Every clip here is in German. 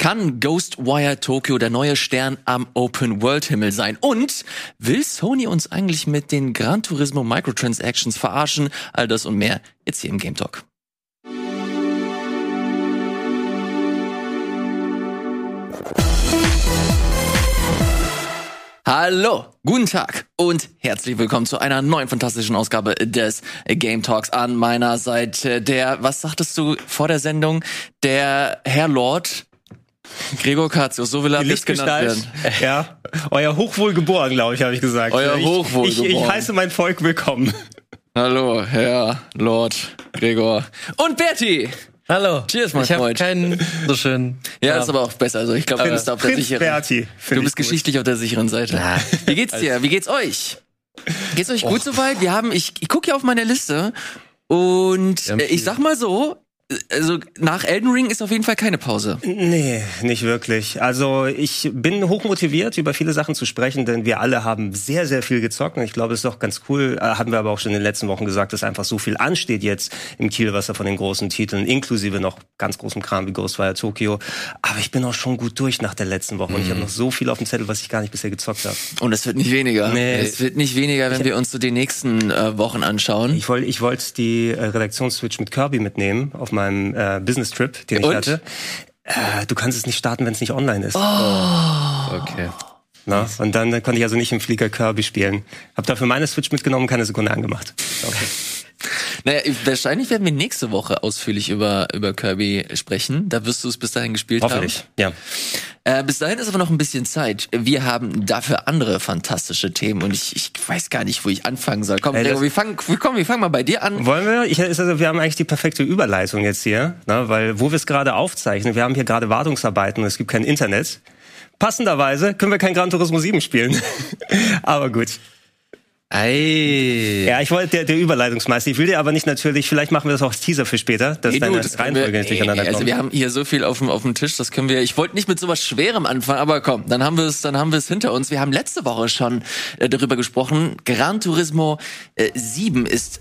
Kann Ghostwire Tokyo der neue Stern am Open-World-Himmel sein? Und will Sony uns eigentlich mit den Gran Turismo Microtransactions verarschen? All das und mehr jetzt hier im Game Talk. Hallo, guten Tag und herzlich willkommen zu einer neuen fantastischen Ausgabe des Game Talks an meiner Seite. Der, was sagtest du vor der Sendung? Der Herr Lord Gregor Katzius, so will er jetzt genannt werden. Ja, euer Hochwohlgeboren, glaube ich, habe ich gesagt. Euer Hochwohlgeboren. Ich, ich, ich heiße mein Volk willkommen. Hallo, Herr Lord Gregor und Berti. Hallo. Cheers, mein ich Freund. Ich keinen so schön. Ja, ist aber auch besser. Also ich glaube, du bist auf der Prinz sicheren. Berti, Du bist geschichtlich auf der sicheren Seite. Wie geht's dir? Wie geht's euch? Geht's euch gut soweit? Wir haben, ich, ich gucke hier auf meine Liste und äh, ich sag mal so, also nach Elden Ring ist auf jeden Fall keine Pause. Nee, nicht wirklich. Also ich bin hochmotiviert, über viele Sachen zu sprechen, denn wir alle haben sehr, sehr viel gezockt. Und ich glaube, es ist doch ganz cool, äh, haben wir aber auch schon in den letzten Wochen gesagt, dass einfach so viel ansteht jetzt im Kielwasser von den großen Titeln, inklusive noch ganz großem Kram wie Ghostwire Tokyo. Aber ich bin auch schon gut durch nach der letzten Woche. Und ich habe noch so viel auf dem Zettel, was ich gar nicht bisher gezockt habe. Und es wird nicht weniger. Nee. Es wird nicht weniger, wenn wir uns so die nächsten äh, Wochen anschauen. Ich wollte ich wollte die äh, Redaktionsswitch mit Kirby mitnehmen auf meinem äh, Business Trip, den ich Und? hatte. Äh, du kannst es nicht starten, wenn es nicht online ist. Okay. Na? Und dann konnte ich also nicht im Flieger Kirby spielen. Hab dafür meine Switch mitgenommen, keine Sekunde angemacht. Naja, wahrscheinlich werden wir nächste Woche ausführlich über, über Kirby sprechen. Da wirst du es bis dahin gespielt Hoffentlich, ja. haben. Äh, bis dahin ist aber noch ein bisschen Zeit. Wir haben dafür andere fantastische Themen und ich, ich weiß gar nicht, wo ich anfangen soll. Komm, Ey, wir fangen, komm, wir fangen mal bei dir an. Wollen wir? Ich, also, wir haben eigentlich die perfekte Überleitung jetzt hier, ne? weil wo wir es gerade aufzeichnen, wir haben hier gerade Wartungsarbeiten und es gibt kein Internet. Passenderweise können wir kein Gran Turismo 7 spielen. aber gut. Ei. Ja, ich wollte der, der Überleitungsmeister. Ich will dir aber nicht natürlich, vielleicht machen wir das auch als Teaser für später, dass du, deine das Reihenfolge wir, nicht durcheinander ey, also kommt. wir haben hier so viel auf dem, auf dem Tisch, das können wir, ich wollte nicht mit sowas Schwerem anfangen, aber komm, dann haben wir es, dann haben wir es hinter uns. Wir haben letzte Woche schon äh, darüber gesprochen. Gran Turismo äh, 7 ist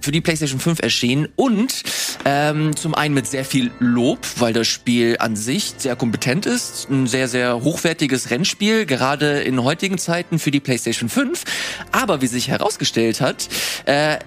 für die PlayStation 5 erschienen und ähm, zum einen mit sehr viel Lob, weil das Spiel an sich sehr kompetent ist, ein sehr, sehr hochwertiges Rennspiel, gerade in heutigen Zeiten für die PlayStation 5. Aber wie sich herausgestellt hat, äh,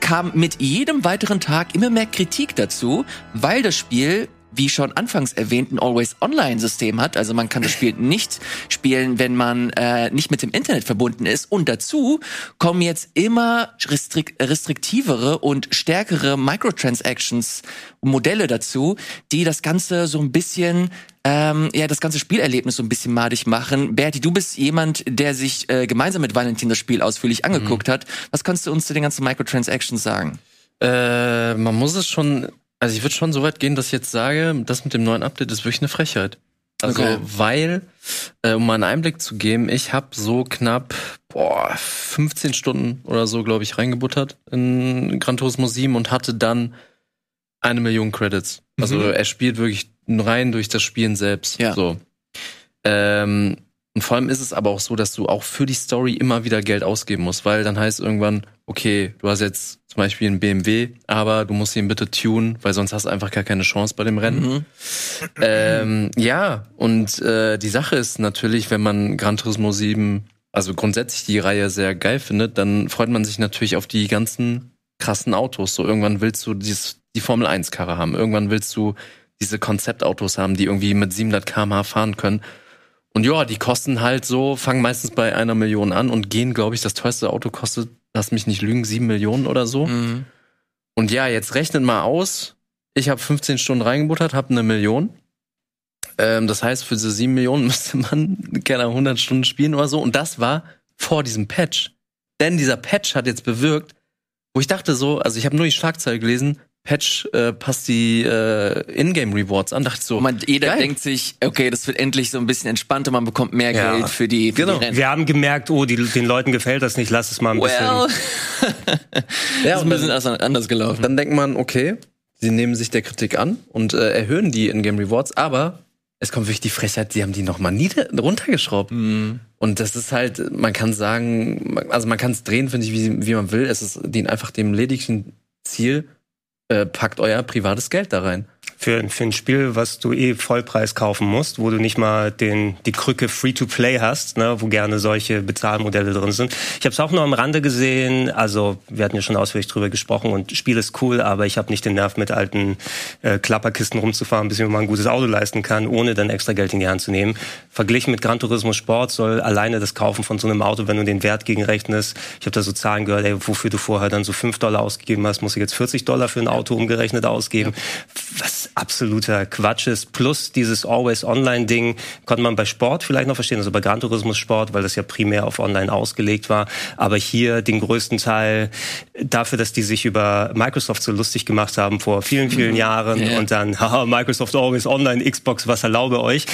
kam mit jedem weiteren Tag immer mehr Kritik dazu, weil das Spiel wie schon anfangs erwähnt, ein Always-Online-System hat. Also man kann das Spiel nicht spielen, wenn man äh, nicht mit dem Internet verbunden ist. Und dazu kommen jetzt immer restrik restriktivere und stärkere Microtransactions und Modelle dazu, die das Ganze so ein bisschen ähm, ja, das ganze Spielerlebnis so ein bisschen madig machen. Berti, du bist jemand, der sich äh, gemeinsam mit Valentin das Spiel ausführlich angeguckt hat. Was kannst du uns zu den ganzen Microtransactions sagen? Äh, man muss es schon, also ich würde schon so weit gehen, dass ich jetzt sage, das mit dem neuen Update ist wirklich eine Frechheit. Also, Okay. weil, äh, um mal einen Einblick zu geben, ich habe so knapp boah, 15 Stunden oder so, glaube ich, reingebuttert in Gran Turismo 7 und hatte dann eine Million Credits. Also Mhm. er spielt wirklich rein durch das Spielen selbst. Ja. So. Ähm, und vor allem ist es aber auch so, dass du auch für die Story immer wieder Geld ausgeben musst, weil dann heißt irgendwann, okay, du hast jetzt zum Beispiel einen BMW, aber du musst ihn bitte tunen, weil sonst hast du einfach gar keine Chance bei dem Rennen. Mhm. Ähm, ja, und äh, die Sache ist natürlich, wenn man Gran Turismo 7, also grundsätzlich die Reihe sehr geil findet, dann freut man sich natürlich auf die ganzen krassen Autos. So irgendwann willst du dieses, die Formel 1 Karre haben, irgendwann willst du diese Konzeptautos haben, die irgendwie mit 700 km/h fahren können. Und ja, die kosten halt so, fangen meistens bei einer Million an und gehen, glaube ich, das teuerste Auto kostet, lass mich nicht lügen, sieben Millionen oder so. Mhm. Und ja, jetzt rechnet mal aus. Ich habe 15 Stunden reingebuttert, habe eine Million. Ähm, das heißt, für diese 7 Millionen müsste man gerne 100 Stunden spielen oder so. Und das war vor diesem Patch. Denn dieser Patch hat jetzt bewirkt, wo ich dachte so, also ich habe nur die Schlagzeile gelesen, Patch äh, passt die äh, Ingame Rewards an. Dachte ich so, man, jeder geil. denkt sich, okay, das wird endlich so ein bisschen entspannter, man bekommt mehr Ja. Geld für die, für Genau. die Rennen. Wir haben gemerkt, oh, die, den Leuten gefällt das nicht, lass es mal ein Well, bisschen. ja, ist ein bisschen dann, anders gelaufen. dann denkt man, okay, sie nehmen sich der Kritik an und äh, erhöhen die Ingame Rewards, aber es kommt wirklich die Frechheit, sie haben die nochmal nieder runtergeschraubt. Mhm. Und das ist halt, man kann sagen, also man kann es drehen, finde ich, wie, wie man will. Es ist, dient einfach dem lediglichen Ziel, äh, packt euer privates Geld da rein. Für, für ein Spiel, was du eh Vollpreis kaufen musst, wo du nicht mal den, die Krücke Free-to-Play hast, ne, wo gerne solche Bezahlmodelle drin sind. Ich habe es auch nur am Rande gesehen, also wir hatten ja schon ausführlich drüber gesprochen und Spiel ist cool, aber ich habe nicht den Nerv mit alten äh, Klapperkisten rumzufahren, bis ich mir mal ein gutes Auto leisten kann, ohne dann extra Geld in die Hand zu nehmen. Verglichen mit Gran Turismo Sport soll alleine das Kaufen von so einem Auto, wenn du den Wert gegenrechnest, ich habe da so Zahlen gehört, ey, wofür du vorher dann so fünf Dollar ausgegeben hast, muss ich jetzt 40 Dollar für ein Auto umgerechnet ausgeben. Was absoluter Quatsch ist. Plus dieses Always-Online-Ding konnte man bei Sport vielleicht noch verstehen, also bei Gran Turismo Sport, weil das ja primär auf Online ausgelegt war. Aber hier den größten Teil dafür, dass die sich über Microsoft so lustig gemacht haben vor vielen, vielen mhm. Jahren yeah. und dann, haha, Microsoft Always Online, Xbox, was erlaube euch?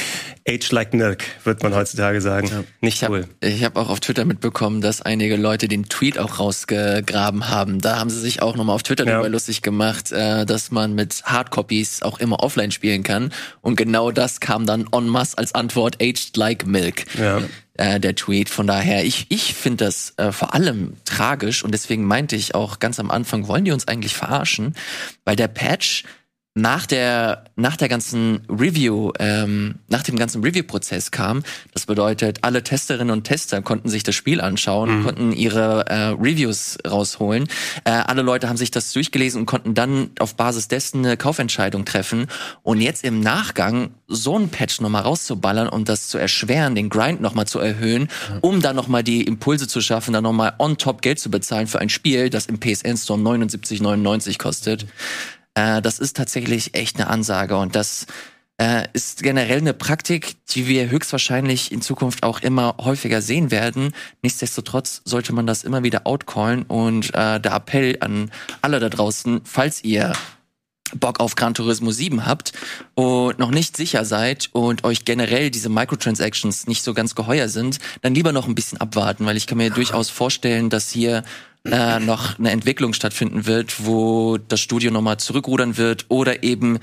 Age like milk, wird man heutzutage sagen. Ja. Nicht ich cool. Hab, ich habe auch auf Twitter mitbekommen, dass einige Leute den Tweet auch rausgegraben haben. Da haben sie sich auch nochmal auf Twitter ja. darüber lustig gemacht, äh, dass man mit Hardcopies auch immer offline spielen kann. Und genau das kam dann en masse als Antwort, aged like milk. Ja. Äh, der Tweet. Von daher, ich, ich finde das äh, vor allem tragisch und deswegen meinte ich auch ganz am Anfang, wollen die uns eigentlich verarschen? Weil der Patch nach der nach der ganzen Review ähm, nach dem ganzen Review-Prozess kam. Das bedeutet, alle Testerinnen und Tester konnten sich das Spiel anschauen, mhm. konnten ihre äh, Reviews rausholen. Äh, alle Leute haben sich das durchgelesen und konnten dann auf Basis dessen eine Kaufentscheidung treffen. Und jetzt im Nachgang so ein Patch nochmal rauszuballern und das zu erschweren, den Grind nochmal zu erhöhen, mhm. um dann nochmal die Impulse zu schaffen, dann nochmal on top Geld zu bezahlen für ein Spiel, das im PSN Store 79,99 kostet. Mhm äh, das ist tatsächlich echt eine Ansage und das äh, ist generell eine Praktik, die wir höchstwahrscheinlich in Zukunft auch immer häufiger sehen werden. Nichtsdestotrotz sollte man das immer wieder outcallen und äh, der Appell an alle da draußen, falls ihr Bock auf Gran Turismo 7 habt und noch nicht sicher seid und euch generell diese Microtransactions nicht so ganz geheuer sind, dann lieber noch ein bisschen abwarten, weil ich kann mir durchaus vorstellen, dass hier äh, noch eine Entwicklung stattfinden wird, wo das Studio nochmal zurückrudern wird oder eben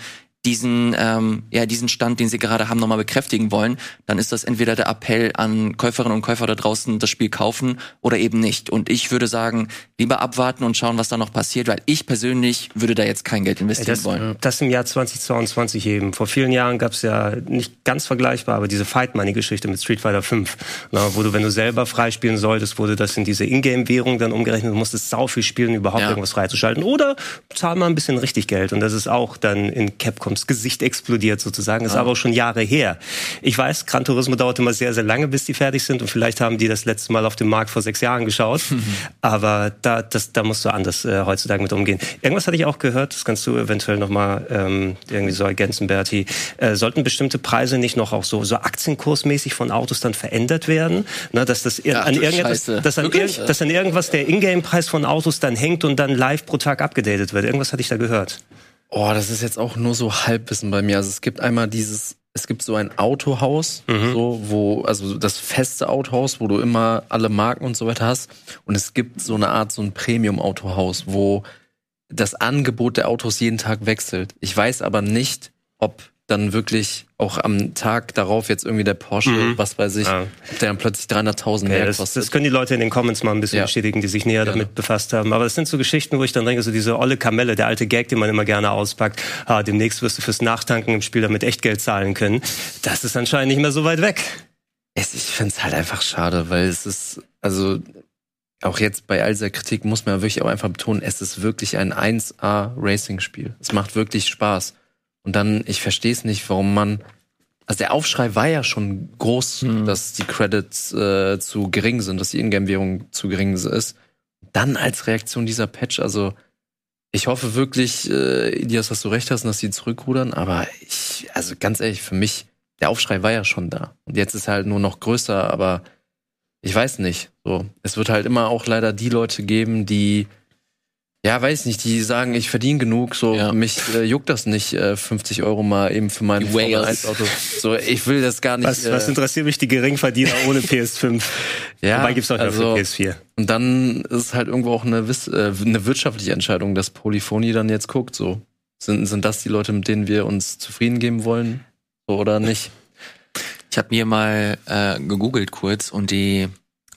diesen, ähm, ja, diesen Stand, den sie gerade haben, nochmal bekräftigen wollen, dann ist das entweder der Appell an Käuferinnen und Käufer da draußen, das Spiel kaufen oder eben nicht. Und ich würde sagen, lieber abwarten und schauen, was da noch passiert, weil ich persönlich würde da jetzt kein Geld investieren das, wollen. Das im Jahr 2022 eben. Vor vielen Jahren gab es ja nicht ganz vergleichbar, aber diese Fight Money-Geschichte mit Street Fighter 5, na, wo du, wenn du selber freispielen solltest, wurde das in diese Ingame-Währung dann umgerechnet, du musstest sau viel spielen, überhaupt ja. irgendwas freizuschalten. Oder zahl mal ein bisschen richtig Geld. Und das ist auch dann in Capcom Capcoms Gesicht explodiert sozusagen. Ist ah. aber auch schon Jahre her. Ich weiß, Gran Turismo dauert immer sehr, sehr lange, bis die fertig sind und vielleicht haben die das letzte Mal auf dem Markt vor sechs Jahren geschaut. aber da, das, da musst du anders äh, heutzutage mit umgehen. Irgendwas hatte ich auch gehört, das kannst du eventuell nochmal ähm, irgendwie so ergänzen, Berti. Äh, sollten bestimmte Preise nicht noch auch so, so aktienkursmäßig von Autos dann verändert werden? Na, dass das Ach, an irgendetwas, dass an, ir dass an irgendwas der Ingame-Preis von Autos dann hängt und dann live pro Tag abgedatet wird. Irgendwas hatte ich da gehört. Oh, das ist jetzt auch nur so Halbwissen bei mir. Also es gibt einmal dieses, es gibt so ein Autohaus, mhm. so, wo, also das feste Autohaus, wo du immer alle Marken und so weiter hast. Und es gibt so eine Art, so ein Premium-Autohaus, wo das Angebot der Autos jeden Tag wechselt. Ich weiß aber nicht, ob dann wirklich auch am Tag darauf jetzt irgendwie der Porsche, mhm. was weiß ich, ja. der dann plötzlich 300.000 mehr das, kostet. Das können die Leute in den Comments mal ein bisschen ja. bestätigen, die sich näher ja. damit befasst haben. Aber das sind so Geschichten, wo ich dann denke, so diese olle Kamelle, der alte Gag, den man immer gerne auspackt, ah, demnächst wirst du fürs Nachtanken im Spiel damit echt Geld zahlen können. Das ist anscheinend nicht mehr so weit weg. Es, ich finde es halt einfach schade, weil es ist, also auch jetzt bei all dieser Kritik muss man wirklich auch einfach betonen, es ist wirklich ein 1A Racing-Spiel. Es macht wirklich Spaß. Und dann, ich verstehe es nicht, warum man. Also der Aufschrei war ja schon groß, mhm. dass die Credits äh, zu gering sind, dass die Ingame-Währung zu gering ist. Dann als Reaktion dieser Patch, also ich hoffe wirklich, äh, Elias, dass du recht hast, dass sie zurückrudern, aber ich, also ganz ehrlich, für mich, der Aufschrei war ja schon da. Und jetzt ist er halt nur noch größer, aber ich weiß nicht. So, es wird halt immer auch leider die Leute geben, die ja, weiß nicht, die sagen, ich verdiene genug, so ja. mich äh, juckt das nicht, äh, 50 Euro mal eben für mein Formel 1 Auto. So, ich will das gar nicht. Was, äh, was interessiert mich die Geringverdiener ohne PS5? ja, Wobei gibt's auch also, für PS4. Und dann ist es halt irgendwo auch eine, äh, eine wirtschaftliche Entscheidung, dass Polyphonie dann jetzt guckt, so. Sind, sind das die Leute, mit denen wir uns zufrieden geben wollen? So, oder nicht? Ich habe mir mal äh, gegoogelt kurz und die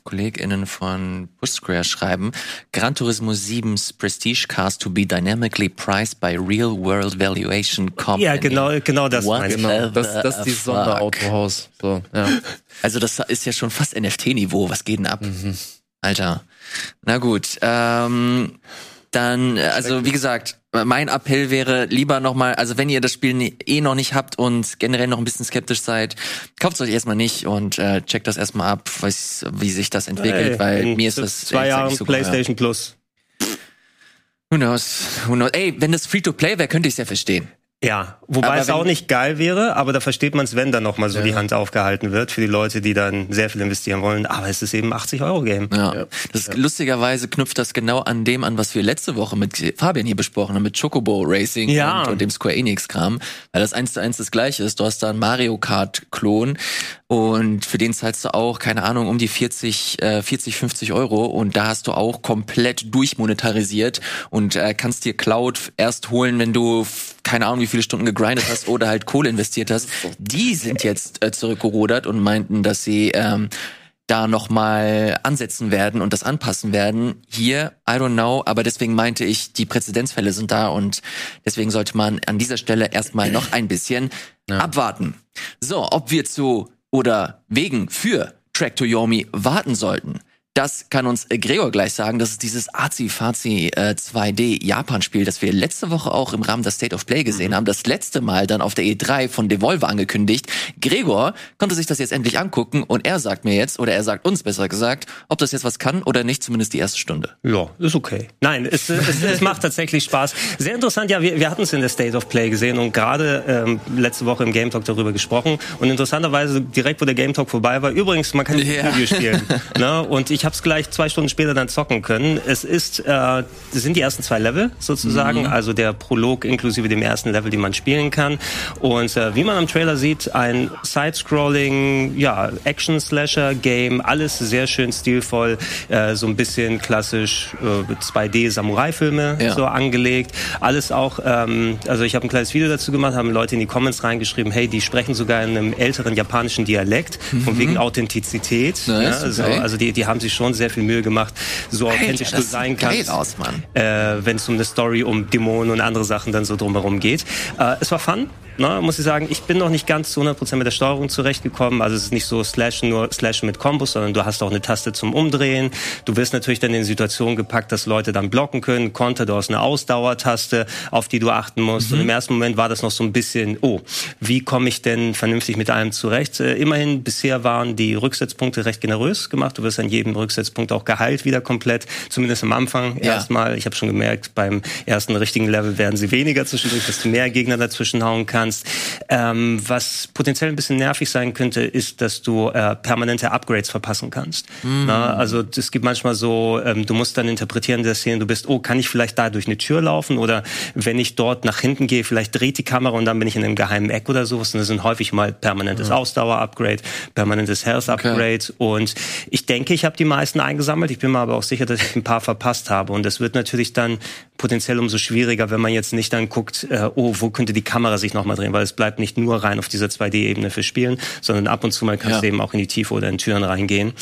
KollegInnen von Push Square schreiben, Gran Turismo 7's Prestige Cars to be dynamically priced by Real World Valuation Company. Ja, genau, genau das What meinst du. Genau, das, das ist fuck? Sonderautohaus. So, ja. Also das ist ja schon fast NFT-Niveau. Was geht denn ab? Mhm. Alter. Na gut. Ähm, dann, äh, also wie gesagt, mein Appell wäre lieber nochmal, also wenn ihr das Spiel eh noch nicht habt und generell noch ein bisschen skeptisch seid, kauft es euch erstmal nicht und äh, checkt das erstmal ab, weiß, wie sich das entwickelt, Ey, weil in mir ist das zwei nicht so. PlayStation Plus. Who knows? Who knows? Ey, wenn das Free-to-Play wäre, könnte ich es ja verstehen. Ja, wobei Aber es auch nicht geil wäre, aber da versteht man es, wenn dann noch mal so Ja. die Hand aufgehalten wird für die Leute, die dann sehr viel investieren wollen. Aber es ist eben 80 Euro Game. Ja. Ja. Das lustigerweise knüpft das genau an dem an, was wir letzte Woche mit Fabian hier besprochen haben, mit Chocobo Racing Ja. und, und dem Square Enix Kram, weil das eins zu eins das gleiche ist. Du hast da einen Mario Kart Klon und für den zahlst du auch, keine Ahnung, um die 40, äh, 40, 50 Euro und da hast du auch komplett durchmonetarisiert und äh, kannst dir Cloud erst holen, wenn du keine Ahnung, wie viele Stunden gegrindet hast oder halt Kohle investiert hast. Die sind jetzt äh, zurückgerudert und meinten, dass sie ähm, da nochmal ansetzen werden und das anpassen werden. Hier, I don't know, aber deswegen meinte ich, die Präzedenzfälle sind da und deswegen sollte man an dieser Stelle erstmal noch ein bisschen abwarten. So, ob wir zu oder wegen für Track to Yomi warten sollten. Das kann uns äh, Gregor gleich sagen. Das ist dieses Azi-Fazi äh, 2D Japan-Spiel, das wir letzte Woche auch im Rahmen der State of Play gesehen haben. Das letzte Mal dann auf der E3 von Devolver angekündigt. Gregor konnte sich das jetzt endlich angucken und er sagt mir jetzt, oder er sagt uns besser gesagt, ob das jetzt was kann oder nicht, zumindest die erste Stunde. Ja, ist okay. Nein, es, es, es macht tatsächlich Spaß. Sehr interessant, ja, wir, wir hatten es in der State of Play gesehen und gerade ähm, letzte Woche im Game Talk darüber gesprochen. Und interessanterweise, direkt wo der Game Talk vorbei war, übrigens, man kann Ja. Video spielen. ne? Und ich habe es gleich zwei Stunden später dann zocken können. Es ist, äh, das sind die ersten zwei Level sozusagen, Mhm. also der Prolog inklusive dem ersten Level, den man spielen kann. Und äh, wie man am Trailer sieht, ein Side-Scrolling, ja, Action-Slasher-Game, alles sehr schön stilvoll, äh, so ein bisschen klassisch äh, 2D-Samurai-Filme Ja. so angelegt. Alles auch, ähm, also ich habe ein kleines Video dazu gemacht, haben Leute in die Comments reingeschrieben, hey, die sprechen sogar in einem älteren japanischen Dialekt, von wegen Authentizität. Mhm. Nice, ne? so, okay. also die, die haben sich schon sehr viel Mühe gemacht, so authentisch Alter, du das sein kannst aus, äh, wenn es um eine Story, um Dämonen und andere Sachen dann so drumherum geht. Äh, es war fun, ne, muss ich sagen. Ich bin noch nicht ganz zu 100% mit der Steuerung zurechtgekommen. Also es ist nicht so Slashen, nur Slashen mit Kombos, sondern du hast auch eine Taste zum Umdrehen. Du wirst natürlich dann in Situationen gepackt, dass Leute dann blocken können. Konter, du hast eine Ausdauertaste, auf die du achten musst. Und im ersten Moment war das noch so ein bisschen, oh, wie komme ich denn vernünftig mit allem zurecht? Äh, immerhin, bisher waren die Rücksetzpunkte recht generös gemacht. Du wirst an jedem Rücksetzpunkt auch geheilt wieder komplett. Zumindest am Anfang Ja. erstmal. Ich habe schon gemerkt, beim ersten richtigen Level werden sie weniger zwischendurch, dass du mehr Gegner dazwischen hauen kannst. Ähm, was potenziell ein bisschen nervig sein könnte, ist, dass du äh, permanente Upgrades verpassen kannst. Na, also es gibt manchmal so, ähm, du musst dann interpretieren in der Szene, du bist, oh, kann ich vielleicht da durch eine Tür laufen oder wenn ich dort nach hinten gehe, vielleicht dreht die Kamera und dann bin ich in einem geheimen Eck oder sowas. Und das sind häufig mal permanentes Ausdauer-Upgrade, permanentes Health-Upgrade und ich denke, ich habe die meisten eingesammelt. Ich bin mir aber auch sicher, dass ich ein paar verpasst habe. Und das wird natürlich dann potenziell umso schwieriger, wenn man jetzt nicht dann guckt, äh, oh, wo könnte die Kamera sich nochmal drehen, weil es bleibt nicht nur rein auf dieser 2D-Ebene für Spielen, sondern ab und zu mal kannst Ja. du eben auch in die Tiefe oder in Türen reingehen.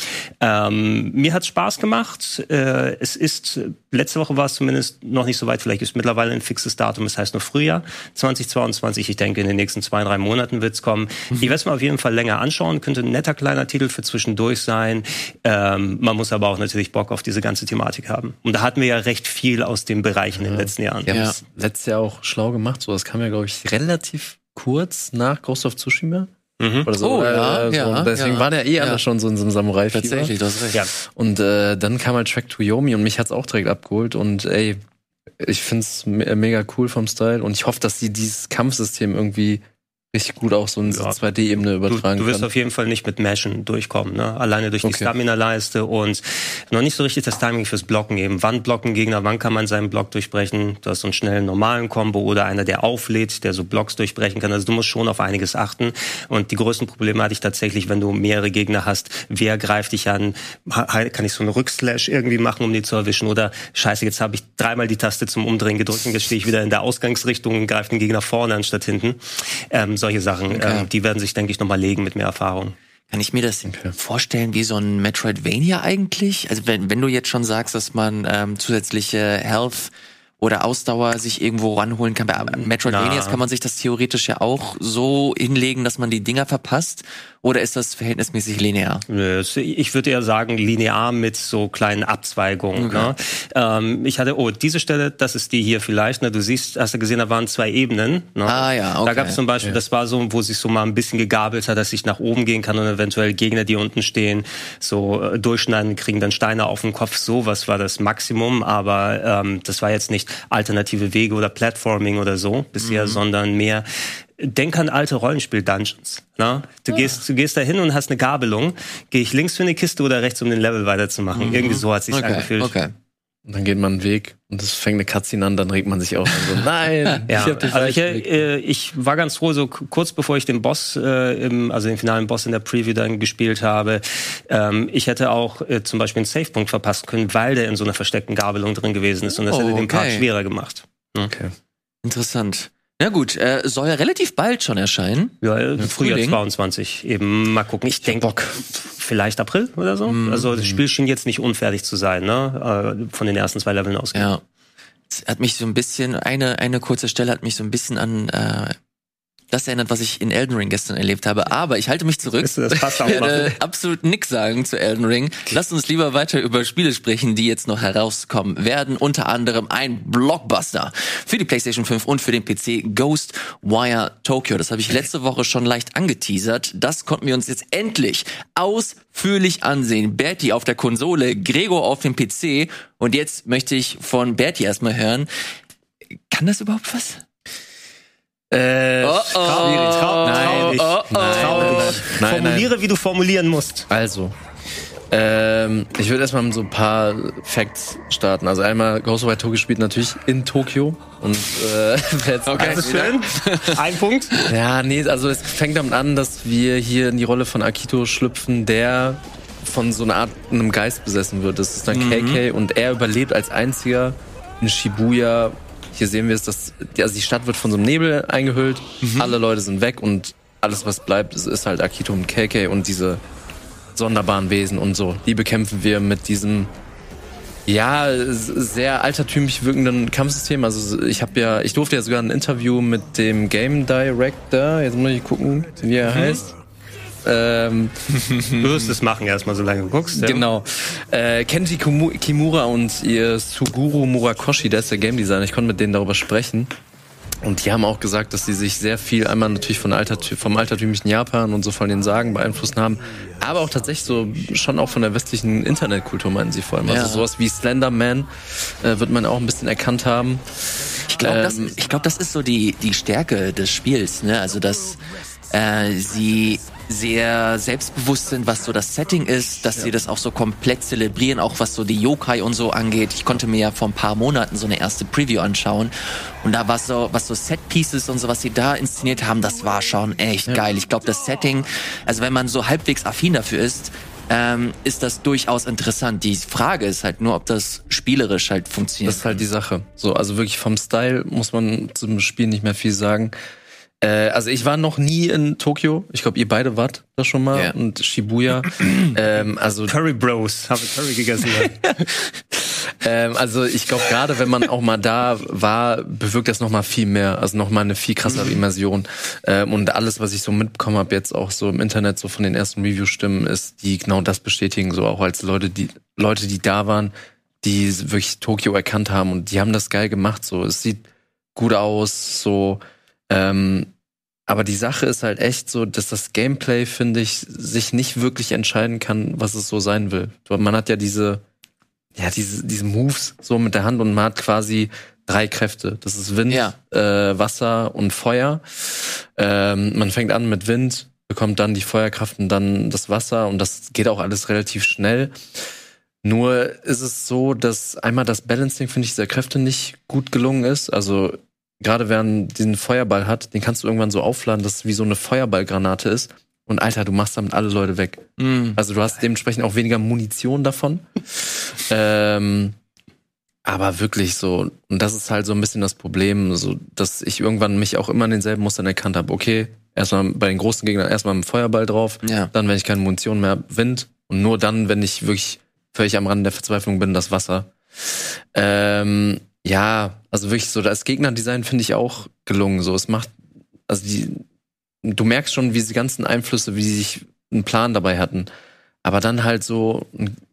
Ähm, mir hat's Spaß gemacht. Äh, es ist, letzte Woche war es zumindest noch nicht so weit, vielleicht ist mittlerweile ein fixes Datum, es heißt nur Frühjahr 2022. Ich denke, in den nächsten zwei, drei Monaten wird's kommen. Ich werde es mir auf jeden Fall länger anschauen, könnte ein netter kleiner Titel für zwischendurch sein. Ähm, man muss aber auch natürlich Bock auf diese ganze Thematik haben. Und da hatten wir ja recht viel aus dem Bereich in den letzten Jahren. Haben Ja. es letztes Jahr auch schlau gemacht. So, das kam ja, glaube ich, relativ kurz nach Ghost of Tsushima. Mhm. Oder so. Oh, ja, so. ja, Deswegen ja. waren ja eh alle schon so in so einem samurai Tatsächlich, du hast recht. Ja. Und äh, dann kam halt Track to Yomi und mich hat's auch direkt abgeholt. Und ey, ich find's me mega cool vom Style. Und ich hoffe, dass die dieses Kampfsystem irgendwie richtig gut auch so in so Ja. 2D-Ebene Du, übertragen du wirst kann. auf jeden Fall nicht mit Mashen durchkommen, ne? Alleine durch die Okay. Stamina-Leiste und noch nicht so richtig das Timing fürs Blocken eben. Wann blocken Gegner, wann kann man seinen Block durchbrechen? Du hast so einen schnellen normalen Combo oder einer, der auflädt, der so Blocks durchbrechen kann. Also du musst schon auf einiges achten. Und die größten Probleme hatte ich tatsächlich, wenn du mehrere Gegner hast. Wer greift dich an? Kann ich so einen Rückslash irgendwie machen, um die zu erwischen? Oder scheiße, jetzt habe ich dreimal die Taste zum Umdrehen gedrückt und jetzt stehe ich wieder in der Ausgangsrichtung und greife den Gegner vorne anstatt hinten. Ähm, solche Sachen, Okay. ähm, die werden sich, denke ich, nochmal legen mit mehr Erfahrung. Kann ich mir das vorstellen wie so ein Metroidvania eigentlich? Also wenn, wenn du jetzt schon sagst, dass man ähm, zusätzliche Health oder Ausdauer sich irgendwo ranholen kann. Bei Metroidvanias kann man sich das theoretisch ja auch so hinlegen, dass man die Dinger verpasst. Oder ist das verhältnismäßig linear? Ich würde eher sagen, linear mit so kleinen Abzweigungen. Okay. Ne? Ähm, ich hatte, oh, diese Stelle, das ist die hier vielleicht. Ne? Du siehst, hast du gesehen, da waren zwei Ebenen. Ne? Ah, ja, okay. Da gab es zum Beispiel, das war so, wo sich so mal ein bisschen gegabelt hat, dass ich nach oben gehen kann und eventuell Gegner, die unten stehen, so äh, durchschneiden, kriegen dann Steine auf den Kopf. Sowas war das Maximum, aber ähm, das war jetzt nicht alternative Wege oder Platforming oder so bisher, Mhm. sondern mehr Denk an alte Rollenspiel-Dungeons. Ne? Du, Ah. gehst, du gehst da hin und hast eine Gabelung. Gehe ich links für eine Kiste oder rechts, um den Level weiterzumachen? Irgendwie so hat sich Mhm. Okay, angefühlt. okay. Und dann geht man einen Weg und es fängt eine Cutscene an, dann regt man sich auf und so, nein, Ja, ich hab den also ich, äh, ich war ganz froh, so kurz bevor ich den Boss, äh, im, also den finalen Boss in der Preview dann gespielt habe, ähm, ich hätte auch äh, zum Beispiel einen Savepunkt verpassen können, weil der in so einer versteckten Gabelung drin gewesen ist und das Oh, hätte den Part okay. schwerer gemacht. Okay. Interessant. Na gut, äh, soll ja relativ bald schon erscheinen. Ja, äh, Frühjahr Frühling. 22 eben. Mal gucken. Ich denke, vielleicht April oder so. Mhm. Also das Spiel schien jetzt nicht unfertig zu sein, ne? Äh, von den ersten zwei Leveln aus. Ja. Es hat mich so ein bisschen, eine, eine kurze Stelle hat mich so ein bisschen an äh, das erinnert, was ich in Elden Ring gestern erlebt habe. Aber ich halte mich zurück. Weißt du, das passt auch Ich werde absolut nix sagen zu Elden Ring. Lasst uns lieber weiter über Spiele sprechen, die jetzt noch herauskommen werden. Unter anderem ein Blockbuster für die PlayStation 5 und für den PC Ghostwire Tokyo. Das habe ich letzte Woche schon leicht angeteasert. Das konnten wir uns jetzt endlich ausführlich ansehen. Bertie auf der Konsole, Gregor auf dem PC. Und jetzt möchte ich von Bertie erstmal hören. Kann das überhaupt was? Äh, Oh, oh. Trau, trau. Oh, oh. Nein, nein. Formuliere, wie du formulieren musst. Also, ähm, ich würde erstmal mit so ein paar Facts starten. Also einmal, Ghostwire Tokyo spielt natürlich in Tokio. Und äh, jetzt Okay. Das ist schön. Ein Punkt. Ja, nee, also es fängt damit an, dass wir hier in die Rolle von Akito schlüpfen, der von so einer Art einem Geist besessen wird. Das ist dann KK und er überlebt als einziger in Shibuya. Hier sehen wir es, dass also die Stadt wird von so einem Nebel eingehüllt, alle Leute sind weg und alles, was bleibt, ist, ist halt Akito und KK und diese sonderbaren Wesen und so. Die bekämpfen wir mit diesem ja, sehr altertümlich wirkenden Kampfsystem. Also ich habe ja, ich durfte ja sogar ein Interview mit dem Game Director, jetzt muss ich gucken, wie er heißt. Ähm, Du wirst es machen erstmal, solange du guckst. Ja? Genau. Äh, Kenji Kimura und ihr Suguru Murakoshi, der ist der Game Designer. Ich konnte mit denen darüber sprechen. Und die haben auch gesagt, dass sie sich sehr viel einmal natürlich von Altertü vom altertümlichen Japan und so von den Sagen beeinflusst haben, aber auch tatsächlich so schon auch von der westlichen Internetkultur meinen sie vor allem. Ja. Also sowas wie Slenderman äh, wird man auch ein bisschen erkannt haben. Ich glaube, das, Ähm, ich glaub, das ist so die, die Stärke des Spiels, ne? Also, dass äh, sie sehr selbstbewusst sind, was so das Setting ist, dass sie das auch so komplett zelebrieren, auch was so die Yokai und so angeht. Ich konnte mir ja vor ein paar Monaten so eine erste Preview anschauen und da war so, was so Set-Pieces und so, was sie da inszeniert haben, das war schon echt geil. Ich glaube, das Setting, also wenn man so halbwegs affin dafür ist, ähm, ist das durchaus interessant. Die Frage ist halt nur, ob das spielerisch halt funktioniert. Das ist halt die Sache. So, also wirklich vom Style muss man zum Spiel nicht mehr viel sagen. Äh, also ich war noch nie in Tokio. Ich glaube, ihr beide wart da schon mal Ja. und Shibuya. ähm, also Curry Bros. Habe Curry gegessen. ähm, also ich glaube, gerade wenn man auch mal da war, bewirkt das noch mal viel mehr. Also noch mal eine viel krassere Immersion. Ähm, und alles, was ich so mitbekommen habe jetzt auch so im Internet, so von den ersten Review-Stimmen, ist, die genau das bestätigen. So auch als Leute, die Leute, die da waren, die wirklich Tokio erkannt haben und die haben das geil gemacht. So, es sieht gut aus. So, ähm, aber die Sache ist halt echt so, dass das Gameplay, finde ich, sich nicht wirklich entscheiden kann, was es so sein will. Man hat ja diese, ja, diese, diese Moves so mit der Hand und man hat quasi drei Kräfte. Das ist Wind, Ja. äh, Wasser und Feuer. Ähm, man fängt an mit Wind, bekommt dann die Feuerkraft und dann das Wasser und das geht auch alles relativ schnell. Nur ist es so, dass einmal das Balancing, finde ich, dieser Kräfte nicht gut gelungen ist. Also gerade wer diesen Feuerball hat, den kannst du irgendwann so aufladen, dass es wie so eine Feuerballgranate ist. Und Alter, du machst damit alle Leute weg. Mm. Also du hast dementsprechend auch weniger Munition davon. ähm, Aber wirklich so, und das ist halt so ein bisschen das Problem, so, dass ich irgendwann mich auch immer in denselben Mustern erkannt habe. Okay, erstmal bei den großen Gegnern erstmal mit dem Feuerball drauf, Ja. dann, wenn ich keine Munition mehr hab, Wind und nur dann, wenn ich wirklich völlig am Rand der Verzweiflung bin, das Wasser. Ähm, ja, also wirklich so, das Gegnerdesign finde ich auch gelungen. So, es macht, also die, du merkst schon, wie diese ganzen Einflüsse, wie sie sich einen Plan dabei hatten. Aber dann halt so,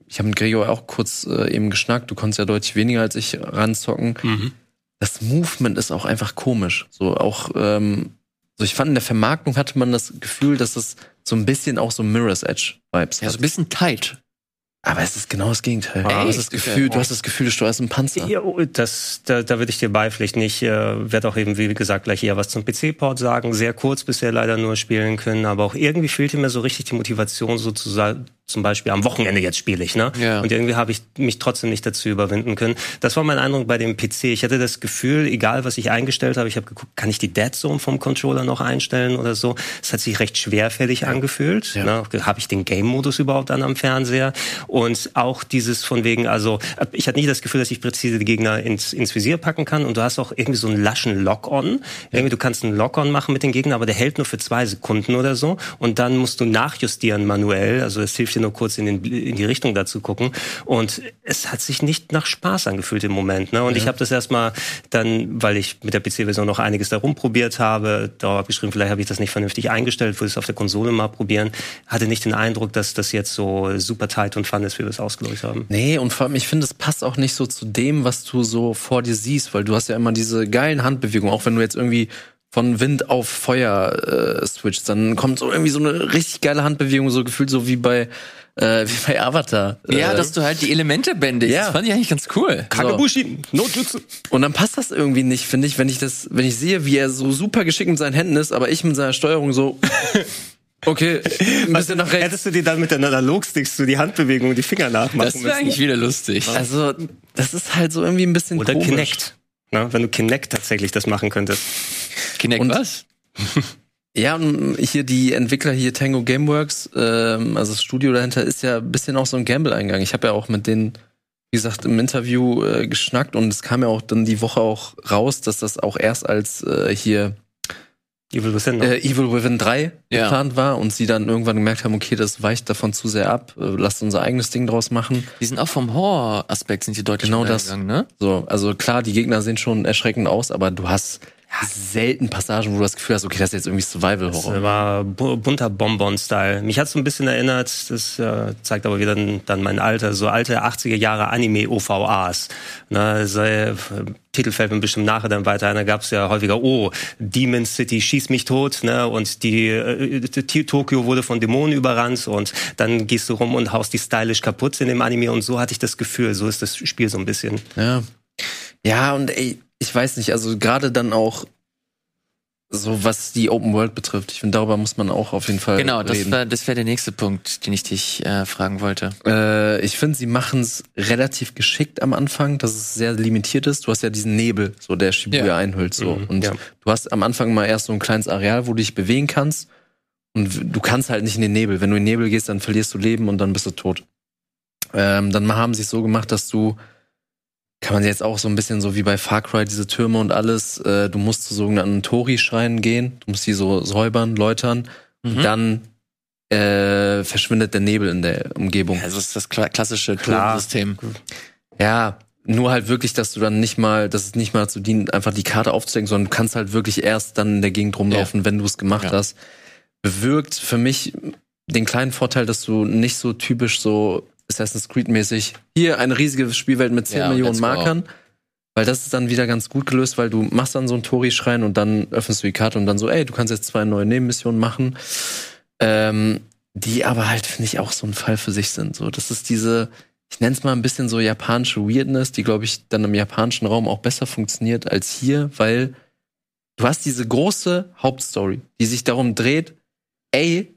ich habe mit Gregor auch kurz äh, eben geschnackt, du konntest ja deutlich weniger als ich ranzocken. Das Movement ist auch einfach komisch. So auch, ähm, so ich fand in der Vermarktung hatte man das Gefühl, dass es so ein bisschen auch so Mirror's Edge Vibes Ja, hat. so ein bisschen tight. Aber es ist genau das Gegenteil. Du, hast das Gefühl, du hast das Gefühl, du steuerst einen Panzer. Ja, oh, das, da, da würde ich dir beipflichten. Ich äh, werde auch eben, wie gesagt, gleich eher was zum PC-Port sagen. Sehr kurz bisher leider nur spielen können, aber auch irgendwie fehlte mir so richtig die Motivation, sozusagen, zum Beispiel am Wochenende jetzt spiele ich, ne? Ja. Und irgendwie habe ich mich trotzdem nicht dazu überwinden können. Das war mein Eindruck bei dem PC. Ich hatte das Gefühl, egal was ich eingestellt habe, ich habe geguckt, kann ich die Dead Zone vom Controller noch einstellen oder so? Es hat sich recht schwerfällig angefühlt. Ja. Ne? Habe ich den Game-Modus überhaupt an am Fernseher? Und auch dieses von wegen, also ich hatte nicht das Gefühl, dass ich präzise die Gegner ins, ins Visier packen kann. Und du hast auch irgendwie so einen laschen Lock-on. Irgendwie, du kannst einen Lock-on machen mit den Gegnern, aber der hält nur für zwei Sekunden oder so. Und dann musst du nachjustieren manuell. Also es hilft dir nur kurz in, den, in die Richtung dazu gucken. Und es hat sich nicht nach Spaß angefühlt im Moment. Ne? Und ich habe das erstmal dann, weil ich mit der PC-Version noch einiges da rumprobiert habe, da abgeschrieben, vielleicht habe ich das nicht vernünftig eingestellt, würde es auf der Konsole mal probieren. Hatte nicht den Eindruck, dass das jetzt so super tight und fun ist, wie wir es ausgelöst haben. Nee, und vor allem, ich finde, es passt auch nicht so zu dem, was du so vor dir siehst, weil du hast ja immer diese geilen Handbewegungen, auch wenn du jetzt irgendwie von Wind auf Feuer äh, switcht, dann kommt so irgendwie so eine richtig geile Handbewegung, so gefühlt so wie bei äh, wie bei Avatar. Ja, äh, dass du halt die Elemente bändigst. Ja. Das fand ich eigentlich ganz cool. Kakabushi, no Jutsu. und dann passt das irgendwie nicht, finde ich, wenn ich das, wenn ich sehe, wie er so super geschickt mit seinen Händen ist, aber ich mit seiner Steuerung so okay, ein bisschen nach rechts. Hättest du dir dann mit den Analogsticks so die Handbewegung und die Finger nachmachen Das wäre eigentlich wieder lustig. Also, das ist halt so irgendwie ein bisschen Oder komisch. Kinect. Ne? Wenn du Kinect tatsächlich das machen könntest. Kinect Und- was? Ja, und hier die Entwickler hier Tango Gameworks, ähm, also das Studio dahinter ist ja ein bisschen auch so ein Gamble eingegangen. Ich habe ja auch mit denen, wie gesagt, im Interview äh, geschnackt und es kam ja auch dann die Woche auch raus, dass das auch erst als äh, hier Evil Within. ne? äh, Evil Within 3 Ja. geplant war und sie dann irgendwann gemerkt haben, okay, das weicht davon zu sehr ab, äh, lasst unser eigenes Ding draus machen. Die sind auch vom Horror-Aspekt sind die deutlich Genau das. gegangen, ne? So, also klar, die Gegner sehen schon erschreckend aus, aber du hast selten Passagen, wo du das Gefühl hast, okay, das ist jetzt irgendwie Survival-Horror. Das war bu bunter Bonbon-Style. Mich hat so ein bisschen erinnert, das äh, zeigt aber wieder dann, dann mein Alter, so alte 80er Jahre Anime-OVAs. Ne, so, äh, Titel fällt mir bestimmt nachher dann weiter ein. Da gab es ja häufiger, oh, Demon City schieß mich tot, ne? Und die äh, T- Tokio wurde von Dämonen überrannt und dann gehst du rum und haust die stylisch kaputt in dem Anime und so hatte ich das Gefühl, so ist das Spiel so ein bisschen. Ja. Ja, und ey, ich weiß nicht, also gerade dann auch so was die Open World betrifft. Ich finde, darüber muss man auch auf jeden Fall Genau, das reden. wäre das wär der nächste Punkt, den ich dich äh, fragen wollte. Äh, ich finde, sie machen es relativ geschickt am Anfang, dass es sehr limitiert ist. Du hast ja diesen Nebel, so der Shibuya Ja. einhüllt, so. Mhm, und ja. du hast am Anfang mal erst so ein kleines Areal, wo du dich bewegen kannst. Und du kannst halt nicht in den Nebel. Wenn du in den Nebel gehst, dann verlierst du Leben und dann bist du tot. Ähm, dann haben sie es so gemacht, dass du kann man jetzt auch so ein bisschen so wie bei Far Cry diese Türme und alles. Äh, du musst zu sogenannten Tori-Schreinen gehen. Du musst die so säubern, läutern. Mhm. Und dann äh, verschwindet der Nebel in der Umgebung. Also das ist das kla klassische. Turmsystem. Ja, nur halt wirklich, dass du dann nicht mal, dass es nicht mal zu dienen, einfach die Karte aufzudecken, sondern du kannst halt wirklich erst dann in der Gegend rumlaufen, wenn du es gemacht Ja. hast. Bewirkt für mich den kleinen Vorteil, dass du nicht so typisch so Assassin's Creed mäßig hier eine riesige Spielwelt mit 10 Ja, Millionen. Markern. Weil das ist dann wieder ganz gut gelöst, weil du machst dann so einen Tori-Schrein und dann öffnest du die Karte und dann so, ey, du kannst jetzt zwei neue Nebenmissionen machen. Ähm, die aber halt, finde ich, auch so ein Fall für sich sind. So, das ist diese, ich nenne es mal ein bisschen so japanische Weirdness, die, glaube ich, dann im japanischen Raum auch besser funktioniert als hier, weil du hast diese große Hauptstory, die sich darum dreht, ey,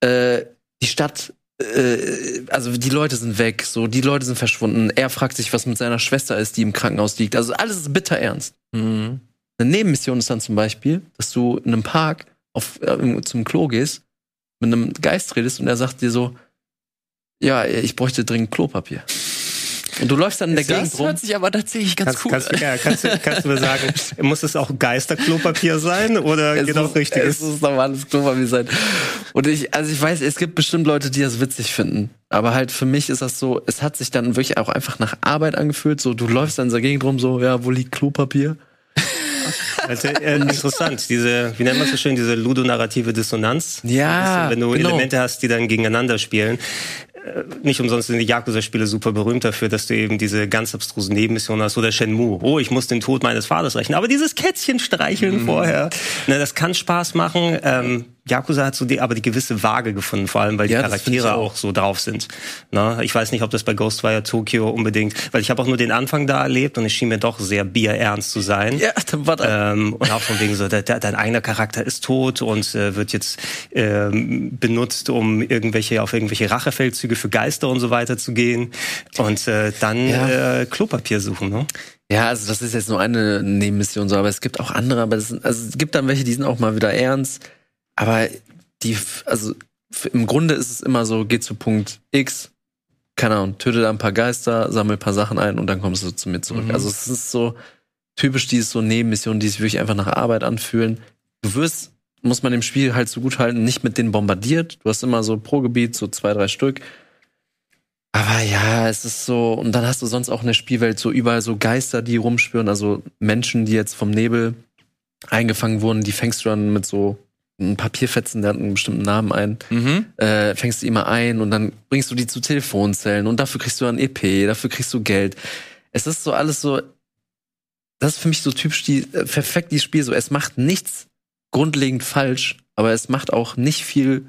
äh, die Stadt, äh, also die Leute sind weg, so, die Leute sind verschwunden. Er fragt sich, was mit seiner Schwester ist, die im Krankenhaus liegt. Also alles ist bitter ernst. Mhm. Eine Nebenmission ist dann zum Beispiel, dass du in einem Park auf, äh, zum Klo gehst, mit einem Geist redest und er sagt dir so, ja, ich bräuchte dringend Klopapier. Und du läufst dann in der Das Gegend rum. hört sich aber tatsächlich ganz Kannst, cool kannst, an. ja, kannst, du- kannst du mir sagen, muss es auch Geisterklopapier sein oder Es genau muss- richtiges? Es muss normales Klopapier sein. Und ich, also ich weiß, es gibt bestimmt Leute, die das witzig finden. Aber halt für mich ist das so, es hat sich dann wirklich auch einfach nach Arbeit angefühlt. So, du läufst dann in der Gegend rum, so, ja, wo liegt Klopapier? Also, äh, interessant, diese, wie nennt man es so schön, diese ludonarrative Dissonanz. Ja, Wenn du genau. Elemente hast, die dann gegeneinander spielen. Äh, Nicht umsonst sind die Yakuza-Spiele super berühmt dafür, dass du eben diese ganz abstrusen Nebenmissionen hast oder Shenmue. Oh, ich muss den Tod meines Vaters rächen. Aber dieses Kätzchen streicheln Mhm. vorher, ne, das kann Spaß machen. Ähm, Yakuza hat so die, aber die gewisse Waage gefunden, vor allem weil die Ja, das Charaktere auch. auch so drauf sind. Ne? Ich weiß nicht, ob das bei Ghostwire Tokyo unbedingt, weil ich habe auch nur den Anfang da erlebt und es schien mir doch sehr bierernst zu sein. Ja, dann war da. Ähm, und auch von wegen so, de, de, dein eigener Charakter ist tot und äh, wird jetzt ähm, benutzt, um irgendwelche auf irgendwelche Rachefeldzüge für Geister und so weiter zu gehen und äh, dann Ja. äh, Klopapier suchen. Ne? Ja, also das ist jetzt nur eine Nebenmission so, aber es gibt auch andere, aber das sind, also es gibt dann welche, die sind auch mal wieder ernst. Aber die, also im Grunde ist es immer so, geh zu Punkt X, keine Ahnung, töte da ein paar Geister, sammel ein paar Sachen ein und dann kommst du zu mir zurück. Mhm. Also es ist so typisch dieses so Nebenmissionen, die sich wirklich einfach nach Arbeit anfühlen. Du wirst, muss man dem Spiel halt so gut halten, nicht mit denen bombardiert. Du hast immer so pro Gebiet so zwei, drei Stück. Aber ja, es ist so, und dann hast du sonst auch in der Spielwelt so überall so Geister, die rumspüren, also Menschen, die jetzt vom Nebel eingefangen wurden, die fängst du dann mit so einem Papierfetzen, der hat einen bestimmten Namen ein, Mhm. äh, fängst du immer ein und dann bringst du die zu Telefonzellen und dafür kriegst du dann EP, dafür kriegst du Geld. Es ist so alles so, das ist für mich so typisch die, äh, perfekt dieses Spiel, so es macht nichts grundlegend falsch, aber es macht auch nicht viel.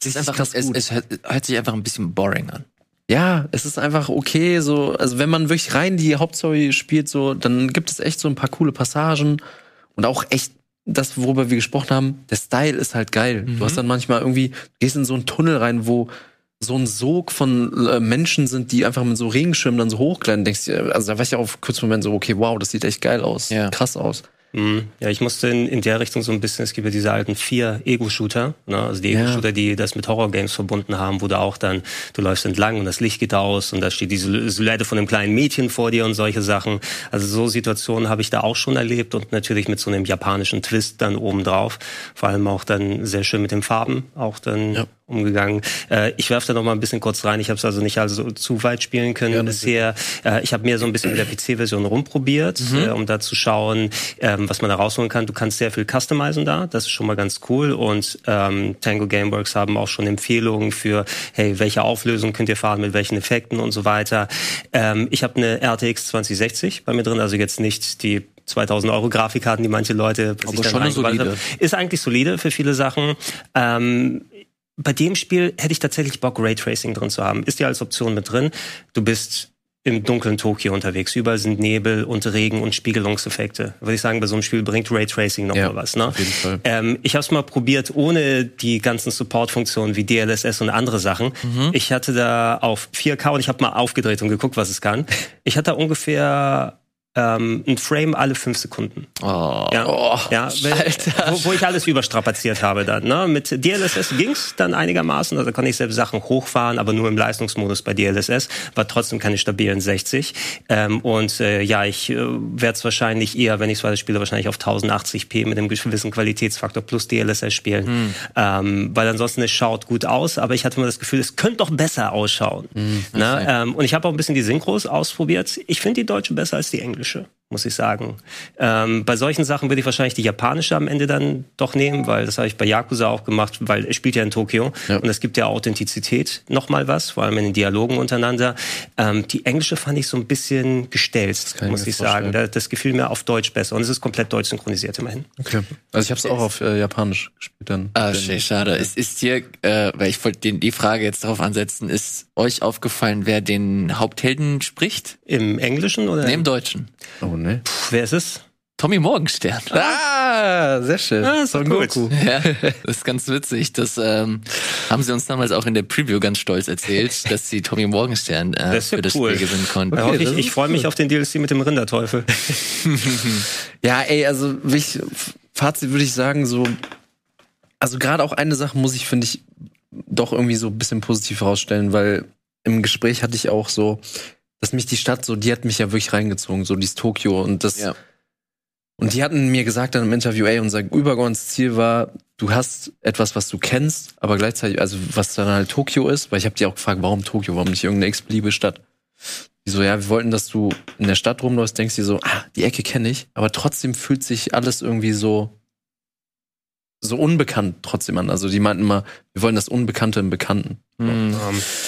Es ist einfach, krass es, es hört, hört sich einfach ein bisschen boring an. Ja, es ist einfach okay, so, also wenn man wirklich rein die Hauptstory spielt, so, dann gibt es echt so ein paar coole Passagen und auch echt das, worüber wir gesprochen haben, der Style ist halt geil. Mhm. Du hast dann manchmal irgendwie, du gehst in so einen Tunnel rein, wo so ein Sog von äh, Menschen sind, die einfach mit so Regenschirmen dann so hochklettern. Denkst du, also da war ich ja auf kurzen Moment so, okay, wow, das sieht echt geil aus, Ja. krass aus. Mhm. Ja, ich musste in, in der Richtung so ein bisschen, es gibt ja diese alten vier Ego-Shooter, ne? also die Ja. Ego-Shooter, die das mit Horror-Games verbunden haben, wo du auch dann, du läufst entlang und das Licht geht aus und da steht diese Silhouette von einem kleinen Mädchen vor dir und solche Sachen. Also so Situationen habe ich da auch schon erlebt und natürlich mit so einem japanischen Twist dann obendrauf. Vor allem auch dann sehr schön mit den Farben auch dann Ja. Umgegangen. Äh, ich werfe da noch mal ein bisschen kurz rein. Ich habe es also nicht also zu weit spielen können Gerne. bisher. Äh, ich habe mir so ein bisschen mit der PC-Version rumprobiert, äh, um da zu schauen, ähm, was man da rausholen kann. Du kannst sehr viel customizen da. Das ist schon mal ganz cool. Und ähm, Tango Gameworks haben auch schon Empfehlungen für, hey, welche Auflösung könnt ihr fahren, mit welchen Effekten und so weiter. Ähm, ich habe eine RTX 2060 bei mir drin, also jetzt nicht die 2000 Euro Grafikkarten, die manche Leute bei sich Aber dann schon solide. haben. Ist eigentlich solide für viele Sachen. Ähm, bei dem Spiel hätte ich tatsächlich Bock, Raytracing drin zu haben. Ist ja als Option mit drin. Du bist im dunklen Tokio unterwegs. Überall sind Nebel und Regen und Spiegelungseffekte. Würde ich sagen, bei so einem Spiel bringt Raytracing noch Ja, mal was. Ne? auf jeden Fall. Ähm, ich habe es mal probiert ohne die ganzen Support-Funktionen wie DLSS und andere Sachen. Mhm. Ich hatte da auf 4K und ich habe mal aufgedreht und geguckt, was es kann. Ich hatte da ungefähr ähm, ein Frame alle fünf Sekunden. Oh. Ja, Oh, ja wenn. Wo, wo ich alles überstrapaziert habe dann. Ne? Mit DLSS ging's dann einigermaßen, also konnte ich selbst Sachen hochfahren, aber nur im Leistungsmodus bei DLSS, war trotzdem keine stabilen 60. Ähm, und äh, ja, ich äh, werde es wahrscheinlich eher, wenn ich das spiele, wahrscheinlich auf 1080p mit einem gewissen Qualitätsfaktor plus DLSS spielen. Hm. Ähm, weil ansonsten es schaut gut aus, aber ich hatte immer das Gefühl, es könnte doch besser ausschauen. Hm, ne? ähm, und ich habe auch ein bisschen die Synchros ausprobiert. Ich finde die deutsche besser als die englische Fische. Muss ich sagen. Ähm, bei solchen Sachen würde ich wahrscheinlich die japanische am Ende dann doch nehmen, weil das habe ich bei Yakuza auch gemacht, weil es spielt ja in Tokio Ja. und es gibt ja Authentizität nochmal was, vor allem in den Dialogen untereinander. Ähm, die englische fand ich so ein bisschen gestelzt, ich muss mir ich sagen. vorstellen. Da, das gefiel mir auf Deutsch besser und es ist komplett deutsch synchronisiert immerhin. Okay. Also ich habe es auch auf äh, Japanisch gespielt dann. Ah, schade. Es ist hier, äh, weil ich wollte die Frage jetzt darauf ansetzen, ist euch aufgefallen, wer den Haupthelden spricht? Im Englischen oder? Nee, im Deutschen. Oh ne. Puh, wer ist es? Tommy Morgenstern. Ah, sehr schön. Ah, Son gut. Goku. Ja, das ist ganz witzig. Das ähm, haben sie uns damals auch in der Preview ganz stolz erzählt, dass sie Tommy Morgenstern äh, Das für das cool. Spiel gewinnen konnten. Okay, ich ich freue mich auf den DLC mit dem Rinderteufel. Ja, ey, also ich, Fazit würde ich sagen, so, also gerade auch eine Sache muss ich, finde ich, doch irgendwie so ein bisschen positiv herausstellen, weil im Gespräch hatte ich auch so, dass mich die Stadt so, die hat mich ja wirklich reingezogen, so dieses Tokio und das. Ja. Und die hatten mir gesagt dann im Interview, ey, unser übergeordnetes Ziel war, du hast etwas, was du kennst, aber gleichzeitig, also was dann halt Tokio ist, weil ich habe die auch gefragt, warum Tokio, warum nicht irgendeine x-beliebige Stadt? Die so, ja, wir wollten, dass du in der Stadt rumläufst, denkst dir so, ah, die Ecke kenne ich, aber trotzdem fühlt sich alles irgendwie so so unbekannt trotzdem an. Also die meinten immer, wir wollen das Unbekannte im Bekannten. Ähm,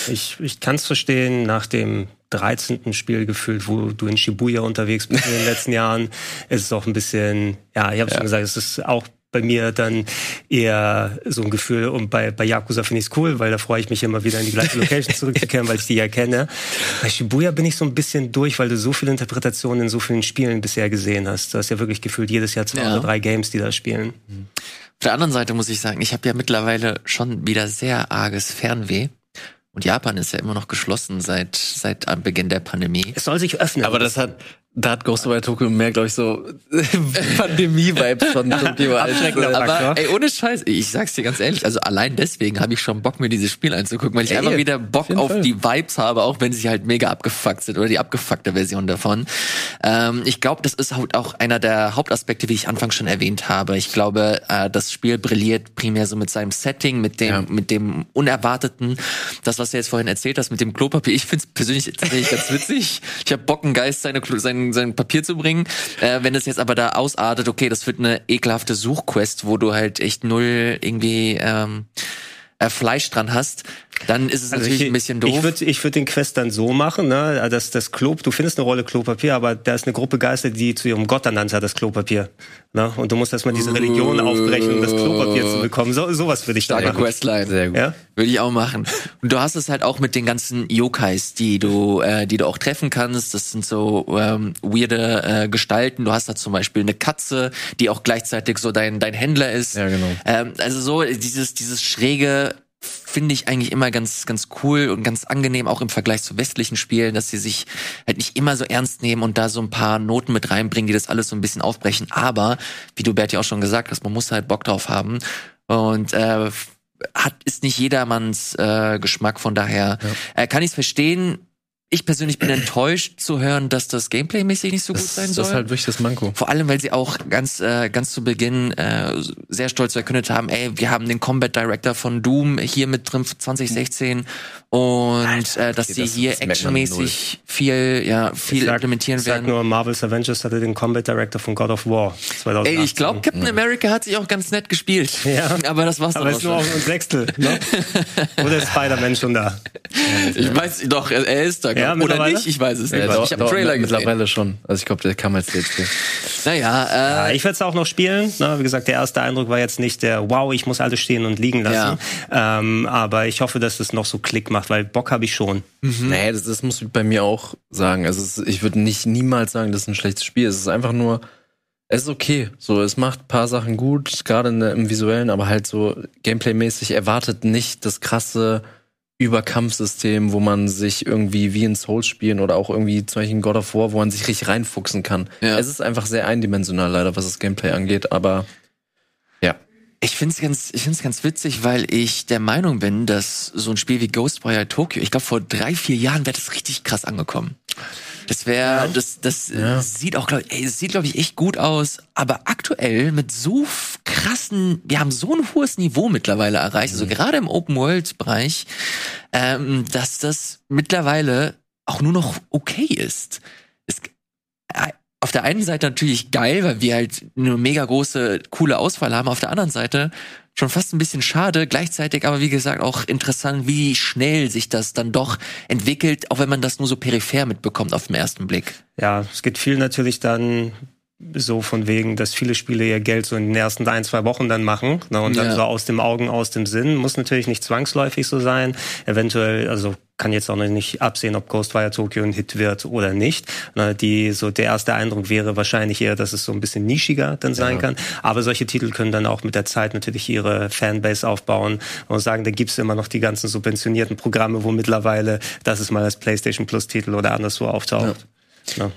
ich ich kann es verstehen, nach dem 13. Spiel gefühlt, wo du in Shibuya unterwegs bist in den letzten Jahren, ist es auch ein bisschen, ja, ich habe schon gesagt, es ist auch bei mir dann eher so ein Gefühl, und bei, bei Yakuza finde ich es cool, weil da freue ich mich immer wieder in die gleiche Location zurückzukehren, weil ich die ja kenne. Bei Shibuya bin ich so ein bisschen durch, weil du so viele Interpretationen in so vielen Spielen bisher gesehen hast. Du hast ja wirklich gefühlt jedes Jahr zwei Ja. oder drei Games, die da spielen. Auf der anderen Seite muss ich sagen, ich habe ja mittlerweile schon wieder sehr arges Fernweh. Und Japan ist ja immer noch geschlossen seit, seit Beginn der Pandemie. Es soll sich öffnen. Aber das hat, da hat Ghostwire Tokyo mehr, glaube ich, so Pandemie-Vibes von Tokyo als Abschreckender äh, Faktor. Aber ey, ohne Scheiß, ich sag's dir ganz ehrlich, also allein deswegen habe ich schon Bock, mir dieses Spiel anzugucken, weil ich Ja, einfach wieder Bock auf Fall. die Vibes habe, auch wenn sie halt mega abgefuckt sind oder die abgefuckte Version davon. Ähm, ich glaube, das ist halt auch einer der Hauptaspekte, wie ich anfangs schon erwähnt habe. Ich glaube, äh, das Spiel brilliert primär so mit seinem Setting, mit dem, Ja. mit dem Unerwarteten. Das, was du jetzt vorhin erzählt hast mit dem Klopapier, ich find's persönlich tatsächlich ganz witzig. Ich habe Bock, einen Geist seine, Klo- sein, sein Papier zu bringen. Äh, wenn es jetzt aber da ausartet, okay, das wird eine ekelhafte Suchquest, wo du halt echt null irgendwie ähm, äh, Fleisch dran hast, dann ist es Also natürlich ich, ein bisschen doof. Ich würde ich würd den Quest dann so machen, ne, dass das Klo, du findest eine Rolle Klopapier, aber da ist eine Gruppe Geister, die zu ihrem Gott ernannt hat, das Klopapier. Ne? Und du musst erstmal diese Religion aufbrechen, um das Klopapier zu bekommen. So, sowas würde ich da machen. Questline. Sehr gut. Ja? Würde ich auch machen. Und du hast es halt auch mit den ganzen Yokais, die du, äh, die du auch treffen kannst. Das sind so ähm, weirde äh, Gestalten. Du hast da zum Beispiel eine Katze, die auch gleichzeitig so dein dein Händler ist. Ja, genau. Ähm, also so dieses dieses schräge finde ich eigentlich immer ganz ganz cool und ganz angenehm auch im Vergleich zu westlichen Spielen, dass sie sich halt nicht immer so ernst nehmen und da so ein paar Noten mit reinbringen, die das alles so ein bisschen aufbrechen. Aber wie du Berti auch schon gesagt hast, man muss halt Bock drauf haben und äh, hat ist nicht jedermanns äh, Geschmack. Von daher äh, kann ich es verstehen. Ich persönlich bin enttäuscht zu hören, dass das Gameplay-mäßig nicht so gut Das, sein das soll. ist halt wirklich das Manko. Vor allem, weil sie auch ganz, äh, ganz zu Beginn äh, sehr stolz verkündet haben, ey, wir haben den Combat Director von Doom hier mit drin für 2016 und äh, dass okay, sie das- hier das actionmäßig viel, ja, viel Sag- implementieren Sag werden. nur, Marvel's Avengers hatte den Combat Director von God of War 2018. Ey, ich glaube, Captain America hat sich auch ganz nett gespielt. Ja. Aber das war's Aber dann ist auch nur auch ein Sechstel. Ne? Oder ist Spider-Man schon da? Ich weiß doch, er ist da. Ja, Oder nicht, ich weiß es nicht. Ja, ich habe einen Trailer gesehen. mittlerweile schon. Also ich glaube, der kam als DLC. Naja, Ja, äh, ich werde es auch noch spielen. Na, wie gesagt, der erste Eindruck war jetzt nicht der, wow, ich muss alles stehen und liegen lassen. Ähm, aber ich hoffe, dass es noch so Klick macht, weil Bock habe ich schon. Nee, das, das muss ich bei mir auch sagen. Also es, ich würde nicht niemals sagen, das ist ein schlechtes Spiel. Es ist einfach nur, es ist okay. So, es macht ein paar Sachen gut, gerade im visuellen, aber halt so Gameplay-mäßig erwartet nicht das krasse Überkampfsystem, wo man sich irgendwie wie in Souls spielen oder auch irgendwie zum Beispiel in God of War, wo man sich richtig reinfuchsen kann. Ja. Es ist einfach sehr eindimensional leider, was das Gameplay angeht, aber ja. Ich finde es ganz, ich find's ganz witzig, weil ich der Meinung bin, dass so ein Spiel wie Ghostwire Tokyo, ich glaube vor drei, vier Jahren wäre das richtig krass angekommen. Das wäre, das, das äh, sieht auch, glaube ich, sieht glaube ich echt gut aus. Aber aktuell mit so krassen, wir haben so ein hohes Niveau mittlerweile erreicht, also gerade im Open World Bereich, ähm, dass das mittlerweile auch nur noch okay ist. Es, äh, auf der einen Seite natürlich geil, weil wir halt eine mega große, coole Auswahl haben. Auf der anderen Seite schon fast ein bisschen schade, gleichzeitig aber wie gesagt auch interessant, wie schnell sich das dann doch entwickelt, auch wenn man das nur so peripher mitbekommt auf den ersten Blick. Ja, es geht viel natürlich dann so von wegen, dass viele Spiele ihr Geld so in den ersten ein, zwei Wochen dann machen ne, und dann Ja. so aus dem Augen, aus dem Sinn. Muss natürlich nicht zwangsläufig so sein. Eventuell, also kann jetzt auch noch nicht absehen, ob Ghostwire Tokyo ein Hit wird oder nicht. Ne, die, so der erste Eindruck wäre wahrscheinlich eher, dass es so ein bisschen nischiger dann sein kann. Aber solche Titel können dann auch mit der Zeit natürlich ihre Fanbase aufbauen und sagen, da gibt's immer noch die ganzen subventionierten Programme, wo mittlerweile das ist mal als PlayStation Plus Titel oder anderswo auftaucht. Ja.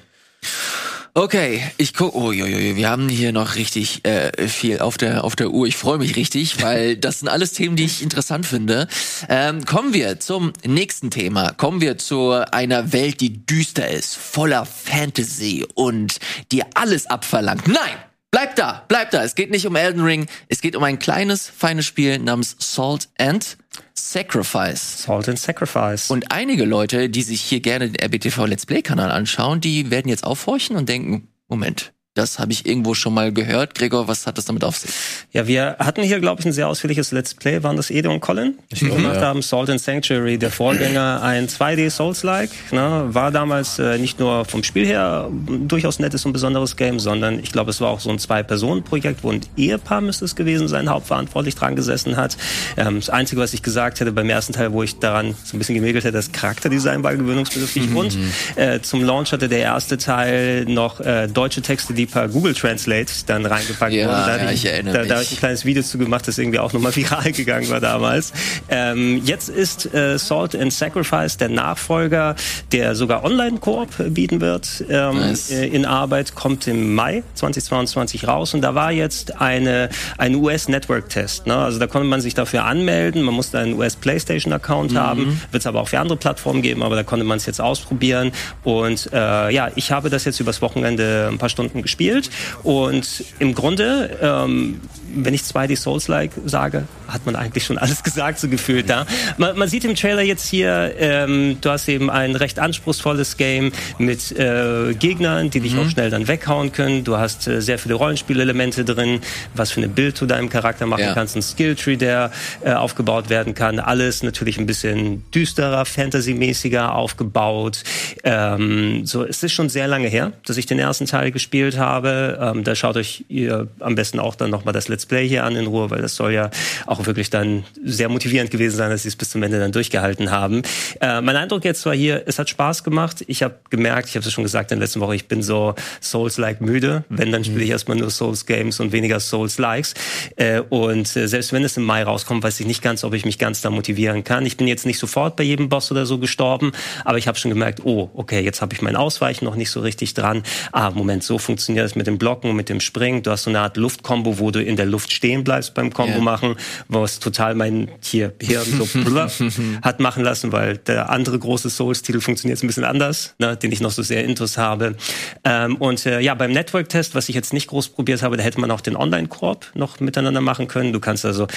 Okay, ich guck. Oh, jo, jo, jo, wir haben hier noch richtig äh, viel auf der auf der Uhr. Ich freue mich richtig, weil das sind alles Themen, die ich interessant finde. Ähm, kommen wir zum nächsten Thema. Kommen wir zu einer Welt, die düster ist, voller Fantasy und dir alles abverlangt. Nein, bleib da, bleib da. Es geht nicht um Elden Ring. Es geht um ein kleines, feines Spiel namens Salt and Sacrifice. Salt and Sacrifice. Und einige Leute, die sich hier gerne den RBTV Let's Play Kanal anschauen, die werden jetzt aufhorchen und denken, Moment, das habe ich irgendwo schon mal gehört. Gregor, was hat das damit auf sich? Ja, wir hatten hier, glaube ich, ein sehr ausführliches Let's Play. Waren das Ede und Colin? Die mhm, gemacht haben. Salt and Sanctuary, der Vorgänger, ein 2D Souls-like. Ne? War damals äh, nicht nur vom Spiel her durchaus nettes und besonderes Game, sondern ich glaube, es war auch so ein Zwei-Personen-Projekt, wo ein Ehepaar müsste es gewesen sein, hauptverantwortlich dran gesessen hat. Ähm, das Einzige, was ich gesagt hätte beim ersten Teil, wo ich daran so ein bisschen gemägelt hätte, das Charakterdesign war gewöhnungsbedürftig. Mhm. Und äh, zum Launch hatte der erste Teil noch äh, deutsche Texte, die die per Google Translate dann reingepackt ja, wurden. Da, ja, ich, erinnere da, da habe ich ein kleines Video zu gemacht, das irgendwie auch nochmal viral gegangen war damals. Ähm, jetzt ist äh, Salt and Sacrifice der Nachfolger, der sogar Online-Koop bieten wird ähm, nice. Äh, in Arbeit, kommt im Mai 2022 raus und da war jetzt eine, ein US-Network-Test. Ne? Also da konnte man sich dafür anmelden, man musste einen US-Playstation-Account mhm. haben, wird es aber auch für andere Plattformen geben, aber da konnte man es jetzt ausprobieren und äh, ja, ich habe das jetzt übers Wochenende ein paar Stunden gespielt gespielt. Und im Grunde, ähm, wenn ich 2D Souls-like sage, hat man eigentlich schon alles gesagt, so gefühlt da. Man, man sieht im Trailer jetzt hier, ähm, du hast eben ein recht anspruchsvolles Game mit äh, Gegnern, die dich mhm. auch schnell dann weghauen können. Du hast äh, sehr viele Rollenspielelemente drin, was für eine Bild du deinem Charakter machen ja. kannst, ein Skilltree, der äh, aufgebaut werden kann. Alles natürlich ein bisschen düsterer, fantasymäßiger aufgebaut. Ähm, so, es ist schon sehr lange her, dass ich den ersten Teil gespielt habe. Ähm, da schaut euch ihr am besten auch dann nochmal das Let's Play hier an in Ruhe, weil das soll ja auch wirklich dann sehr motivierend gewesen sein, dass sie es bis zum Ende dann durchgehalten haben. Äh, mein Eindruck jetzt war hier, es hat Spaß gemacht. Ich habe gemerkt, ich habe es schon gesagt in der letzten Woche, ich bin so Souls-like müde. Wenn, dann spiele ich mhm. erstmal nur Souls-Games und weniger Souls-likes. Äh, und äh, selbst wenn es im Mai rauskommt, weiß ich nicht ganz, ob ich mich ganz da motivieren kann. Ich bin jetzt nicht sofort bei jedem Boss oder so gestorben, aber ich habe schon gemerkt, oh, okay, jetzt habe ich mein Ausweichen noch nicht so richtig dran. Ah, Moment, so funktioniert es mit dem Blocken und mit dem Springen. Du hast so eine Art Luftkombo, wo du in der Luft stehen bleibst beim Kombo yeah. machen was total mein hier Hirn so hat machen lassen, weil der andere große Souls-Titel funktioniert ein bisschen anders, ne, den ich noch so sehr intus habe. Ähm, und äh, ja, beim Network-Test, was ich jetzt nicht groß probiert habe, da hätte man auch den Online-Korb noch miteinander machen können. Du kannst also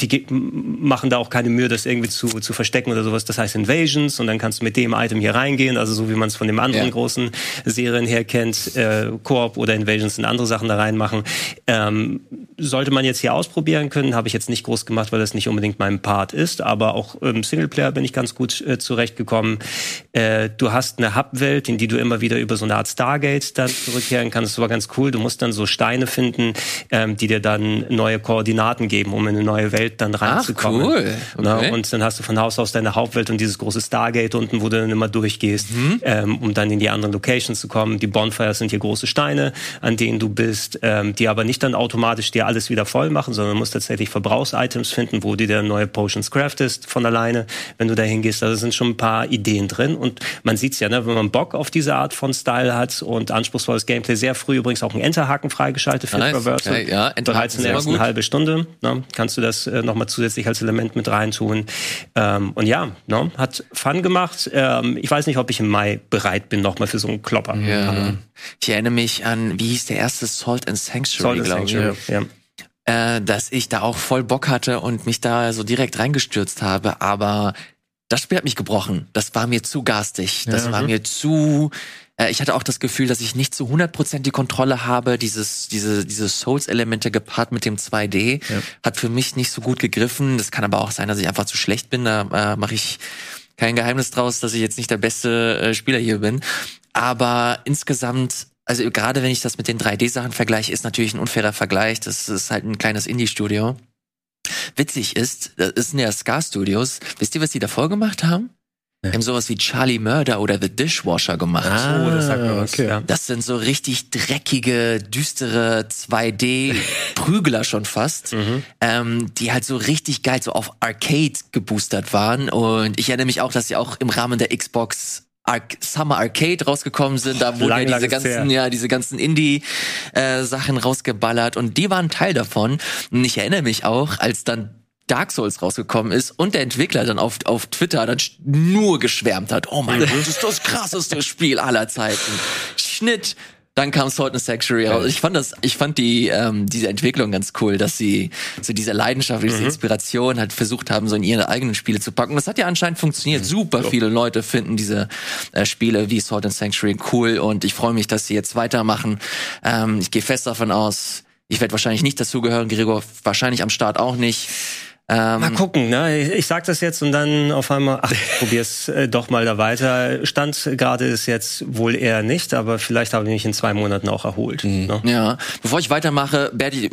die machen da auch keine Mühe, das irgendwie zu, zu verstecken oder sowas. Das heißt Invasions und dann kannst du mit dem Item hier reingehen, also so wie man es von den anderen ja. großen Serien her kennt, äh, Koop oder Invasions und andere Sachen da reinmachen. Ähm, sollte man jetzt hier ausprobieren können, habe ich jetzt nicht groß gemacht, weil das nicht unbedingt mein Part ist, aber auch im Singleplayer bin ich ganz gut äh, zurechtgekommen. Äh, du hast eine Hub-Welt, in die du immer wieder über so eine Art Stargate dann zurückkehren kannst. Das war ganz cool. Du musst dann so Steine finden, ähm, die dir dann neue Koordinaten geben, um in eine neue Welt Welt dann reinzukommen. Ach, cool. Okay. Na, und dann hast du von Haus aus deine Hauptwelt und dieses große Stargate unten, wo du dann immer durchgehst, mhm. ähm, um dann in die anderen Locations zu kommen. Die Bonfires sind hier große Steine, an denen du bist, ähm, die aber nicht dann automatisch dir alles wieder voll machen, sondern du musst tatsächlich Verbrauchsitems finden, wo du dir neue Potions craftest von alleine, wenn du da hingehst. Also sind schon ein paar Ideen drin und man sieht's ja, ne, wenn man Bock auf diese Art von Style hat und anspruchsvolles Gameplay, sehr früh übrigens auch ein Enterhaken freigeschaltet für nice. Traversal. Okay, ja, Bereits in der ersten halbe Stunde ne, kannst du das äh, nochmal zusätzlich als Element mit reintun. Ähm, und ja, ne, hat Fun gemacht. Ähm, ich weiß nicht, ob ich im Mai bereit bin, nochmal für so einen Klopper. Ja. Ich erinnere mich an, wie hieß der erste Salt and Sanctuary, glaube ich. Ja. ja. Äh, dass ich da auch voll Bock hatte und mich da so direkt reingestürzt habe, aber das Spiel hat mich gebrochen. Das war mir zu garstig. Das ja, war mir zu äh, ich hatte auch das Gefühl, dass ich nicht zu 100% die Kontrolle habe. Dieses, diese, diese Souls-Elemente gepaart mit dem 2D ja. hat für mich nicht so gut gegriffen. Das kann aber auch sein, dass ich einfach zu schlecht bin. Da äh, mache ich kein Geheimnis draus, dass ich jetzt nicht der beste äh, Spieler hier bin. Aber insgesamt also gerade wenn ich das mit den 3D-Sachen vergleiche, ist natürlich ein unfairer Vergleich. Das ist halt ein kleines Indie-Studio. Witzig ist, das sind ja Scar Studios. Wisst ihr, was die davor gemacht haben? Die haben sowas wie Charlie Murder oder The Dishwasher gemacht. Ah, oh, das sagt mir was. Okay. Das sind so richtig dreckige, düstere 2D-Prügler schon fast, mhm. ähm, die halt so richtig geil so auf Arcade geboostert waren. Und ich erinnere mich auch, dass sie auch im Rahmen der Xbox Ar Summer Arcade rausgekommen sind, da wurden Lang, ja diese ganzen, her. ja, diese ganzen Indie-Sachen rausgeballert und die waren Teil davon. Und ich erinnere mich auch, als dann Dark Souls rausgekommen ist und der Entwickler dann auf, auf Twitter dann nur geschwärmt hat. Oh mein Gott, das ist das krasseste Spiel aller Zeiten. Schnitt. Dann kam Sword and Sanctuary raus. Ich fand das, ich fand die ähm, diese Entwicklung ganz cool, dass sie so diese Leidenschaft, diese Inspiration halt versucht haben, so in ihre eigenen Spiele zu packen. Und das hat ja anscheinend funktioniert. Super viele Leute finden diese äh, Spiele wie Sword and Sanctuary cool und ich freue mich, dass sie jetzt weitermachen. Ähm, ich gehe fest davon aus, ich werde wahrscheinlich nicht dazugehören, Gregor wahrscheinlich am Start auch nicht. Ähm, Mal gucken, ne? Ich, ich sag das jetzt und dann auf einmal, ach, ich probier's äh, doch mal da weiter. Stand gerade ist jetzt wohl eher nicht, aber vielleicht habe ich mich in zwei Monaten auch erholt. Ne? Ja, bevor ich weitermache, Berti,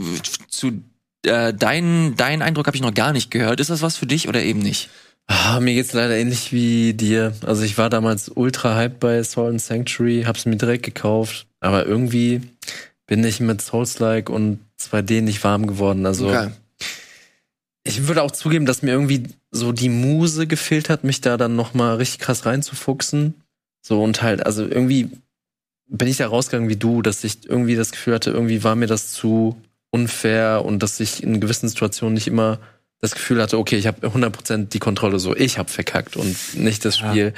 zu äh, dein, deinen Eindruck habe ich noch gar nicht gehört. Ist das was für dich oder eben nicht? Ah, mir geht's leider ähnlich wie dir. Also ich war damals ultra hyped bei Soul and Sanctuary, hab's mir direkt gekauft, aber irgendwie bin ich mit Souls-like und 2D nicht warm geworden. Also Okay. Ich würde auch zugeben, dass mir irgendwie so die Muse gefehlt hat, mich da dann noch mal richtig krass reinzufuchsen. So und halt, also irgendwie bin ich da rausgegangen wie du, dass ich irgendwie das Gefühl hatte, irgendwie war mir das zu unfair und dass ich in gewissen Situationen nicht immer das Gefühl hatte, okay, ich habe 100% die Kontrolle so, ich habe verkackt und nicht das Spiel.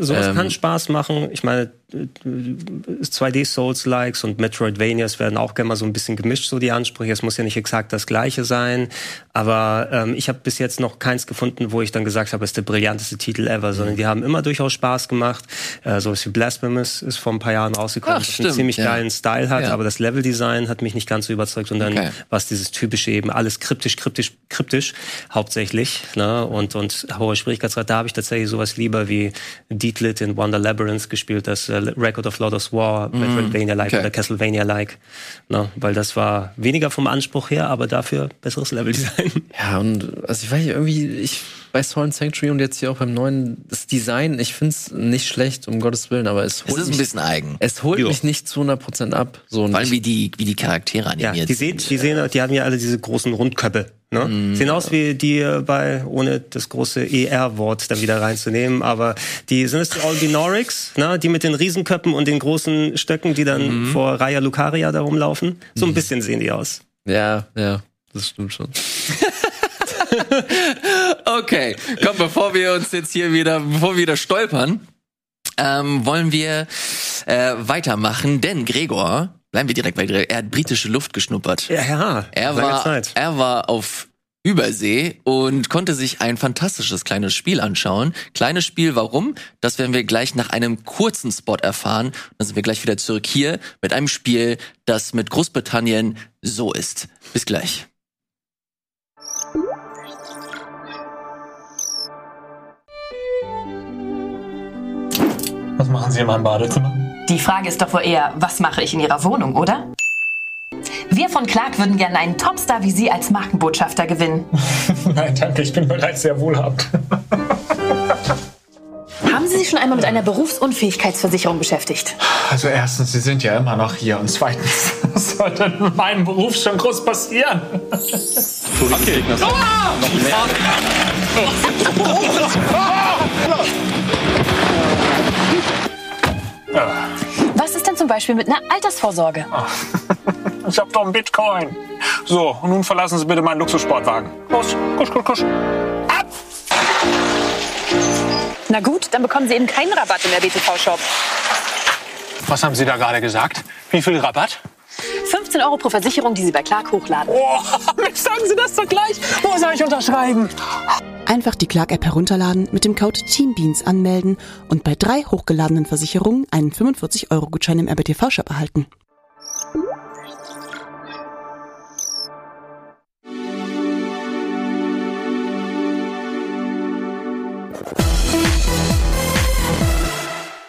Sowas Ähm, kann Spaß machen. Ich meine, 2D Souls-Likes und Metroidvanias werden auch gerne mal so ein bisschen gemischt, so die Ansprüche. Es muss ja nicht exakt das gleiche sein. Aber ähm, ich habe bis jetzt noch keins gefunden, wo ich dann gesagt habe, es ist der brillanteste Titel ever, Mhm. sondern die haben immer durchaus Spaß gemacht. Äh, so wie Blasphemous ist vor ein paar Jahren rausgekommen, Ach, das einen ziemlich ja. geilen Style hat, Ja. aber das Leveldesign hat mich nicht ganz so überzeugt. Und dann Okay. was dieses typische eben alles kryptisch, kryptisch, kryptisch hauptsächlich. Ne? Und und hohe Schwierigkeitsgrad, da habe ich tatsächlich sowas lieber wie Deedlit in Wonder Labyrinth gespielt, das äh, Record of Lord of War, Metroidvania-like okay. oder Castlevania-like. Ne? Weil das war weniger vom Anspruch her, aber dafür besseres Leveldesign. Ja, und also ich weiß nicht, irgendwie, ich bei Soul and Sanctuary und jetzt hier auch beim neuen, das Design, ich find's nicht schlecht, um Gottes Willen, aber es Es holt, ist ein mich, bisschen eigen. es holt Jo. mich nicht zu 100% ab. So, Vor allem wie die, wie die Charaktere Ja, animiert die sehen, sind. die sehen, die haben ja alle diese großen Rundköpfe. Ne? Sehen aus wie die äh, bei, ohne das große ER-Wort dann wieder reinzunehmen, aber die sind es die Albinorics, ne? die mit den Riesenköpfen und den großen Stöcken, die dann vor Raya Lucaria da rumlaufen. So ein bisschen sehen die aus. ja, ja, das stimmt schon. Okay, komm, bevor wir uns jetzt hier wieder, bevor wir wieder stolpern, ähm, wollen wir äh, weitermachen, denn Gregor, bleiben wir direkt bei Gregor, er hat britische Luft geschnuppert. Ja, ja. Er war, Zeit. er war auf Übersee und konnte sich ein fantastisches kleines Spiel anschauen. Kleines Spiel, warum? Das werden wir gleich nach einem kurzen Spot erfahren. Dann sind wir gleich wieder zurück hier mit einem Spiel, das mit Großbritannien so ist. Bis gleich. Was machen Sie in meinem Badezimmer? Die Frage ist doch wohl eher, was mache ich in Ihrer Wohnung, oder? Wir von Clark würden gerne einen Topstar wie Sie als Markenbotschafter gewinnen. Nein, danke, ich bin bereits sehr wohlhabend. Haben Sie sich schon einmal mit einer Berufsunfähigkeitsversicherung beschäftigt? Also erstens, Sie sind ja immer noch hier und zweitens, was soll denn in meinem Beruf schon groß passieren? Was ist denn zum Beispiel mit einer Altersvorsorge? Ich hab doch einen Bitcoin. So, und nun verlassen Sie bitte meinen Luxussportwagen. Los, kusch, kusch, kusch. Ab! Na gut, dann bekommen Sie eben keinen Rabatt im RBTV-Shop. Was haben Sie da gerade gesagt? Wie viel Rabatt? 15 Euro pro Versicherung, die Sie bei Clark hochladen. Oh, sagen Sie das doch gleich. Wo soll ich unterschreiben? Einfach die Clark-App herunterladen, mit dem Code TEAMBEANS anmelden und bei drei hochgeladenen Versicherungen einen 45-Euro-Gutschein im RBTV-Shop erhalten.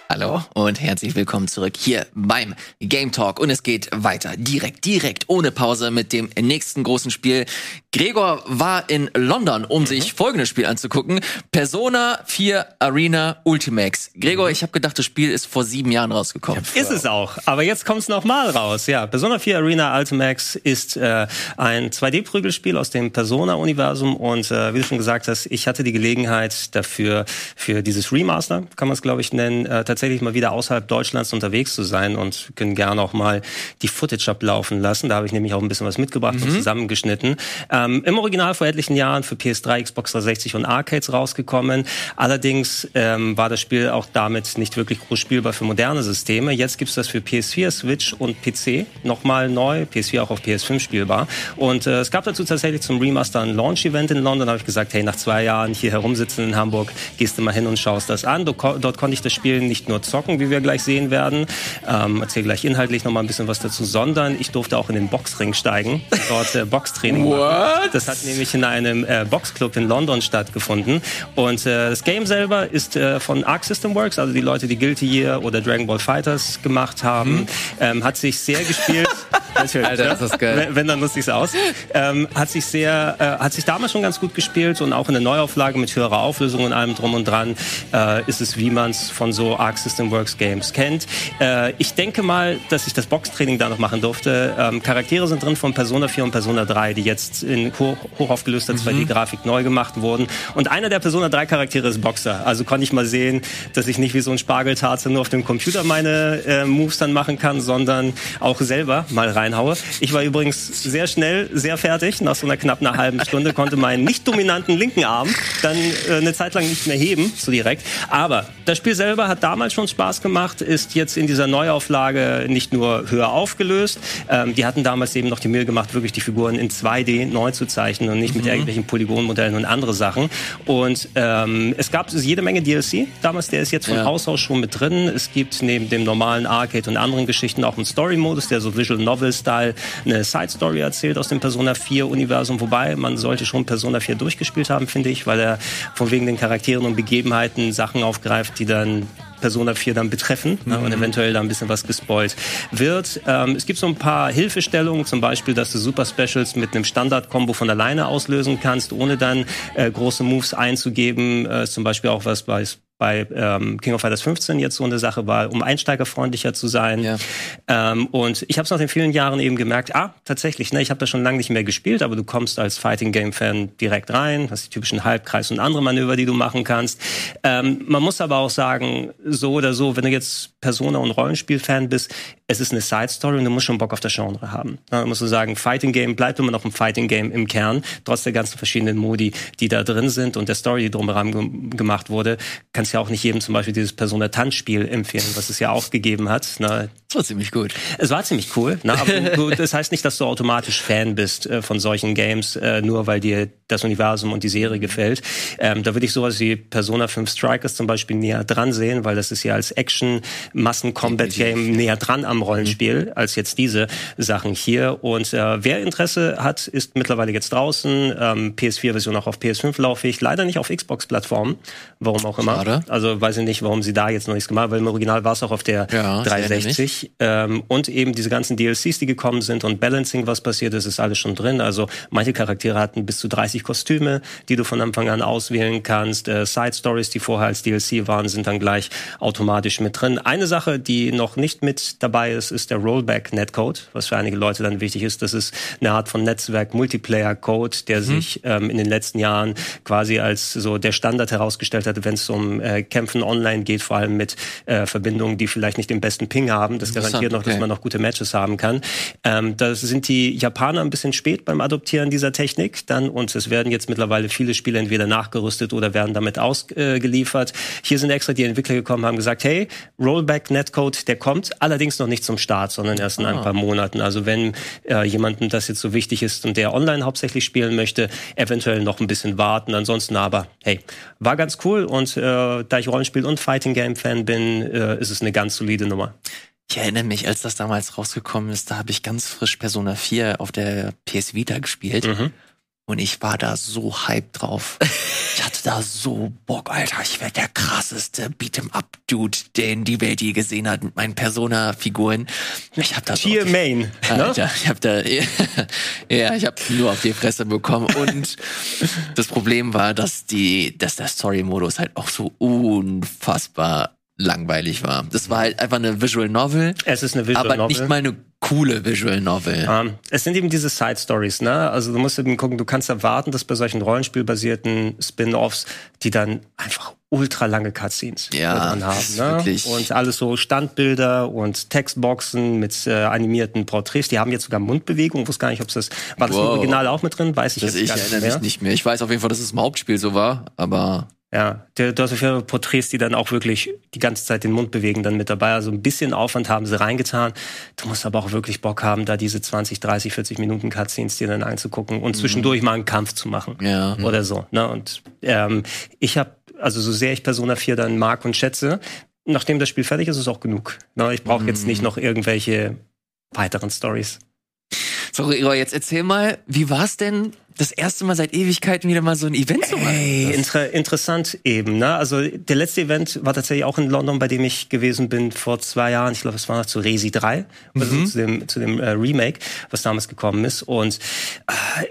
Hallo und herzlich willkommen zurück hier beim Game Talk. Und es geht weiter, direkt, direkt, ohne Pause mit dem nächsten großen Spiel. Gregor war in London, um sich folgendes Spiel anzugucken. Persona 4 Arena Ultimax. Gregor, ich habe gedacht, das Spiel ist vor sieben Jahren rausgekommen. Ist es auch. Aber jetzt kommt es nochmal raus. Ja, Persona 4 Arena Ultimax ist äh, ein 2D-Prügelspiel aus dem Persona-Universum. Und äh, wie du schon gesagt hast, ich hatte die Gelegenheit dafür, für dieses Remaster, kann man es glaube ich nennen, äh, tatsächlich mal wieder außerhalb Deutschlands unterwegs zu sein und können gerne auch mal die Footage ablaufen lassen. Da habe ich nämlich auch ein bisschen was mitgebracht und zusammengeschnitten. Ähm, Im Original vor etlichen Jahren für PS3, Xbox 360 und Arcades rausgekommen. Allerdings ähm, war das Spiel auch damit nicht wirklich groß spielbar für moderne Systeme. Jetzt gibt's das für PS4, Switch und PC nochmal neu. PS4 auch auf PS5 spielbar. Und äh, es gab dazu tatsächlich zum Remaster ein Launch-Event in London. Da habe ich gesagt, hey, nach zwei Jahren hier herumsitzen in Hamburg, gehst du mal hin und schaust das an. Dort, dort konnte ich das Spiel nicht nur zocken, wie wir gleich sehen werden. Ähm, erzähl gleich inhaltlich noch mal ein bisschen was dazu, sondern ich durfte auch in den Boxring steigen, dort äh, Boxtraining machen. Das hat nämlich in einem äh, Boxclub in London stattgefunden. Und äh, das Game selber ist äh, von Arc System Works, also die Leute, die Guilty Gear oder Dragon Ball Fighters gemacht haben. Ähm, hat sich sehr gespielt. Natürlich, Alter, ist das geil. Wenn, wenn dann lustig aus. Ähm, hat sich sehr, äh, hat sich damals schon ganz gut gespielt und auch in der Neuauflage mit höherer Auflösung und allem drum und dran äh, ist es, wie man es von so Arc System Works Games kennt. Äh, ich denke mal, dass ich das Boxtraining da noch machen durfte. Ähm, Charaktere sind drin von Persona 4 und Persona 3, die jetzt in hoch, hoch aufgelöster 2D-Grafik neu gemacht wurden. Und einer der Persona 3 Charaktere ist Boxer. Also konnte ich mal sehen, dass ich nicht wie so ein Spargeltarze nur auf dem Computer meine äh, Moves dann machen kann, sondern auch selber mal reinhaue. Ich war übrigens sehr schnell, sehr fertig. Nach so einer knapp einer halben Stunde konnte meinen nicht dominanten linken Arm dann äh, eine Zeit lang nicht mehr heben, so direkt. Aber das Spiel selber hat damals schon Spaß gemacht, ist jetzt in dieser Neuauflage nicht nur höher aufgelöst. Ähm, die hatten damals eben noch die Mühe gemacht, wirklich die Figuren in 2D neu zu zeichnen und nicht mit irgendwelchen Polygonmodellen und andere Sachen. Und ähm, es gab jede Menge DLC. Damals, der ist jetzt von Ja. Haus aus schon mit drin. Es gibt neben dem normalen Arcade und anderen Geschichten auch einen Story-Modus, der so Visual Novel-Style eine Side-Story erzählt aus dem Persona 4-Universum. Wobei, man sollte schon Persona 4 durchgespielt haben, finde ich, weil er von wegen den Charakteren und Begebenheiten Sachen aufgreift, die dann Persona 4 dann betreffen ne, und eventuell da ein bisschen was gespoilt wird. Ähm, es gibt so ein paar Hilfestellungen, zum Beispiel, dass du Super Specials mit einem Standard-Kombo von alleine auslösen kannst, ohne dann äh, große Moves einzugeben. Äh, zum Beispiel auch was bei bei ähm, King of Fighters 15 jetzt so eine Sache war, um einsteigerfreundlicher zu sein. Ja. Ähm, und ich habe es nach den vielen Jahren eben gemerkt, ah, tatsächlich, ne, ich habe das schon lange nicht mehr gespielt, aber du kommst als Fighting Game Fan direkt rein, hast die typischen Halbkreis und andere Manöver, die du machen kannst. Ähm, man muss aber auch sagen, so oder so, wenn du jetzt Persona und Rollenspiel-Fan bist, es ist eine Side Story und du musst schon Bock auf das Genre haben. Da musst du sagen, Fighting Game bleibt immer noch ein Fighting Game im Kern, trotz der ganzen verschiedenen Modi, die da drin sind und der Story, die drumherum ge gemacht wurde, kannst ja auch nicht jedem zum Beispiel dieses Persona Tanzspiel empfehlen, was es ja auch gegeben hat. Ne? War ziemlich gut. Es war ziemlich cool, ne? aber das heißt nicht, dass du automatisch Fan bist äh, von solchen Games, äh, nur weil dir das Universum und die Serie gefällt. Ähm, da würde ich sowas wie Persona 5 Strikers zum Beispiel näher dran sehen, weil das ist ja als Action-Massen-Combat-Game näher dran am Rollenspiel als jetzt diese Sachen hier. Und äh, wer Interesse hat, ist mittlerweile jetzt draußen. Ähm, PS4-Version auch auf PS5 laufig, leider nicht auf Xbox-Plattformen, warum auch immer. Schade. Also weiß ich nicht, warum sie da jetzt noch nichts gemacht haben, weil im Original war es auch auf der Ja, ich erinnere 360. Ähm, und eben diese ganzen DLCs, die gekommen sind und Balancing, was passiert ist, ist alles schon drin. Also manche Charaktere hatten bis zu 30 Kostüme, die du von Anfang an auswählen kannst. Äh, Side Stories, die vorher als DLC waren, sind dann gleich automatisch mit drin. Eine Sache, die noch nicht mit dabei ist, ist der Rollback Netcode, was für einige Leute dann wichtig ist. Das ist eine Art von Netzwerk Multiplayer Code, der sich ähm, in den letzten Jahren quasi als so der Standard herausgestellt hat, wenn es um äh, Kämpfen online geht, vor allem mit äh, Verbindungen, die vielleicht nicht den besten Ping haben. Das garantiert noch, dass okay. man noch gute Matches haben kann. Ähm, da sind die Japaner ein bisschen spät beim Adoptieren dieser Technik dann und es werden jetzt mittlerweile viele Spiele entweder nachgerüstet oder werden damit ausgeliefert. Hier sind extra die Entwickler gekommen, haben gesagt, hey, Rollback Netcode, der kommt, allerdings noch nicht zum Start, sondern erst in ein paar Monaten. Also wenn äh, jemandem das jetzt so wichtig ist und der online hauptsächlich spielen möchte, eventuell noch ein bisschen warten. Ansonsten aber, hey, war ganz cool und äh, da ich Rollenspiel und Fighting Game Fan bin, äh, ist es eine ganz solide Nummer. Ich erinnere mich, als das damals rausgekommen ist, da habe ich ganz frisch Persona 4 auf der PS Vita gespielt. Und ich war da so hyped drauf. Ich hatte da so Bock, Alter. Ich werde der krasseste Beat'em-up-Dude, den die Welt je gesehen hat mit meinen Persona-Figuren. Ich hab da so Tier Main. Ne? Alter, ich hab da, ja, ich hab nur auf die Fresse bekommen. Und das Problem war, dass die, dass der Story-Modus halt auch so unfassbar langweilig war. Das war halt einfach eine Visual Novel, Es ist eine Visual aber Novel. nicht mal eine coole Visual Novel. Ähm, es sind eben diese Side Stories, ne? Also du musst eben gucken, du kannst erwarten, dass bei solchen Rollenspielbasierten Spin-offs, die dann einfach ultra lange Cutscenes Ja, haben, ne? wirklich- Und alles so Standbilder und Textboxen mit äh, animierten Porträts. Die haben jetzt sogar Mundbewegung. Wusste gar nicht, ob es das war das im Wow. Original auch mit drin. Weiß ich Das jetzt ich gar nicht erinnere mehr. mich nicht mehr. Ich weiß auf jeden Fall, dass es im Hauptspiel so war, aber Ja, du hast auf jeden Fall Porträts, die dann auch wirklich die ganze Zeit den Mund bewegen, dann mit dabei. Also ein bisschen Aufwand haben sie reingetan. Du musst aber auch wirklich Bock haben, da diese 20, 30, 40 Minuten Cutscenes dir dann anzugucken und zwischendurch mal einen Kampf zu machen. Mhm. Ja. Oder so. Ne? Und ähm, ich habe, also so sehr ich Persona 4 dann mag und schätze, nachdem das Spiel fertig ist, ist es auch genug. Ne? Ich brauche Mhm. jetzt nicht noch irgendwelche weiteren Stories. so, Igor, jetzt erzähl mal, wie war's denn das erste Mal seit Ewigkeiten wieder mal so ein Event zu machen? Ey, inter interessant eben. Ne? Also der letzte Event war tatsächlich auch in London, bei dem ich gewesen bin vor zwei Jahren. Ich glaube, es war noch zu Resi 3, also zu dem, zu dem äh, Remake, was damals gekommen ist. Und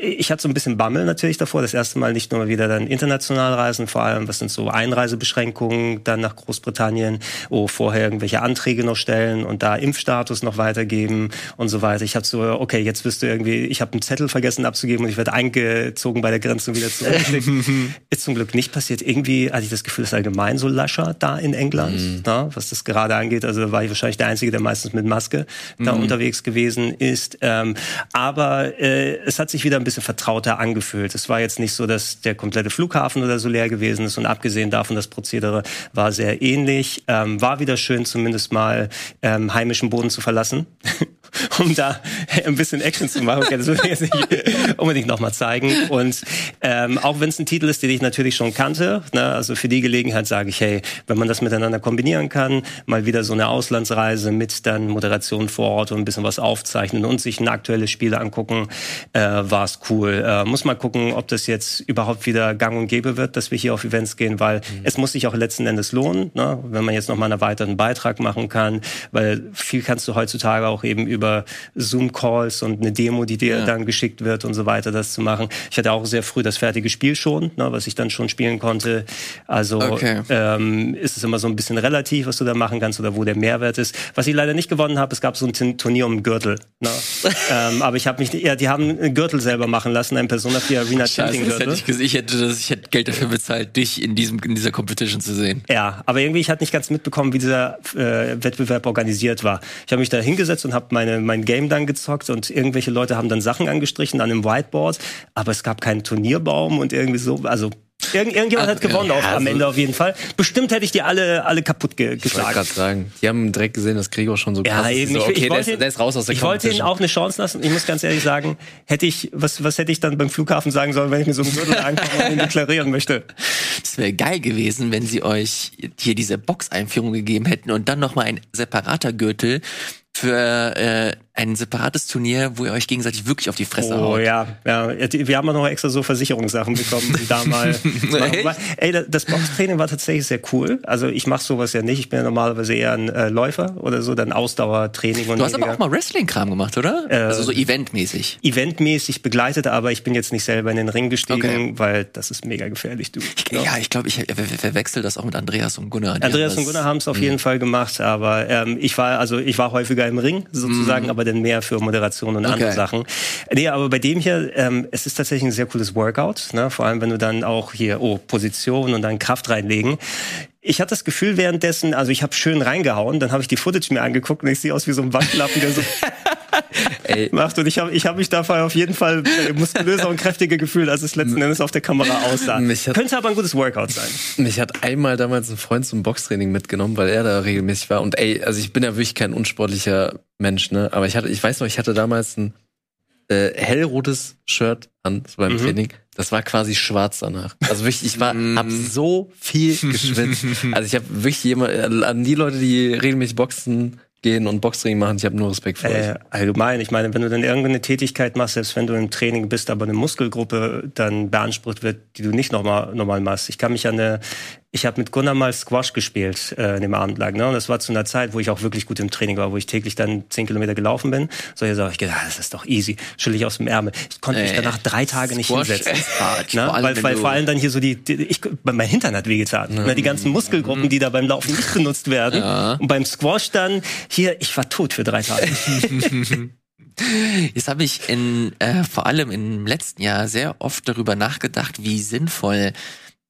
äh, ich hatte so ein bisschen Bammel natürlich davor. Das erste Mal nicht nur wieder dann international reisen, vor allem, was sind so Einreisebeschränkungen, dann nach Großbritannien, oh, vorher irgendwelche Anträge noch stellen und da Impfstatus noch weitergeben und so weiter. Ich hatte so, okay, jetzt wirst du irgendwie, ich habe einen Zettel vergessen abzugeben und ich werde eingezogen bei der Grenze und wieder zurückgeschickt. ist zum Glück nicht passiert. Irgendwie hatte ich das Gefühl, es ist allgemein so lascher da in England, na, was das gerade angeht. Also da war ich wahrscheinlich der Einzige, der meistens mit Maske da unterwegs gewesen ist. Ähm, aber äh, es hat sich wieder ein bisschen vertrauter angefühlt. Es war jetzt nicht so, dass der komplette Flughafen oder so leer gewesen ist. Und abgesehen davon, das Prozedere war sehr ähnlich. Ähm, war wieder schön, zumindest mal ähm, heimischen Boden zu verlassen. um da ein bisschen Action zu machen. Okay, das will ich jetzt nicht unbedingt nochmal zeigen. Und ähm, auch wenn es ein Titel ist, den ich natürlich schon kannte, ne, also für die Gelegenheit sage ich, hey, wenn man das miteinander kombinieren kann, mal wieder so eine Auslandsreise mit dann Moderation vor Ort und ein bisschen was aufzeichnen und sich ein aktuelles Spiel angucken, äh, war es cool. Äh, muss mal gucken, ob das jetzt überhaupt wieder gang und gäbe wird, dass wir hier auf Events gehen, weil es muss sich auch letzten Endes lohnen, ne, wenn man jetzt nochmal einen erweiterten Beitrag machen kann, weil viel kannst du heutzutage auch eben über Zoom-Calls und eine Demo, die dir dann geschickt wird und so weiter, das zu machen. Ich hatte auch sehr früh das fertige Spiel schon, ne, was ich dann schon spielen konnte. Also Okay. ähm, ist es immer so ein bisschen relativ, was du da machen kannst oder wo der Mehrwert ist. Was ich leider nicht gewonnen habe, es gab so ein Turnier um den Gürtel. Ne? ähm, aber ich habe mich, ja, die haben einen Gürtel selber machen lassen, ein Persona 4 Arena Champion das hätte Gürtel. ich, ich hätte das, ich hätte Geld dafür bezahlt, dich in diesem in dieser Competition zu sehen. Ja, aber irgendwie ich hatte nicht ganz mitbekommen, wie dieser äh, Wettbewerb organisiert war. Ich habe mich da hingesetzt und habe meine mein Game dann gezockt und irgendwelche Leute haben dann Sachen angestrichen an dem Whiteboard, aber es gab keinen Turnierbaum und irgendwie so, also irgend, irgendjemand Ah, hat gewonnen ja, auf, am also- Ende auf jeden Fall. Bestimmt hätte ich die alle alle kaputt ge Ich wollte geschlagen. gerade sagen, die haben direkt gesehen, dass Gregor schon so Ja, krass ist. So, okay, ich der, wollte ist, der ist raus aus der Ich wollte Competition. auch eine Chance lassen. Ich muss ganz ehrlich sagen, hätte ich, was, was hätte ich dann beim Flughafen sagen sollen, wenn ich mir so einen Gürtel ankomme und ihn deklarieren möchte? Es wäre geil gewesen, wenn sie euch hier diese Box-Einführung gegeben hätten und dann noch mal ein separater Gürtel für äh, ein separates Turnier, wo ihr euch gegenseitig wirklich auf die Fresse Oh haut. ja, ja. Wir haben auch noch extra so Versicherungssachen bekommen, die da mal. Ey, da- das Boxtraining war tatsächlich sehr cool. Also ich mache sowas ja nicht. Ich bin ja normalerweise eher ein äh, Läufer oder so, dann Ausdauertraining und Du hast aber weniger auch mal Wrestling-Kram gemacht, oder? also so eventmäßig. eventmäßig begleitet, aber ich bin jetzt nicht selber in den Ring gestiegen, Okay. weil das ist mega gefährlich, du. Ja, ich glaube, ich ver- ver- verwechsel das auch mit Andreas und Gunnar. Andreas und Gunnar haben es auf jeden Fall gemacht, aber ähm, ich war also ich war häufiger im Ring sozusagen, aber dann mehr für Moderation und andere Okay. Sachen. Nee, aber bei dem hier, ähm, es ist tatsächlich ein sehr cooles Workout, ne? vor allem wenn du dann auch hier oh Position und dann Kraft reinlegen. Ich hatte das Gefühl währenddessen, also ich habe schön reingehauen, dann habe ich die Footage mir angeguckt und ich sehe aus wie so ein Wandlappen, der so Ey, macht und ich habe ich hab mich dabei auf jeden Fall äh, muskulöser und kräftiger gefühlt, als es letzten Endes auf der Kamera aussah. Hat- Könnte aber ein gutes Workout sein. Mich hat einmal damals ein Freund zum Boxtraining mitgenommen, weil er da regelmäßig war. Und ey, also ich bin ja wirklich kein unsportlicher Mensch, ne? Aber ich hatte, ich weiß noch, ich hatte damals ein äh, hellrotes Shirt an so beim Training. Das war quasi schwarz danach. Also wirklich, ich war, hab so viel geschwitzt. Also ich habe wirklich jemand, an die Leute, die regelmäßig boxen, gehen und Boxtraining machen. Ich habe nur Respekt vor euch. Äh, allgemein, ich meine, wenn du dann irgendeine Tätigkeit machst, selbst wenn du im Training bist, aber eine Muskelgruppe dann beansprucht wird, die du nicht normal, normal machst. Ich kann mich an eine, ich habe mit Gunnar mal Squash gespielt äh, in dem Abend lang. Ne? Und das war zu einer Zeit, wo ich auch wirklich gut im Training war, wo ich täglich dann zehn Kilometer gelaufen bin. So ich sag ich gedacht, ah, das ist doch easy, schüttel ich aus dem Ärmel. Ich konnte mich danach drei Tage nicht Squash hinsetzen. hart, Ne? vor allem, weil weil vor allem dann hier so die, die ich, mein Hintern hat wehgetan. Ne? Die ganzen Muskelgruppen, die da beim Laufen nicht benutzt werden. Und beim Squash dann, hier, ich war tot für drei Tage. Jetzt habe ich in äh, vor allem im letzten Jahr sehr oft darüber nachgedacht, wie sinnvoll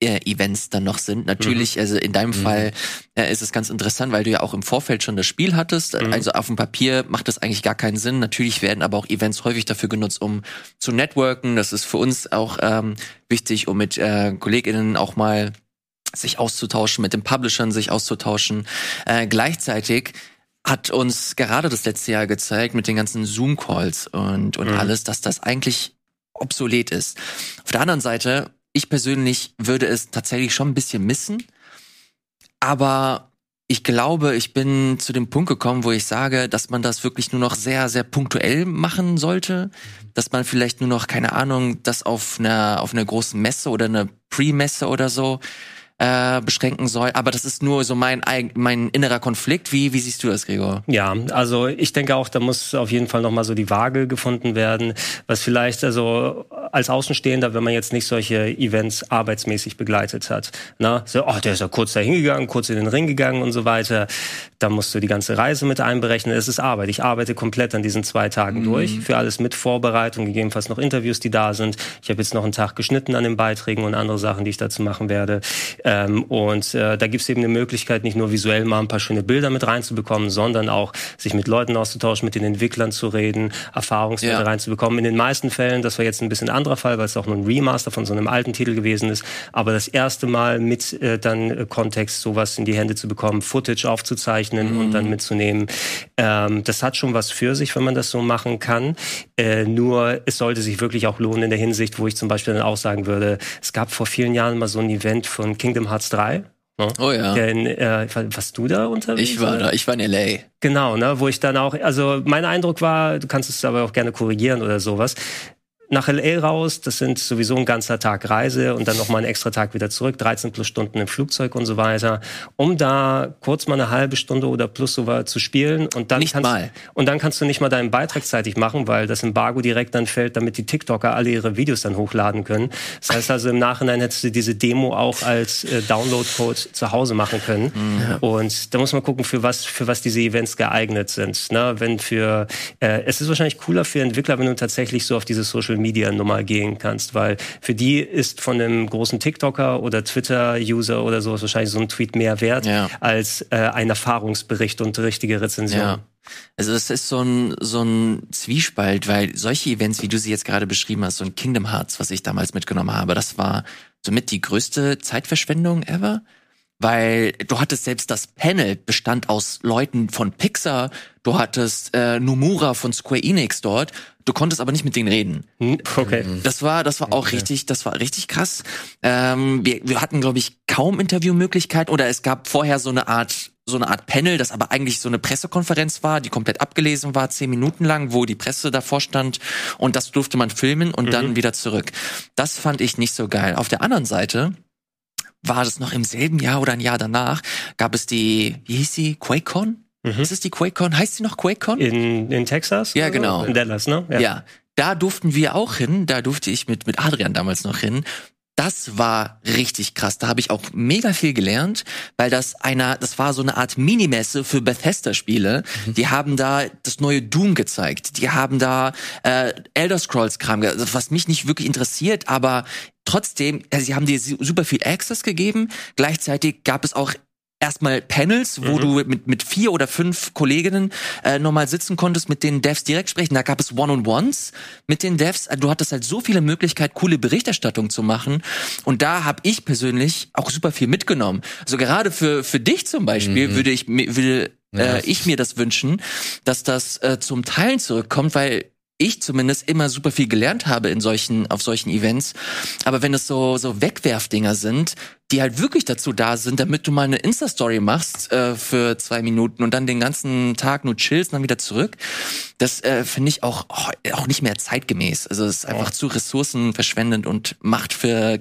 Events dann noch sind. Natürlich, also in deinem Fall äh, ist es ganz interessant, weil du ja auch im Vorfeld schon das Spiel hattest. Also auf dem Papier macht das eigentlich gar keinen Sinn. Natürlich werden aber auch Events häufig dafür genutzt, um zu networken. Das ist für uns auch ähm, wichtig, um mit äh, KollegInnen auch mal sich auszutauschen, mit den Publishern sich auszutauschen. Äh, gleichzeitig hat uns gerade das letzte Jahr gezeigt mit den ganzen Zoom-Calls und, und alles, dass das eigentlich obsolet ist. Auf der anderen Seite, ich persönlich würde es tatsächlich schon ein bisschen missen, aber ich glaube, ich bin zu dem Punkt gekommen, wo ich sage, dass man das wirklich nur noch sehr, sehr punktuell machen sollte. Dass man vielleicht nur noch, keine Ahnung, das auf einer, auf einer großen Messe oder einer Pre-Messe oder so äh, beschränken soll. Aber das ist nur so mein, mein innerer Konflikt. Wie, wie siehst du das, Gregor? Ja, also ich denke auch, da muss auf jeden Fall nochmal so die Waage gefunden werden, was vielleicht also als Außenstehender, wenn man jetzt nicht solche Events arbeitsmäßig begleitet hat, na, so, oh, der ist ja kurz da hingegangen, kurz in den Ring gegangen und so weiter, da musst du die ganze Reise mit einberechnen. Es ist Arbeit. Ich arbeite komplett an diesen zwei Tagen durch, für alles mit Vorbereitung, gegebenenfalls noch Interviews, die da sind. Ich habe jetzt noch einen Tag geschnitten an den Beiträgen und andere Sachen, die ich dazu machen werde. Ähm, und äh, da gibt es eben eine Möglichkeit, nicht nur visuell mal ein paar schöne Bilder mit reinzubekommen, sondern auch sich mit Leuten auszutauschen, mit den Entwicklern zu reden, Erfahrungswerte Ja. reinzubekommen. In den meisten Fällen, das war jetzt ein bisschen anderer Fall, weil es auch nur ein Remaster von so einem alten Titel gewesen ist, aber das erste Mal mit äh, dann äh, Kontext sowas in die Hände zu bekommen, Footage aufzuzeichnen und dann mitzunehmen, ähm, das hat schon was für sich, wenn man das so machen kann. Äh, nur es sollte sich wirklich auch lohnen in der Hinsicht, wo ich zum Beispiel dann auch sagen würde, es gab vor vielen Jahren mal so ein Event von Kingdom Hearts 3. Ne? Oh ja. Der in, äh, warst du da unterwegs? Ich war da, ich war in LA. Genau, ne, wo ich dann auch, also mein Eindruck war, du kannst es aber auch gerne korrigieren oder sowas. Nach LA raus, das sind sowieso ein ganzer Tag Reise und dann nochmal einen extra Tag wieder zurück, 13 plus Stunden im Flugzeug und so weiter, um da kurz mal eine halbe Stunde oder plus so was zu spielen und dann Nicht kannst, mal. und dann kannst du nicht mal deinen Beitrag zeitig machen, weil das Embargo direkt dann fällt, damit die TikToker alle ihre Videos dann hochladen können. Das heißt also im Nachhinein hättest du diese Demo auch als äh, Download-Code zu Hause machen können. Und da muss man gucken, für was, für was diese Events geeignet sind. Ne? Wenn für, äh, es ist wahrscheinlich cooler für Entwickler, wenn du tatsächlich so auf diese Social Media Nummer gehen kannst, weil für die ist von einem großen TikToker oder Twitter-User oder sowas wahrscheinlich so ein Tweet mehr wert Ja. als äh, ein Erfahrungsbericht und richtige Rezension. Ja. Also es ist so ein, so ein Zwiespalt, weil solche Events, wie du sie jetzt gerade beschrieben hast, so ein Kingdom Hearts, was ich damals mitgenommen habe, das war somit die größte Zeitverschwendung ever. Weil du hattest selbst das Panel bestand aus Leuten von Pixar, du hattest äh, Nomura von Square Enix dort, du konntest aber nicht mit denen reden. Hm, Okay. Das war, das war auch richtig, das war richtig krass. Ähm, wir, wir hatten, glaube ich, kaum Interviewmöglichkeit oder es gab vorher so eine Art, so eine Art Panel, das aber eigentlich so eine Pressekonferenz war, die komplett abgelesen war, zehn Minuten lang, wo die Presse davor stand und das durfte man filmen und dann wieder zurück. Das fand ich nicht so geil. Auf der anderen Seite war das noch im selben Jahr oder ein Jahr danach, gab es die, wie hieß sie, QuakeCon? Ist es die QuakeCon? Heißt sie noch QuakeCon? In, in Texas? Ja, so? genau. In Dallas, ne? Ja. da durften wir auch hin, da durfte ich mit, mit Adrian damals noch hin. Das war richtig krass. Da habe ich auch mega viel gelernt, weil das einer, das war so eine Art Minimesse für Bethesda-Spiele. Die haben da das neue Doom gezeigt. Die haben da äh, Elder Scrolls-Kram, ge- also was mich nicht wirklich interessiert, aber trotzdem, also sie haben dir su- super viel Access gegeben. Gleichzeitig gab es auch erstmal Panels, wo du mit, mit vier oder fünf Kolleginnen äh, nochmal sitzen konntest, mit den Devs direkt sprechen. Da gab es One-on-Ones mit den Devs. Also Du hattest halt so viele Möglichkeiten, coole Berichterstattung zu machen. Und da habe ich persönlich auch super viel mitgenommen. Also gerade für, für dich zum Beispiel würde ich mir- würde äh, ich mir das wünschen, dass das äh, zum Teilen zurückkommt, weil ich zumindest immer super viel gelernt habe in solchen, auf solchen Events. Aber wenn es so, so Wegwerfdinger sind, die halt wirklich dazu da sind, damit du mal eine Insta-Story machst äh, für zwei Minuten und dann den ganzen Tag nur chillst und dann wieder zurück. Das äh, finde ich auch, auch nicht mehr zeitgemäß. Also es ist einfach zu ressourcenverschwendend und macht für,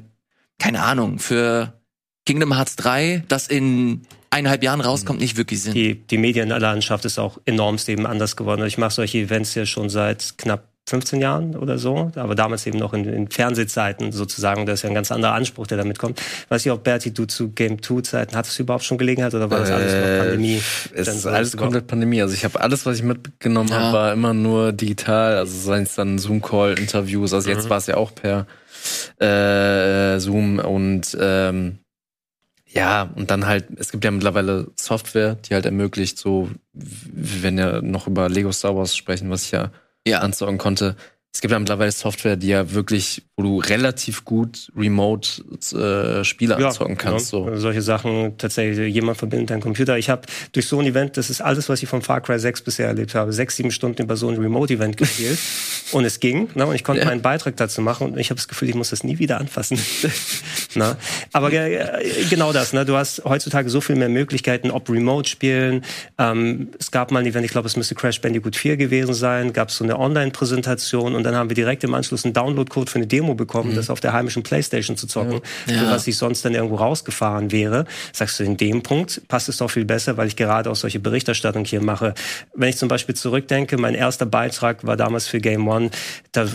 keine Ahnung, für Kingdom Hearts 3, das in eineinhalb Jahren rauskommt, nicht wirklich Sinn. Die, die Medienlandschaft ist auch enormst eben anders geworden. Ich mache solche Events ja schon seit knapp 15 Jahren oder so, aber damals eben noch in, in Fernsehzeiten sozusagen. Das ist ja ein ganz anderer Anspruch, der damit kommt. Weiß ich auch, Berti, du zu Game 2 Zeiten, hattest du überhaupt schon Gelegenheit oder war das alles noch Pandemie? Es Dann ist alles komplett Pandemie. Also ich habe alles, was ich mitgenommen Ja. habe, war immer nur digital. Also seien es dann Zoom-Call, Interviews. Also jetzt war es ja auch per äh, Zoom und ähm, ja, und dann halt, es gibt ja mittlerweile Software, die halt ermöglicht, so, wenn wir noch über Lego Star Wars sprechen, was ich ja, Ja. anzocken konnte. Es gibt ja mittlerweile Software, die ja wirklich, wo du relativ gut remote äh, Spiele anzocken kannst. ja. So. Solche Sachen, tatsächlich, jemand verbindet deinen Computer. Ich habe durch so ein Event, das ist alles, was ich von Far Cry 6 bisher erlebt habe, sechs, sieben Stunden über so ein Remote-Event gespielt. und es ging. Ne? Und ich konnte Ja. meinen Beitrag dazu machen und ich habe das Gefühl, ich muss das nie wieder anfassen. ne? Aber äh, genau das, ne? du hast heutzutage so viel mehr Möglichkeiten, ob Remote spielen. Ähm, es gab mal ein Event, ich glaube, es müsste Crash Bandicoot 4 gewesen sein, gab es so eine Online-Präsentation und dann haben wir direkt im Anschluss einen Download-Code für eine Demo bekommen, das auf der heimischen Playstation zu zocken, für Ja. was ich sonst dann irgendwo rausgefahren wäre. Sagst du, in dem Punkt passt es doch viel besser, weil ich gerade auch solche Berichterstattung hier mache. Wenn ich zum Beispiel zurückdenke, mein erster Beitrag war damals für Game One, da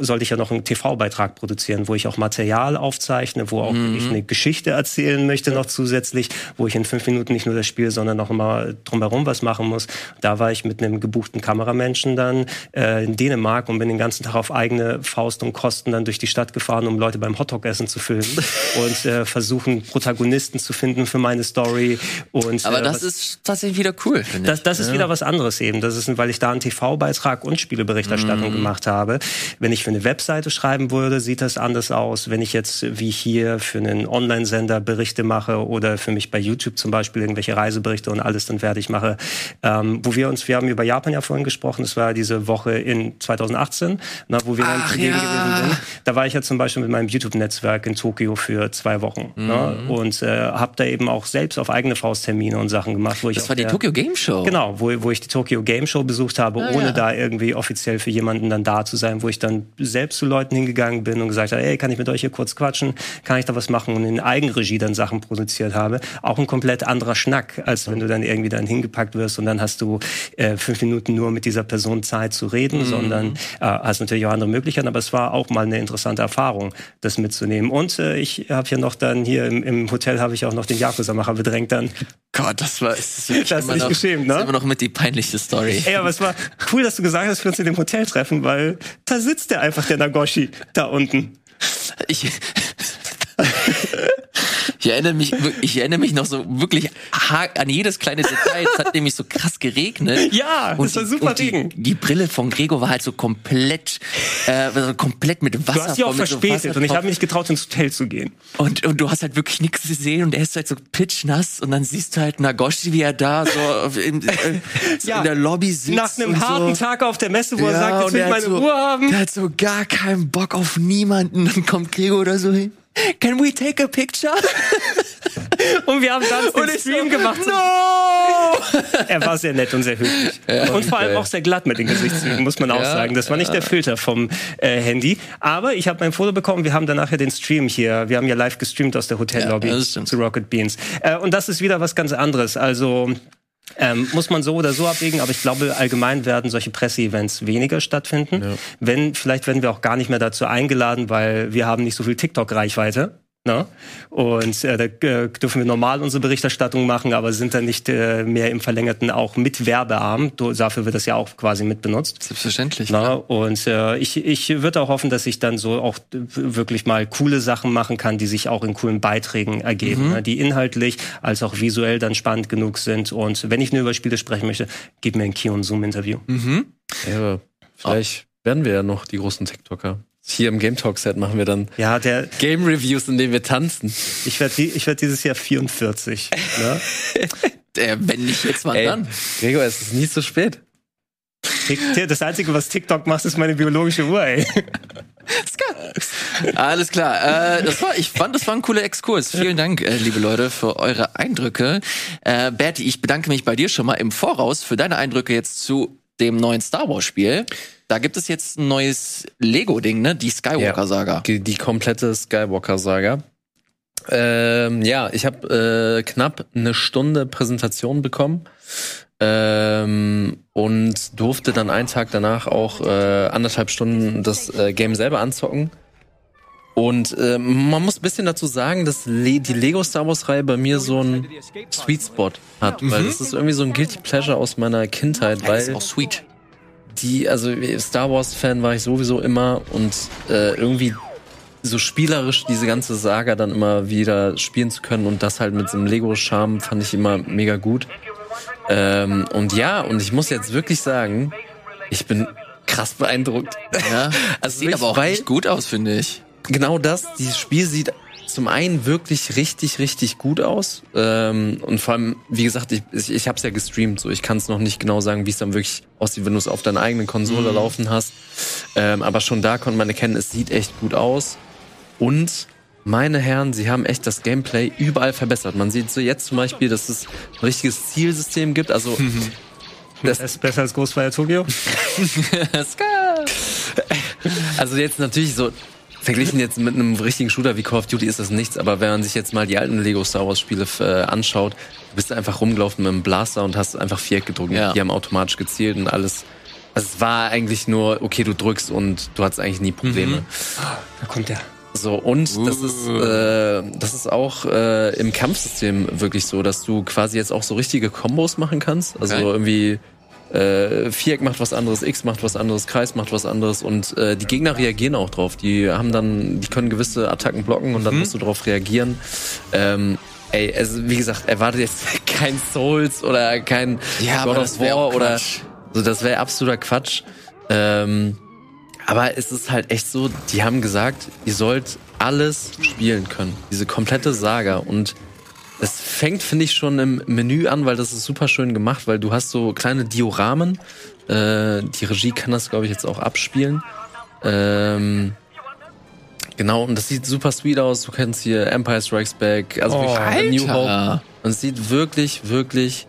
sollte ich ja noch einen TV-Beitrag produzieren, wo ich auch Material aufzeichne, wo auch ich eine Geschichte erzählen möchte noch zusätzlich, wo ich in fünf Minuten nicht nur das Spiel, sondern noch mal drumherum was machen muss. Da war ich mit einem gebuchten Kameramenschen dann äh, in Dänemark und bin den ganzen Tag auf eigene Faust und Kosten dann durch die Stadt gefahren, um Leute beim Hotdog-Essen zu filmen und äh, versuchen, Protagonisten zu finden für meine Story. Und, Aber äh, das was- ist tatsächlich wieder cool, finde das, das ist wieder was anderes eben. Das ist, weil ich da einen TV-Beitrag und Spieleberichterstattung Mhm. gemacht habe. Wenn ich für eine Webseite schreiben würde, sieht das anders aus. Wenn ich jetzt wie hier für einen Online-Sender Berichte mache oder für mich bei YouTube zum Beispiel irgendwelche Reiseberichte und alles dann fertig mache, ähm, wo wir uns, wir haben über Japan ja vorhin gesprochen, das war diese Woche in 2018, na, wo wir dann Ach, zugegen ja. gewesen sind. Da war ich ja zum Beispiel mit meinem YouTube-Netzwerk in Tokio für zwei Wochen ne? Mhm. und äh, habe da eben auch selbst auf eigene Faust Termine und Sachen gemacht, wo ich Das war die der- Tokyo Game Show. Genau, wo, wo ich die Tokyo Game Show besucht habe, Ah, ohne ja. da irgendwie offiziell für jemanden dann da zu sein, wo ich dann selbst zu Leuten hingegangen bin und gesagt habe, ey, kann ich mit euch hier kurz quatschen? Kann ich da was machen? Und in Eigenregie dann Sachen produziert habe. Auch ein komplett anderer Schnack, als wenn du dann irgendwie dann hingepackt wirst und dann hast du äh, fünf Minuten nur mit dieser Person Zeit zu reden, Mhm. sondern äh, hast natürlich auch andere Möglichkeiten, aber es war auch mal eine interessante Erfahrung, das mitzunehmen. Und äh, ich habe ja noch dann hier im, im Hotel habe ich auch noch den Yakuza-Macher bedrängt dann. Gott, das war ist Das ist nicht noch, geschämt, ne? Das ist immer noch mit die peinlichste Story. Ey, aber es war cool, dass du gesagt hast, wir uns in dem Hotel treffen, weil da sitzt der einfach, der Nagoshi, da unten. Ich, ich erinnere mich, ich erinnere mich noch so wirklich an jedes kleine Detail. Es hat nämlich so krass geregnet. Ja, und das war die, super die, Regen. die Brille von Gregor war halt so komplett, äh, also komplett mit Wasser. Du hast dich auch so verspätet Wasser und ich habe mich nicht getraut, ins Hotel zu gehen. Und, und du hast halt wirklich nichts gesehen und er ist halt so pitchnass und dann siehst du halt Nagoshi, wie er da so, in, äh, so Ja, in der Lobby sitzt. Nach einem harten so. Tag auf der Messe, wo er sagt, jetzt will ich meine so, Ruhe haben. Der hat so gar keinen Bock auf niemanden. Dann kommt Gregor da so hin. Can we take a picture? Und wir haben dann den Stream so, gemacht. No! Er war sehr nett und sehr höflich. und vor allem auch sehr glatt mit den Gesichtszügen, muss man auch Ja, sagen. Das war nicht der Filter vom äh, Handy. Aber ich habe mein Foto bekommen. Wir haben danach ja den Stream hier. Wir haben ja live gestreamt aus der Hotellobby Ja, zu Rocket Beans. Äh, und das ist wieder was ganz anderes. Also ähm, muss man so oder so abwägen, aber ich glaube, allgemein werden solche Presseevents weniger stattfinden. Wenn, vielleicht werden wir auch gar nicht mehr dazu eingeladen, weil wir haben nicht so viel TikTok-Reichweite. Ne? Und äh, da äh, dürfen wir normal unsere Berichterstattung machen, aber sind dann nicht äh, mehr im Verlängerten auch mit Werbearm. Du- Dafür wird das ja auch quasi mit benutzt. Selbstverständlich. Na, und äh, ich, ich würde auch hoffen, dass ich dann so auch wirklich mal coole Sachen machen kann, die sich auch in coolen Beiträgen ergeben, ne, die inhaltlich als auch visuell dann spannend genug sind. Und wenn ich nur über Spiele sprechen möchte, gib mir ein Key- und Zoom-Interview. Ja, vielleicht werden wir ja noch die großen TikToker. Hier im Game Talk Set machen wir dann Ja, der, Game Reviews, in denen wir tanzen. ich werde ich werd dieses Jahr 44. ne? Äh, wenn nicht jetzt, wann Ey, dann? Gregor, es ist nie zu spät. Das Einzige, was TikTok macht, ist meine biologische Uhr, ey. Alles klar. Äh, das war, ich fand, das war ein cooler Exkurs. Vielen Dank, äh, liebe Leute, für eure Eindrücke. Äh, Bertie, ich bedanke mich bei dir schon mal im Voraus für deine Eindrücke jetzt zu dem neuen Star Wars Spiel. Da gibt es jetzt ein neues Lego-Ding, ne? Die Skywalker-Saga. Die, die komplette Skywalker-Saga. Ähm, ja, ich habe äh, knapp eine Stunde Präsentation bekommen ähm, und durfte dann einen Tag danach auch äh, anderthalb Stunden das äh, Game selber anzocken. Und äh, man muss ein bisschen dazu sagen, dass Le die Lego Star Wars Reihe bei mir so ein Sweet Spot hat, weil das ist irgendwie so ein guilty pleasure aus meiner Kindheit, Mhm. Das ist weil auch sweet. Die, also Star Wars Fan war ich sowieso immer und äh, irgendwie so spielerisch diese ganze Saga dann immer wieder spielen zu können und das halt mit so einem Lego-Charme fand ich immer mega gut. Ähm, und ja, und ich muss jetzt wirklich sagen, ich bin krass beeindruckt. Ja. Also Sieht aber auch weil- echt gut aus, finde ich. genau das. Dieses Spiel sieht zum einen wirklich richtig, richtig gut aus. Ähm, und vor allem, wie gesagt, ich, ich, ich habe es ja gestreamt, so ich kann es noch nicht genau sagen, wie es dann wirklich aussieht, wenn du es auf deiner eigenen Konsole laufen hast. Ähm, aber schon da konnte man erkennen, es sieht echt gut aus. Und meine Herren, sie haben echt das Gameplay überall verbessert. Man sieht so jetzt zum Beispiel, dass es ein richtiges Zielsystem gibt. Also Das ist besser als Ghostwire Tokyo. Also jetzt natürlich so verglichen jetzt mit einem richtigen Shooter wie Call of Duty ist das nichts, aber wenn man sich jetzt mal die alten Lego Star Wars Spiele äh, anschaut, du bist einfach rumgelaufen mit einem Blaster und hast einfach Viereck gedrückt. Ja. Die haben automatisch gezielt und alles. Also es war eigentlich nur, okay, du drückst und du hattest eigentlich nie Probleme. Da kommt der. So, und das ist, äh, das ist auch äh, im Kampfsystem wirklich so, dass du quasi jetzt auch so richtige Kombos machen kannst. Also Okay. irgendwie äh, Viereck macht was anderes, X macht was anderes, Kreis macht was anderes und äh, die Gegner reagieren auch drauf. Die haben dann, die können gewisse Attacken blocken und dann musst du darauf reagieren. Ähm, ey, also wie gesagt, erwartet jetzt kein Souls oder kein Ja, God of War oder so, das wäre absoluter Quatsch. Ähm, aber es ist halt echt so, die haben gesagt, ihr sollt alles spielen können. Diese komplette Saga. Und es fängt, finde ich, schon im Menü an, weil das ist super schön gemacht, weil du hast so kleine Dioramen. Äh, die Regie kann das, glaube ich, jetzt auch abspielen. Ähm, genau, und das sieht super sweet aus. Du kennst hier Empire Strikes Back, also Oh, New Alter. Hope. Und es sieht wirklich, wirklich,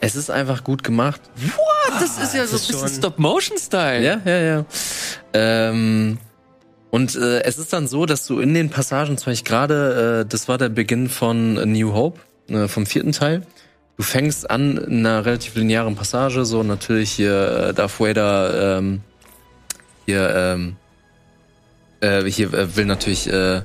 es ist einfach gut gemacht. Das ist ja so ein ist bisschen Stop-Motion-Style. Ja, ja, ja. Ähm, und äh, es ist dann so, dass du in den Passagen, zum Beispiel gerade, äh, das war der Beginn von New Hope, äh, vom vierten Teil. Du fängst an in einer relativ linearen Passage, so natürlich hier äh, Darth Vader, ähm, hier, ähm, äh, hier äh, will natürlich äh,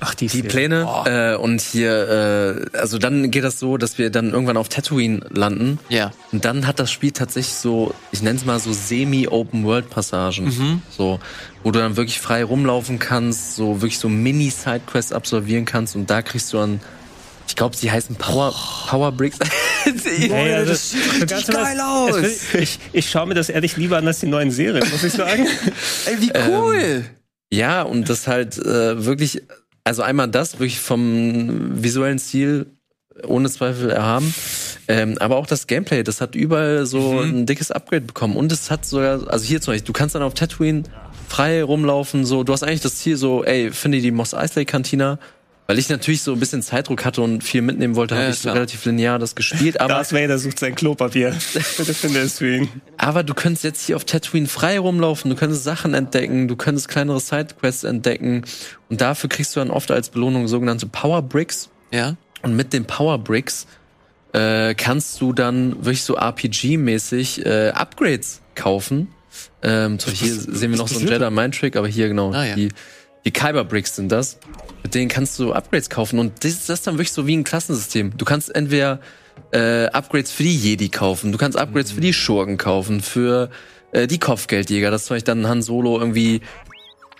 Ach, die, die Pläne äh, und hier, äh, also dann geht das so, dass wir dann irgendwann auf Tatooine landen Ja. und dann hat das Spiel tatsächlich so, ich nenne es mal so semi-Open-World-Passagen. So, wo du dann wirklich frei rumlaufen kannst, so wirklich so Mini-Sidequests absolvieren kannst und da kriegst du dann, ich glaube, sie heißen Power, Power Bricks. Ja, ja, das, sieht richtig geil aus. Ich, ich schaue mir das ehrlich lieber an als die neuen Serien, muss ich sagen. Ey, wie cool. ja, und das halt äh, wirklich, also einmal das, wirklich vom visuellen Stil ohne Zweifel erhaben. Ähm, aber auch das Gameplay, das hat überall so ein dickes Upgrade bekommen. Und es hat sogar, also hier zum Beispiel, du kannst dann auf Tatooine frei rumlaufen, so, du hast eigentlich das Ziel so, ey, finde die Moss Eisley Kantina. Weil ich natürlich so ein bisschen Zeitdruck hatte und viel mitnehmen wollte, Ja, habe ich so relativ linear das gespielt. Aber, Darth Vader sucht sein Klopapier. Bitte finde es für ihn. aber du könntest jetzt hier auf Tatooine frei rumlaufen, du könntest Sachen entdecken, du könntest kleinere Sidequests entdecken. Und dafür kriegst du dann oft als Belohnung sogenannte Power Bricks. Ja. Und mit den Power Bricks äh, kannst du dann wirklich so RPG-mäßig äh, Upgrades kaufen. Ähm, Beispiel hier sehen wir noch so einen Jedi Mind Trick, aber hier genau Ah, ja. die die Kyber Bricks sind das. Mit denen kannst du Upgrades kaufen und das, das ist dann wirklich so wie ein Klassensystem. Du kannst entweder äh, Upgrades für die Jedi kaufen, du kannst Upgrades für die Schurken kaufen, für äh, die Kopfgeldjäger, dass zum Beispiel dann Han Solo irgendwie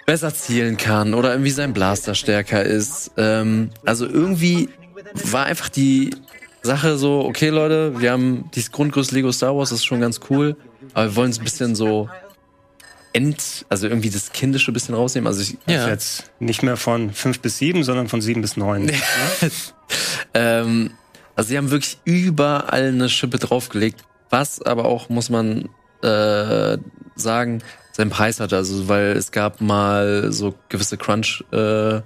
besser zielen kann oder irgendwie sein Blaster stärker ist. Ähm, also irgendwie war einfach die Sache so, okay Leute, wir haben dieses Grundgerüst Lego Star Wars, das ist schon ganz cool, aber wir wollen es ein bisschen so end, also irgendwie das Kindische ein bisschen rausnehmen. Also ich, Ja. Jetzt nicht mehr von fünf bis sieben, sondern von sieben bis neun. ähm, also sie haben wirklich überall eine Schippe draufgelegt, was aber auch, muss man äh, sagen, seinen Preis hatte. Also weil es gab mal so gewisse Crunch. Äh,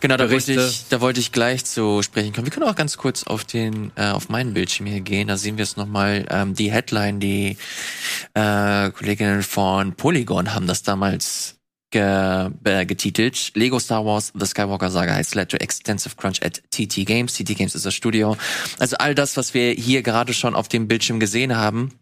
Genau, da wollte, Berichte. ich, da wollte ich gleich zu sprechen kommen. Wir können auch ganz kurz auf den, äh, auf meinen Bildschirm hier gehen. Da sehen wir es nochmal. Ähm, die Headline, die äh, Kolleginnen von Polygon haben das damals ge, äh, getitelt. Lego Star Wars The Skywalker Saga has led to extensive crunch at TT Games. TT Games ist das Studio. Also all das, was wir hier gerade schon auf dem Bildschirm gesehen haben,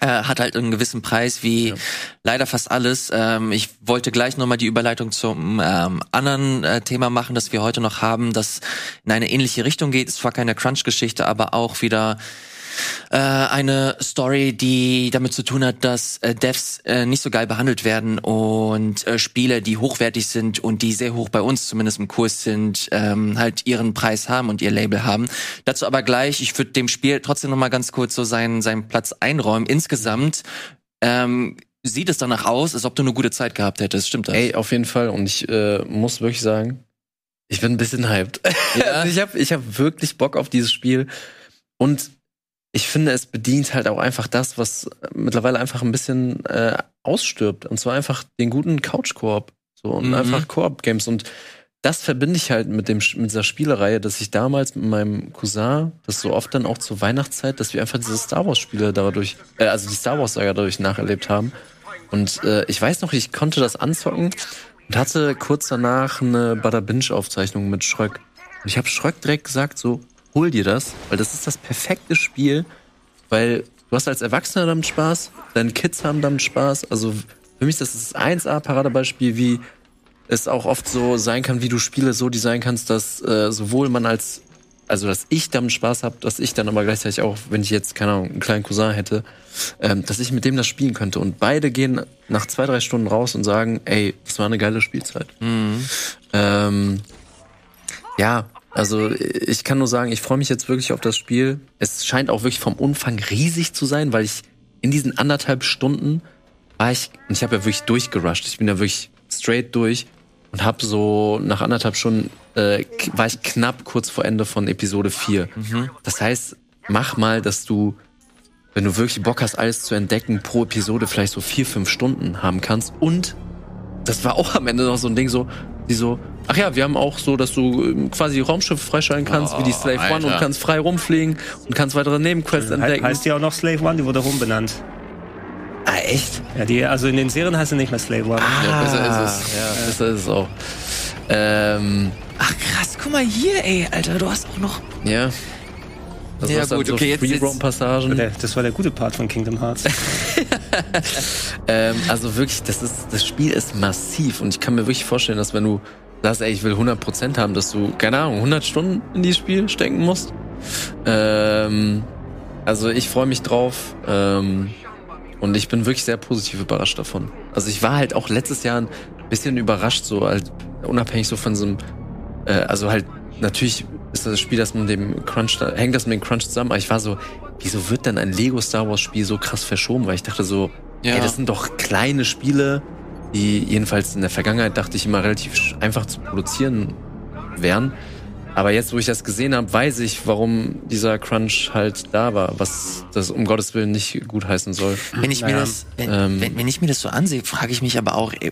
äh, hat halt einen gewissen Preis, wie leider fast alles. Ähm, ich wollte gleich nochmal die Überleitung zum ähm, anderen äh, Thema machen, das wir heute noch haben, das in eine ähnliche Richtung geht. Ist zwar keine Crunch-Geschichte, aber auch wieder äh, eine Story, die damit zu tun hat, dass äh, Devs äh, nicht so geil behandelt werden und äh, Spiele, die hochwertig sind und die sehr hoch bei uns zumindest im Kurs sind, ähm, halt ihren Preis haben und ihr Label haben. Dazu aber gleich, ich würde dem Spiel trotzdem noch mal ganz kurz so seinen, seinen Platz einräumen. Insgesamt ähm, sieht es danach aus, als ob du eine gute Zeit gehabt hättest. Stimmt das? Ey, auf jeden Fall. Und ich äh, muss wirklich sagen, ich bin ein bisschen hyped. Ja? also ich habe ich hab wirklich Bock auf dieses Spiel. Und ich finde, es bedient halt auch einfach das, was mittlerweile einfach ein bisschen äh, ausstirbt. Und zwar einfach den guten Couch-Koop. So, und Mhm. einfach Koop-Games. Und das verbinde ich halt mit, dem, mit dieser Spielereihe, dass ich damals mit meinem Cousin, das so oft dann auch zur Weihnachtszeit, dass wir einfach diese Star Wars-Spiele dadurch, äh, also die Star Wars-Saga dadurch nacherlebt haben. Und äh, ich weiß noch, ich konnte das anzocken und hatte kurz danach eine Bada Binge-Aufzeichnung mit Schröck. Und ich habe Schröck direkt gesagt, so, hol dir das, weil das ist das perfekte Spiel, weil du hast als Erwachsener damit Spaß, deine Kids haben damit Spaß. Also für mich ist das das 1A-Paradebeispiel, wie es auch oft so sein kann, wie du Spiele so designen kannst, dass äh, sowohl man als, also dass ich damit Spaß habe, dass ich dann aber gleichzeitig auch, wenn ich jetzt, keine Ahnung, einen kleinen Cousin hätte, ähm, dass ich mit dem das spielen könnte. Und beide gehen nach zwei, drei Stunden raus und sagen, ey, das war eine geile Spielzeit. Ähm, ja, also ich kann nur sagen, ich freue mich jetzt wirklich auf das Spiel. Es scheint auch wirklich vom Umfang riesig zu sein, weil ich in diesen anderthalb Stunden war ich, und ich habe ja wirklich durchgerusht. Ich bin ja wirklich straight durch und habe so nach anderthalb Stunden äh, war ich knapp kurz vor Ende von Episode 4. Das heißt, mach mal, dass du, wenn du wirklich Bock hast, alles zu entdecken, pro Episode vielleicht so vier, fünf Stunden haben kannst. Und das war auch am Ende noch so ein Ding so, die so, ach ja, wir haben auch so, dass du ähm, quasi Raumschiffe freischalten kannst, wie die Slave One und Alter. kannst frei rumfliegen und kannst weitere Nebenquests entdecken. heißt die auch noch Slave One, die wurde rumbenannt. ah, echt? Ja, die, also in den Serien heißt sie nicht mehr Slave One. Ja, besser ist es. Ja, besser ist es auch. Ähm, Ach krass, guck mal hier, ey, Alter, du hast auch noch. ja. Das Ja, gut, so okay, jetzt- jetzt- Free-Roam-Passagen. Der, das war der gute Part von Kingdom Hearts. Ähm, also wirklich, das ist, das Spiel ist massiv und ich kann mir wirklich vorstellen, dass wenn du sagst, ey, ich will 100% haben, dass du, keine Ahnung, 100 Stunden in dieses Spiel stecken musst. Ähm, also ich freue mich drauf ähm, und ich bin wirklich sehr positiv überrascht davon. Also ich war halt auch letztes Jahr ein bisschen überrascht, so halt unabhängig so von so einem, äh, also halt natürlich ist das Spiel, das mit dem Crunch, hängt das mit dem Crunch zusammen, aber ich war so, wieso wird denn ein Lego Star Wars Spiel so krass verschoben? Weil ich dachte so, Ja. ey, das sind doch kleine Spiele, die jedenfalls in der Vergangenheit dachte ich immer relativ einfach zu produzieren wären. Aber jetzt, wo ich das gesehen habe, weiß ich, warum dieser Crunch halt da war, was das um Gottes Willen nicht gut heißen soll. Wenn ich mir Naja, das, wenn, ähm, wenn, wenn ich mir das so ansehe, frage ich mich aber auch, ey,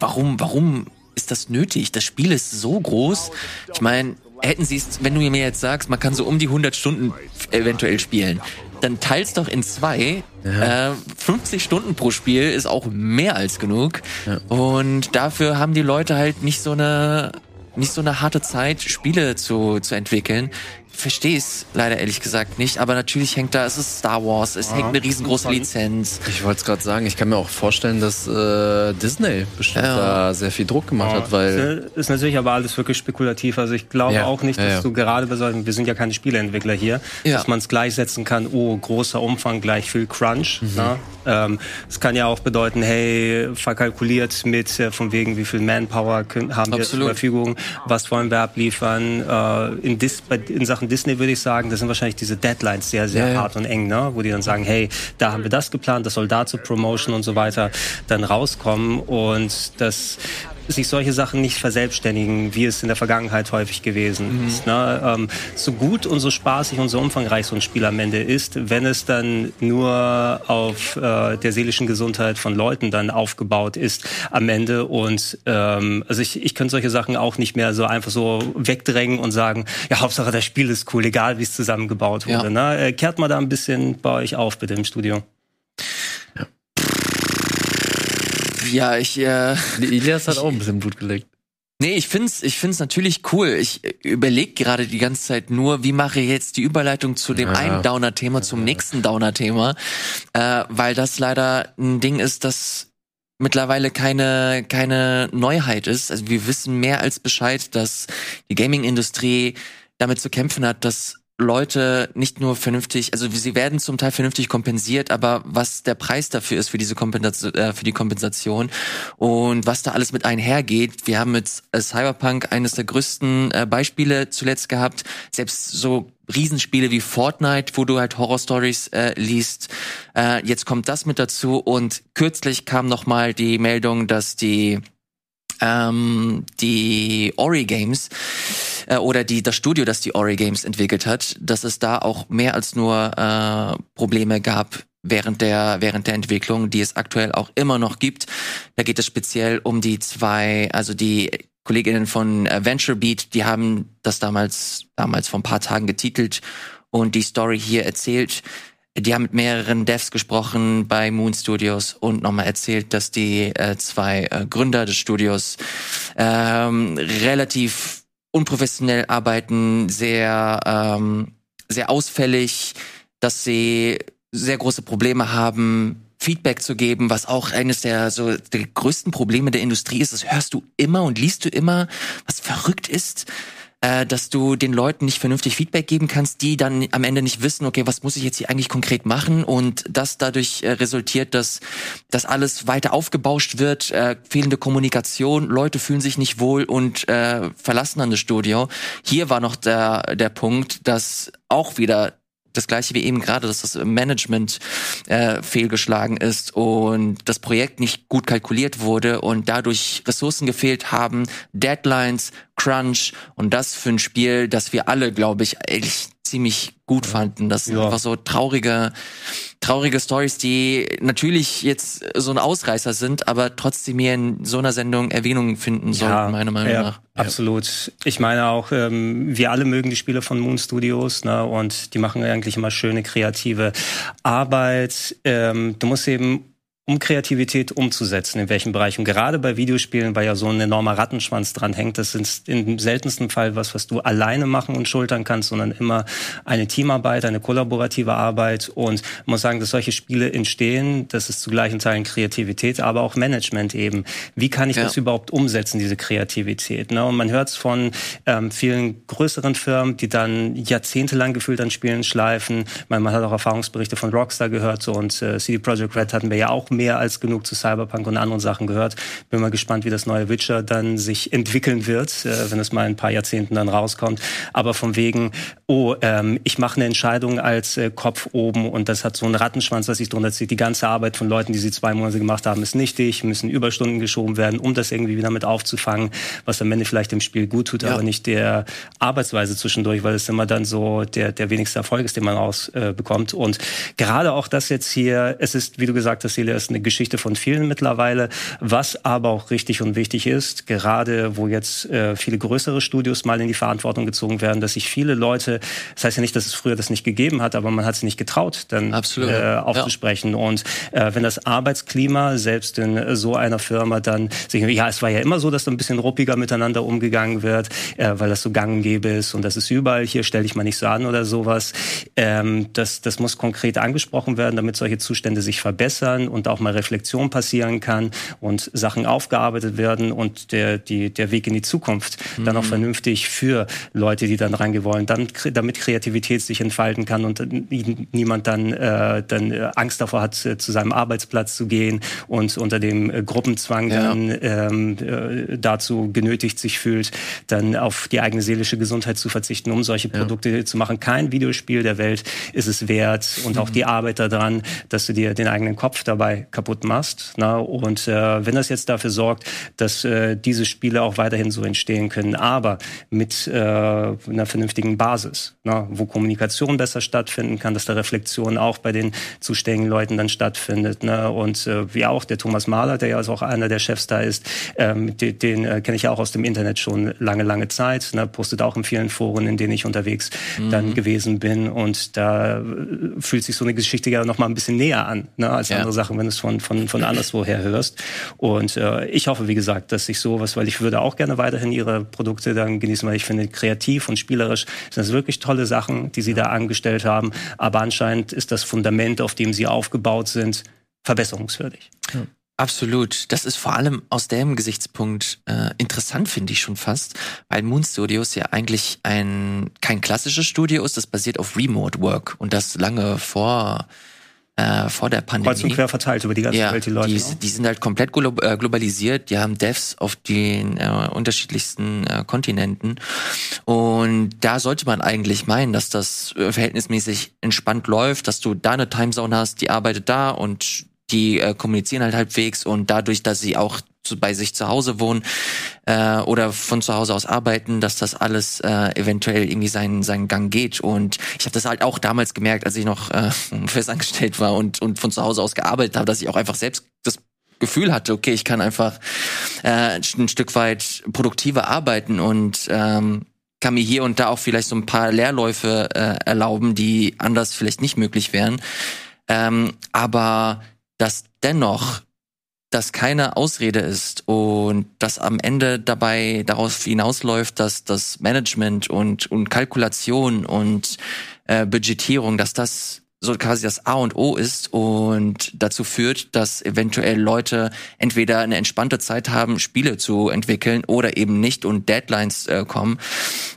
warum, warum ist das nötig? Das Spiel ist so groß. Ich meine, hätten sie es, wenn du mir jetzt sagst, man kann so um die 100 Stunden eventuell spielen, dann teils doch in zwei. Äh, 50 Stunden pro Spiel ist auch mehr als genug. Und dafür haben die Leute halt nicht so eine nicht so eine harte Zeit, Spiele zu, zu entwickeln. Ich verstehe es leider ehrlich gesagt nicht, aber natürlich hängt da, es ist Star Wars, es hängt eine riesengroße Lizenz. Ich wollte es gerade sagen, ich kann mir auch vorstellen, dass äh, Disney bestimmt Ja. da sehr viel Druck gemacht hat, weil ist natürlich aber alles wirklich spekulativ. Also ich glaube Ja, auch nicht, ja, dass ja. du gerade bei solchen, wir sind ja keine Spieleentwickler hier, Ja. dass man es gleichsetzen kann, oh, großer Umfang gleich viel Crunch. Mhm. Ne? Ähm, Es kann ja auch bedeuten, hey, verkalkuliert mit äh, von wegen, wie viel Manpower können, haben wir zur Absolut. Verfügung, was wollen wir abliefern. Äh, in, Dis, in Sachen Disney würde ich sagen, das sind wahrscheinlich diese Deadlines sehr, sehr Ja, ja. hart und eng, ne? wo die dann sagen, hey, da haben wir das geplant, das soll da zur Promotion und so weiter dann rauskommen und das sich solche Sachen nicht verselbstständigen, wie es in der Vergangenheit häufig gewesen Mhm. ist. Ne? Ähm, so gut und so spaßig und so umfangreich so ein Spiel am Ende ist, wenn es dann nur auf äh, der seelischen Gesundheit von Leuten dann aufgebaut ist am Ende. Und ähm, also ich, ich könnte solche Sachen auch nicht mehr so einfach so wegdrängen und sagen, ja, Hauptsache das Spiel ist cool, egal wie es zusammengebaut wurde. Ja. Ne? Äh, Kehrt mal da ein bisschen bei euch auf, bitte im Studio. Ja, ich, äh, Ilias hat auch ein bisschen Blut geleckt. Nee, ich find's, ich find's natürlich cool. Ich überlege gerade die ganze Zeit nur, wie mache ich jetzt die Überleitung zu dem Ja. einen Downer-Thema zum nächsten Downer-Thema, äh, weil das leider ein Ding ist, das mittlerweile keine keine Neuheit ist. Also wir wissen mehr als Bescheid, dass die Gaming-Industrie damit zu kämpfen hat, dass Leute nicht nur vernünftig, also sie werden zum Teil vernünftig kompensiert, aber was der Preis dafür ist für diese Kompensation, äh, für die Kompensation und was da alles mit einhergeht. Wir haben mit äh, Cyberpunk eines der größten äh, Beispiele zuletzt gehabt. Selbst so Riesenspiele wie Fortnite, wo du halt Horror-Stories äh, liest. Äh, jetzt kommt das mit dazu und kürzlich kam noch mal die Meldung, dass die ähm, die Ori Games äh, oder die das Studio, das die Ori Games entwickelt hat, dass es da auch mehr als nur äh, Probleme gab während der während der Entwicklung, die es aktuell auch immer noch gibt. Da geht es speziell um die zwei, also die Kolleginnen von äh, Venture Beat, die haben das damals damals vor ein paar Tagen getitelt und die Story hier erzählt. Die haben mit mehreren Devs gesprochen bei Moon Studios und nochmal erzählt, dass die äh, zwei äh, Gründer des Studios ähm, relativ unprofessionell arbeiten, sehr ähm, sehr ausfällig, dass sie sehr große Probleme haben, Feedback zu geben, was auch eines der so der größten Probleme der Industrie ist. Das hörst du immer und liest du immer, was verrückt ist äh, dass du den Leuten nicht vernünftig Feedback geben kannst, die dann am Ende nicht wissen, okay, was muss ich jetzt hier eigentlich konkret machen und das dadurch äh, resultiert, dass dass alles weiter aufgebauscht wird, äh, fehlende Kommunikation, Leute fühlen sich nicht wohl und äh, verlassen dann das Studio. Hier war noch der der Punkt, dass auch wieder das gleiche wie eben gerade, dass das Management äh, fehlgeschlagen ist und das Projekt nicht gut kalkuliert wurde und dadurch Ressourcen gefehlt haben, Deadlines, Crunch und das für ein Spiel, das wir alle, glaube ich, eigentlich ziemlich gut fanden. Das sind Ja. einfach so traurige, traurige Stories, die natürlich jetzt so ein Ausreißer sind, aber trotzdem hier in so einer Sendung Erwähnung finden sollten, meiner Meinung ja, nach. Absolut. Ich meine auch, ähm, wir alle mögen die Spiele von Moon Studios, ne, und die machen eigentlich immer schöne kreative Arbeit. Ähm, du musst eben um Kreativität umzusetzen, in welchem Bereich. Und gerade bei Videospielen, weil ja so ein enormer Rattenschwanz dran hängt, das ist im seltensten Fall was, was du alleine machen und schultern kannst, sondern immer eine Teamarbeit, eine kollaborative Arbeit. Und muss sagen, dass solche Spiele entstehen, das ist zu gleichen Teilen Kreativität, aber auch Management eben. Wie kann ich Ja. das überhaupt umsetzen, diese Kreativität? Ne? Und man hört es von ähm, vielen größeren Firmen, die dann jahrzehntelang gefühlt an Spielen schleifen. Man, man hat auch Erfahrungsberichte von Rockstar gehört so, und äh, CD Projekt Red hatten wir ja auch mehr als genug zu Cyberpunk und anderen Sachen gehört. Bin mal gespannt, wie das neue Witcher dann sich entwickeln wird, äh, wenn es mal in ein paar Jahrzehnten dann rauskommt. Aber von wegen, oh, ähm, ich mache eine Entscheidung als äh, Kopf oben und das hat so einen Rattenschwanz, was sich drunter zieht. Die ganze Arbeit von Leuten, die sie zwei Monate gemacht haben, ist nichtig, müssen Überstunden geschoben werden, um das irgendwie wieder mit aufzufangen, was am Ende vielleicht dem Spiel gut tut, Ja. aber nicht der Arbeitsweise zwischendurch, weil es immer dann so der, der wenigste Erfolg ist, den man rausbekommt. Äh, und gerade auch das jetzt hier, es ist, wie du gesagt hast, Celia, ist eine Geschichte von vielen mittlerweile, was aber auch richtig und wichtig ist, gerade wo jetzt äh, viele größere Studios mal in die Verantwortung gezogen werden, dass sich viele Leute, das heißt ja nicht, dass es früher das nicht gegeben hat, aber man hat sich nicht getraut, dann Absolut. äh, Ja. aufzusprechen. Und äh, wenn das Arbeitsklima selbst in so einer Firma dann, sich, ja, es war ja immer so, dass da ein bisschen ruppiger miteinander umgegangen wird, äh, weil das so gang und gäbe ist und das ist überall hier, stell dich mal nicht so an oder sowas. Ähm, das, das muss konkret angesprochen werden, damit solche Zustände sich verbessern und auch mal Reflexion passieren kann und Sachen aufgearbeitet werden und der, die, der Weg in die Zukunft dann auch vernünftig für Leute, die dann reingehen wollen, dann, damit Kreativität sich entfalten kann und niemand dann, äh, dann äh, Angst davor hat, äh, zu seinem Arbeitsplatz zu gehen und unter dem äh, Gruppenzwang Ja. dann ähm, äh, dazu genötigt sich fühlt, dann auf die eigene seelische Gesundheit zu verzichten, um solche Produkte zu machen. Kein Videospiel der Welt ist es wert und auch die Arbeit daran, dass du dir den eigenen Kopf dabei kaputt machst. Na? Und äh, wenn das jetzt dafür sorgt, dass äh, diese Spiele auch weiterhin so entstehen können, aber mit äh, einer vernünftigen Basis, na? wo Kommunikation besser stattfinden kann, dass da Reflexion auch bei den zuständigen Leuten dann stattfindet. Ne? Und äh, wie auch der Thomas Mahler, der ja also auch einer der Chefs da ist, ähm, den, den äh, kenne ich ja auch aus dem Internet schon lange, lange Zeit, ne? postet auch in vielen Foren, in denen ich unterwegs mhm. dann gewesen bin. Und da äh, fühlt sich so eine Geschichte ja noch mal ein bisschen näher an, ne? als ja. andere Sachen, wenn du es von, von, von anderswoher hörst. Und äh, ich hoffe, wie gesagt, dass sich sowas, weil ich würde auch gerne weiterhin ihre Produkte dann genießen, weil ich finde, kreativ und spielerisch sind das wirklich tolle Sachen, die sie da angestellt haben. Aber anscheinend ist das Fundament, auf dem sie aufgebaut sind, verbesserungswürdig. Ja. Absolut. Das ist vor allem aus dem Gesichtspunkt äh, interessant, finde ich schon fast, weil Moon Studios ja eigentlich ein kein klassisches Studio ist, das basiert auf Remote Work und das lange vor äh, vor der Pandemie. Kreuz und quer verteilt über die ganze ja, Welt, die Leute. Die, die sind halt komplett glo äh, globalisiert, die haben Devs auf den äh, unterschiedlichsten äh, Kontinenten. Und da sollte man eigentlich meinen, dass das äh, verhältnismäßig entspannt läuft, dass du da eine Timezone hast, die arbeitet da und die äh, kommunizieren halt halbwegs und dadurch, dass sie auch bei sich zu Hause wohnen äh, oder von zu Hause aus arbeiten, dass das alles äh, eventuell irgendwie seinen seinen Gang geht. Und ich habe das halt auch damals gemerkt, als ich noch äh, festangestellt war und und von zu Hause aus gearbeitet habe, dass ich auch einfach selbst das Gefühl hatte, okay, ich kann einfach äh, ein Stück weit produktiver arbeiten und ähm, kann mir hier und da auch vielleicht so ein paar Leerläufe äh, erlauben, die anders vielleicht nicht möglich wären. Ähm, aber dass dennoch das keine Ausrede ist und dass am Ende dabei darauf hinausläuft, dass das Management und, und Kalkulation und äh, Budgetierung, dass das so quasi das A und O ist und dazu führt, dass eventuell Leute entweder eine entspannte Zeit haben, Spiele zu entwickeln oder eben nicht und Deadlines äh, kommen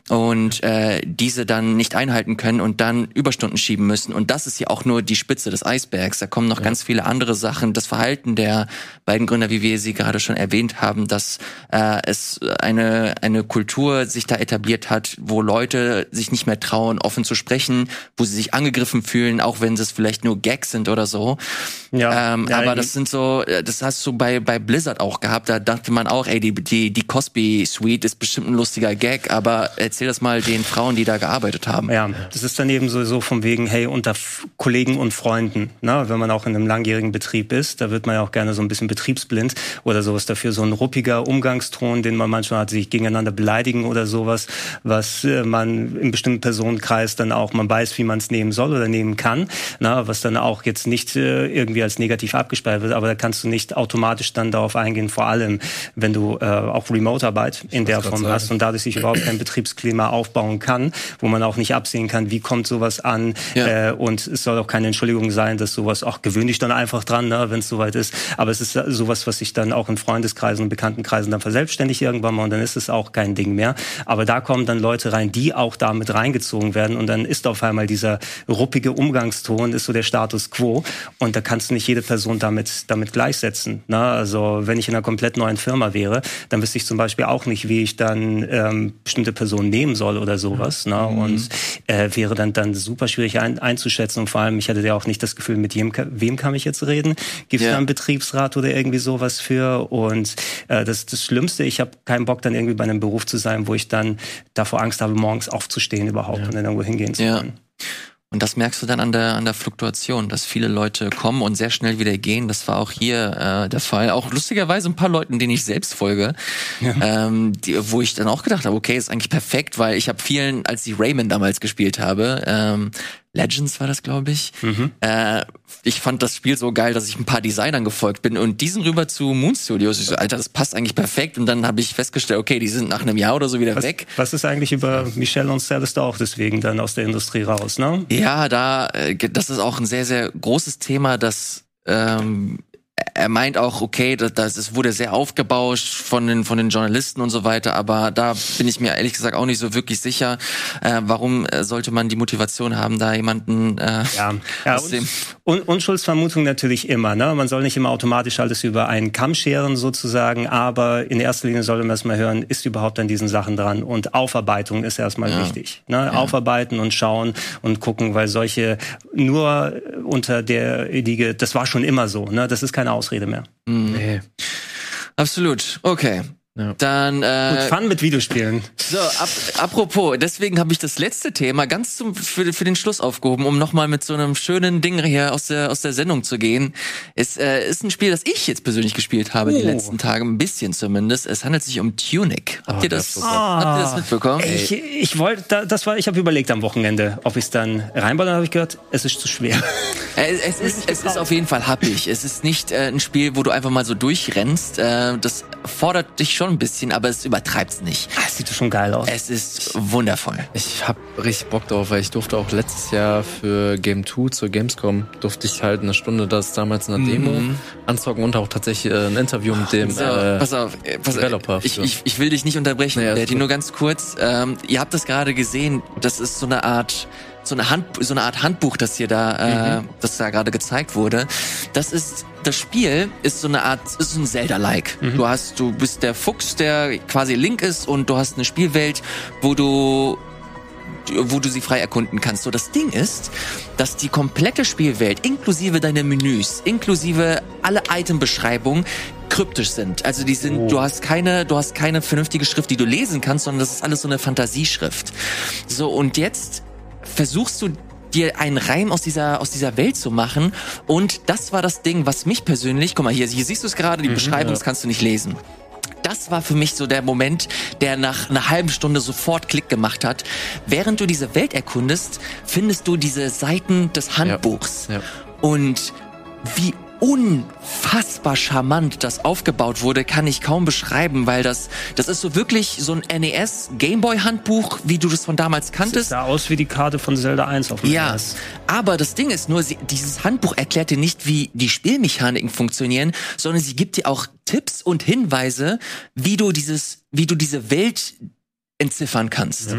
und äh, diese dann nicht einhalten können und dann Überstunden schieben müssen. Und das ist ja auch nur die Spitze des Eisbergs. Da kommen noch ja. ganz viele andere Sachen. Das Verhalten der beiden Gründer, wie wir sie gerade schon erwähnt haben, dass äh, es eine, eine Kultur sich da etabliert hat, wo Leute sich nicht mehr trauen, offen zu sprechen, wo sie sich angegriffen fühlen, auch wenn es vielleicht nur Gags sind oder so. Ja, ähm, ja aber das sind so, äh, das hast du bei, bei Blizzard auch gehabt. Da dachte man auch, ey, die, die, die Cosby Suite ist bestimmt ein lustiger Gag, aber erzähl das mal den Frauen, die da gearbeitet haben. Ja, das ist dann eben so, von wegen, hey, unter Kollegen und Freunden, ne? wenn man auch in einem langjährigen Betrieb ist, da wird man ja auch gerne so ein bisschen betriebsblind oder sowas dafür, so ein ruppiger Umgangston, den man manchmal hat, sich gegeneinander beleidigen oder sowas, was äh, man im bestimmten Personenkreis dann auch, man weiß, wie man es nehmen soll oder nehmen kann, na, was dann auch jetzt nicht äh, irgendwie als negativ abgespeichert wird, aber da kannst du nicht automatisch dann darauf eingehen, vor allem wenn du äh, auch Remote-Arbeit in der Form hast und dadurch sich überhaupt kein Betriebsklima aufbauen kann, wo man auch nicht absehen kann, wie kommt sowas an ja. äh, und es soll auch keine Entschuldigung sein, dass sowas auch gewöhnlich dann einfach dran, ne, wenn es soweit ist, aber es ist sowas, was sich dann auch in Freundeskreisen und Bekanntenkreisen dann verselbstständigt irgendwann mal und dann ist es auch kein Ding mehr, aber da kommen dann Leute rein, die auch damit reingezogen werden und dann ist auf einmal dieser ruppige Umgangston ist so der Status quo und da kannst du nicht jede Person damit, damit gleichsetzen. Ne? Also wenn ich in einer komplett neuen Firma wäre, dann wüsste ich zum Beispiel auch nicht, wie ich dann ähm, bestimmte Personen nehmen soll oder sowas. Ne? Mhm. Und äh, wäre dann, dann super schwierig ein, einzuschätzen und vor allem, ich hatte ja auch nicht das Gefühl, mit wem, wem kann ich jetzt reden? Gibt es ja. da einen Betriebsrat oder irgendwie sowas für? Und äh, das das Schlimmste, ich habe keinen Bock dann irgendwie bei einem Beruf zu sein, wo ich dann davor Angst habe, morgens aufzustehen überhaupt ja. und dann irgendwo hingehen zu können. Ja. Und das merkst du dann an der, an der Fluktuation, dass viele Leute kommen und sehr schnell wieder gehen. Das war auch hier äh, der Fall. Auch lustigerweise ein paar Leuten, denen ich selbst folge, ja. ähm, die, wo ich dann auch gedacht habe, okay, ist eigentlich perfekt, weil ich habe vielen, als ich Rayman damals gespielt habe, ähm, Legends war das, glaube ich. Mhm. Äh, ich fand das Spiel so geil, dass ich ein paar Designern gefolgt bin und diesen rüber zu Moon Studios. Ich so, Alter, das passt eigentlich perfekt. Und dann habe ich festgestellt, okay, die sind nach einem Jahr oder so wieder was, weg. Was ist eigentlich über Michelle und Celeste auch deswegen dann aus der Industrie raus, ne? Ja, da, äh, das ist auch ein sehr, sehr großes Thema, das ähm, er meint auch, okay, das, das es wurde sehr aufgebauscht von den von den Journalisten und so weiter, aber da bin ich mir ehrlich gesagt auch nicht so wirklich sicher, äh, warum äh, sollte man die Motivation haben, da jemanden äh, Ja, ja aus dem Un Unschuldsvermutung natürlich immer. Ne? Man soll nicht immer automatisch alles über einen Kamm scheren sozusagen, aber in erster Linie sollte man erstmal hören, ist überhaupt an diesen Sachen dran und Aufarbeitung ist erstmal wichtig. Ne? Aufarbeiten und schauen und gucken, weil solche nur unter der Liege, das war schon immer so. Ne? Das ist keine Ausrede mehr. Nee. Absolut. Okay. Ja. Dann äh, Fun mit Videospielen. so ab, apropos, deswegen habe ich das letzte Thema ganz zum für, für den Schluss aufgehoben, um nochmal mit so einem schönen Ding hier aus der aus der Sendung zu gehen. Es äh, ist ein Spiel, das ich jetzt persönlich gespielt habe die Oh. letzten Tage, ein bisschen zumindest. Es handelt sich um Tunic. Habt Oh, ihr das? gut. Habt ihr das mitbekommen? Ich, ich wollte, da- das war, ich habe überlegt am Wochenende, ob ich es dann reinbaue. Dann habe ich gehört, es ist zu schwer. Äh, Es ist, es ist auf jeden Fall happig. Es ist nicht äh, ein Spiel, wo du einfach mal so durchrennst. Äh, das fordert dich schon ein bisschen, aber es übertreibt's nicht. Ah, sieht schon geil aus. Es ist wundervoll. Ich hab richtig Bock drauf, weil ich durfte auch letztes Jahr für Game 2 zur Gamescom, durfte ich halt eine Stunde das damals in der Demo anzocken und auch tatsächlich äh, ein Interview mit dem So, äh, pass auf, äh, pass Developer. Ich, ich, ich will dich nicht unterbrechen, Nee, Daddy, nur ganz kurz. Ähm, ihr habt das gerade gesehen, das ist so eine Art so eine Hand, so eine Art Handbuch, das hier da, äh, das da gerade gezeigt wurde. Das ist das Spiel ist so eine Art, ist so ein Zelda-like. Du hast, du bist der Fuchs, der quasi Link ist, und du hast eine Spielwelt, wo du wo du sie frei erkunden kannst. So, das Ding ist, dass die komplette Spielwelt, inklusive deine Menüs, inklusive alle Itembeschreibungen, kryptisch sind. Also die sind, du hast keine, du hast keine vernünftige Schrift, die du lesen kannst, sondern das ist alles so eine Fantasieschrift. So, und jetzt versuchst du dir einen Reim aus dieser aus dieser Welt zu machen und das war das Ding, was mich persönlich, guck mal hier, hier siehst du es gerade, die Beschreibung, das kannst du nicht lesen das war für mich so der Moment, der nach einer halben Stunde sofort Klick gemacht hat. Während du diese Welt erkundest, findest du diese Seiten des Handbuchs. Ja. Und wie unfassbar charmant das aufgebaut wurde, kann ich kaum beschreiben, weil das, das ist so wirklich so ein NES Gameboy Handbuch, wie du das von damals Das kanntest. sah aus wie die Karte von Zelda 1 auf dem Ja, NES. aber das Ding ist nur, sie, dieses Handbuch erklärt dir nicht, wie die Spielmechaniken funktionieren, sondern sie gibt dir auch Tipps und Hinweise, wie du dieses, wie du diese Welt entziffern kannst.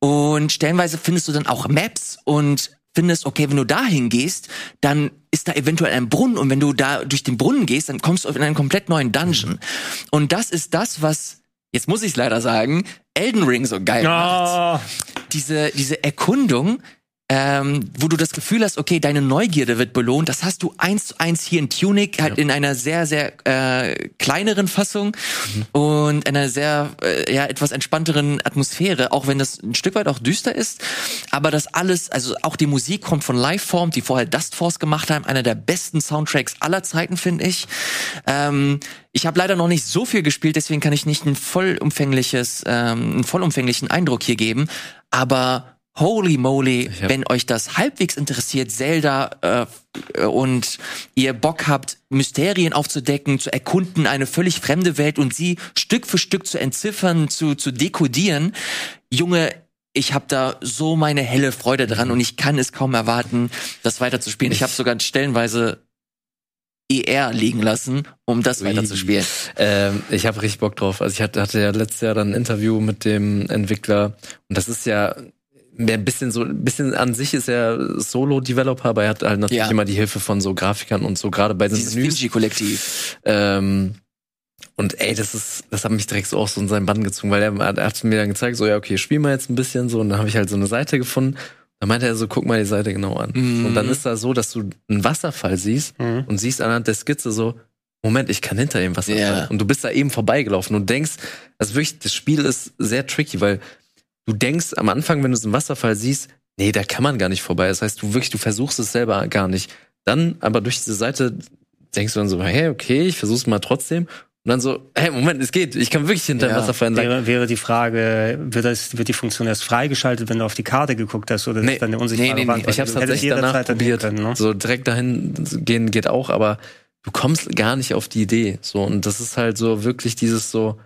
Und stellenweise findest du dann auch Maps und findest, okay, wenn du dahin gehst, dann ist da eventuell ein Brunnen und wenn du da durch den Brunnen gehst, dann kommst du in einen komplett neuen Dungeon. Und das ist das, was, jetzt muss ich es leider sagen, Elden Ring so geil macht. Oh, diese, diese Erkundung, ähm, wo du das Gefühl hast, okay, deine Neugierde wird belohnt, das hast du eins zu eins hier in Tunic, halt in einer sehr, sehr äh, kleineren Fassung und einer sehr, äh, ja, etwas entspannteren Atmosphäre, auch wenn das ein Stück weit auch düster ist. Aber das alles, also auch die Musik kommt von Lifeform, die vorher Dust Force gemacht haben, einer der besten Soundtracks aller Zeiten, finde ich. Ähm, ich habe leider noch nicht so viel gespielt, deswegen kann ich nicht ein vollumfängliches, ähm, einen vollumfänglichen Eindruck hier geben. Aber holy moly, wenn euch das halbwegs interessiert, Zelda äh, und ihr Bock habt, Mysterien aufzudecken, zu erkunden, eine völlig fremde Welt und sie Stück für Stück zu entziffern, zu, zu dekodieren, Junge, ich habe da so meine helle Freude dran und ich kann es kaum erwarten, das weiterzuspielen. Ich habe sogar stellenweise ER liegen lassen, um das weiterzuspielen. Ähm, ich habe richtig Bock drauf. Also ich hatte, hatte ja letztes Jahr dann ein Interview mit dem Entwickler und das ist ja mehr ein bisschen so, ein bisschen an sich ist er Solo-Developer, aber er hat halt natürlich Ja. immer die Hilfe von so Grafikern und so, gerade bei den Dieses. Vinci-Kollektiv. Ähm, und ey, das ist, das hat mich direkt so auch so in seinen Bann gezogen, weil er, er hat mir dann gezeigt, so ja, okay, spiel mal jetzt ein bisschen so, und dann habe ich halt so eine Seite gefunden. Da meinte er so, guck mal die Seite genau an. Mhm. Und dann ist da so, dass du einen Wasserfall siehst Mhm. und siehst anhand der Skizze so, Moment, ich kann hinter dem Wasserfall. Ja. Und du bist da eben vorbeigelaufen und denkst, also wirklich, das Spiel ist sehr tricky, weil du denkst am Anfang, wenn du so einen Wasserfall siehst, nee, da kann man gar nicht vorbei. Das heißt, du wirklich, du versuchst es selber gar nicht. Dann aber durch diese Seite denkst du dann so, hey, okay, ich versuch's mal trotzdem. Und dann so, hey, Moment, es geht. Ich kann wirklich hinter dem Ja, Wasserfall entlang. wäre, wäre die Frage, wird, das, wird die Funktion erst freigeschaltet, wenn du auf die Karte geguckt hast, oder Nee, ist dann eine unsichtbare nee, nee, nee. Ich habe es tatsächlich danach probiert. Können, ne? So direkt dahin gehen geht auch, aber du kommst gar nicht auf die Idee. So und das ist halt so wirklich dieses so.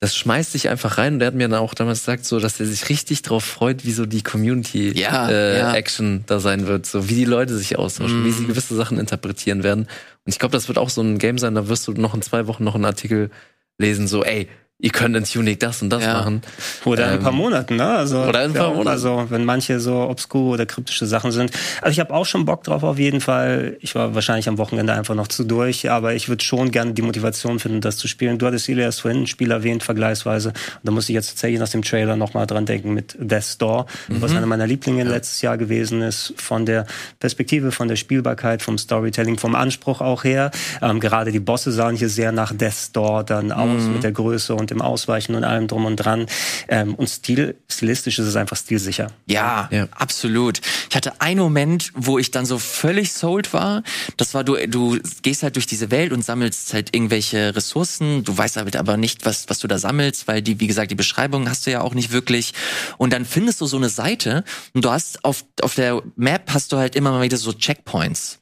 Das schmeißt sich einfach rein und der hat mir dann auch damals gesagt, so, dass er sich richtig drauf freut, wie so die Community Ja, äh, ja. Action da sein wird, so wie die Leute sich austauschen, Mhm. wie sie gewisse Sachen interpretieren werden. Und ich glaube, das wird auch so ein Game sein, da wirst du noch in zwei Wochen noch einen Artikel lesen, so, ey, ihr könnt in Tunic das und das Ja. machen. Oder in ein Ähm, paar Monaten, ne? Also, oder in ein paar ja, Monaten. Also, wenn manche so obskur oder kryptische Sachen sind. Also, ich habe auch schon Bock drauf auf jeden Fall. Ich war wahrscheinlich am Wochenende einfach noch zu durch, aber ich würde schon gerne die Motivation finden, das zu spielen. Du hattest Ilias vorhin ein Spiel erwähnt, vergleichsweise. Und da muss ich jetzt tatsächlich nach dem Trailer nochmal dran denken mit Death Door, was Mhm. einer meiner Lieblinge letztes Jahr gewesen ist. Von der Perspektive, von der Spielbarkeit, vom Storytelling, vom Anspruch auch her. Ähm, gerade die Bosse sahen hier sehr nach Death Door dann aus, Mhm. mit der Größe und dem Ausweichen und allem drum und dran. Ähm, und Stil, stilistisch ist es einfach stilsicher. Ja, Ja. absolut. Ich hatte einen Moment, wo ich dann so völlig sold war. Das war, du, du gehst halt durch diese Welt und sammelst halt irgendwelche Ressourcen. Du weißt halt aber nicht, was, was du da sammelst, weil die, wie gesagt, die Beschreibung hast du ja auch nicht wirklich. Und dann findest du so eine Seite und du hast auf, auf der Map hast du halt immer mal wieder so Checkpoints.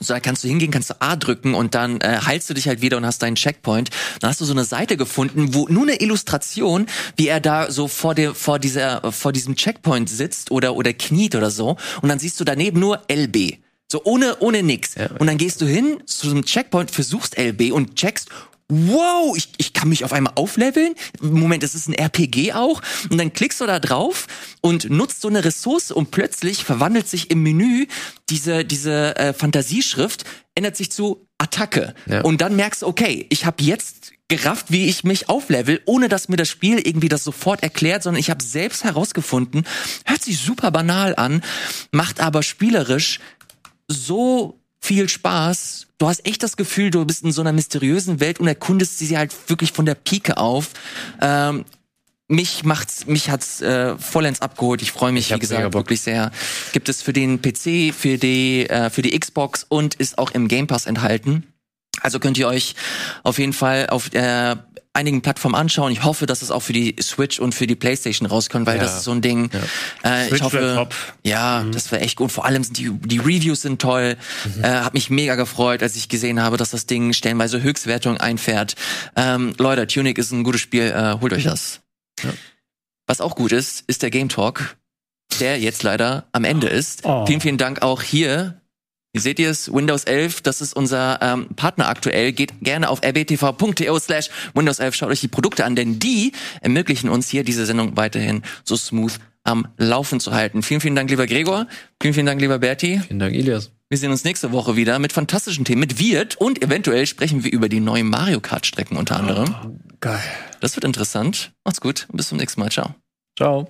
So, da kannst du hingehen, kannst du A drücken und dann äh, heilst du dich halt wieder und hast deinen Checkpoint. Dann hast du so eine Seite gefunden, wo nur eine Illustration, wie er da so vor der vor dieser vor diesem Checkpoint sitzt oder oder kniet oder so und dann siehst du daneben nur LB. So ohne ohne nix. Und dann gehst du hin zu einem Checkpoint, versuchst LB und checkst Wow, ich, ich kann mich auf einmal aufleveln. Moment, das ist ein RPG auch. Und dann klickst du da drauf und nutzt so eine Ressource und plötzlich verwandelt sich im Menü diese, diese äh, Fantasieschrift, ändert sich zu Attacke. Ja. Und dann merkst du, okay, ich habe jetzt gerafft, wie ich mich auflevel, ohne dass mir das Spiel irgendwie das sofort erklärt, sondern ich habe selbst herausgefunden, hört sich super banal an, macht aber spielerisch so viel Spaß. Du hast echt das Gefühl, du bist in so einer mysteriösen Welt und erkundest sie halt wirklich von der Pike auf. Ähm, mich macht's, mich hat's äh, vollends abgeholt. Ich freue mich, Ich wie gesagt, wirklich sehr. Gibt es für den PC, für die, äh, für die Xbox und ist auch im Game Pass enthalten. Also könnt ihr euch auf jeden Fall auf äh, einigen Plattformen anschauen. Ich hoffe, dass es auch für die Switch und für die PlayStation rauskommt, weil Ja. das ist so ein Ding. Äh, ich hoffe, ja, das wäre echt gut. Vor allem sind die die Reviews sind toll. Äh, hab mich mega gefreut, als ich gesehen habe, dass das Ding stellenweise Höchstwertung einfährt. Ähm, Leute, Tunic ist ein gutes Spiel. Äh, holt euch das. Was auch gut ist, ist der Game Talk, der jetzt leider am Ende ist. Oh. Vielen, vielen Dank auch hier. Wie seht ihr es? Windows 11, das ist unser ähm, Partner aktuell. Geht gerne auf rbtv.to slash Windows 11. Schaut euch die Produkte an, denn die ermöglichen uns hier diese Sendung weiterhin so smooth am Laufen zu halten. Vielen, vielen Dank, lieber Gregor. Vielen, vielen Dank, lieber Berti. Vielen Dank, Ilias. Wir sehen uns nächste Woche wieder mit fantastischen Themen, mit Wirt und eventuell sprechen wir über die neuen Mario Kart Strecken unter anderem. Geil. Das wird interessant. Macht's gut. Bis zum nächsten Mal. Ciao. Ciao.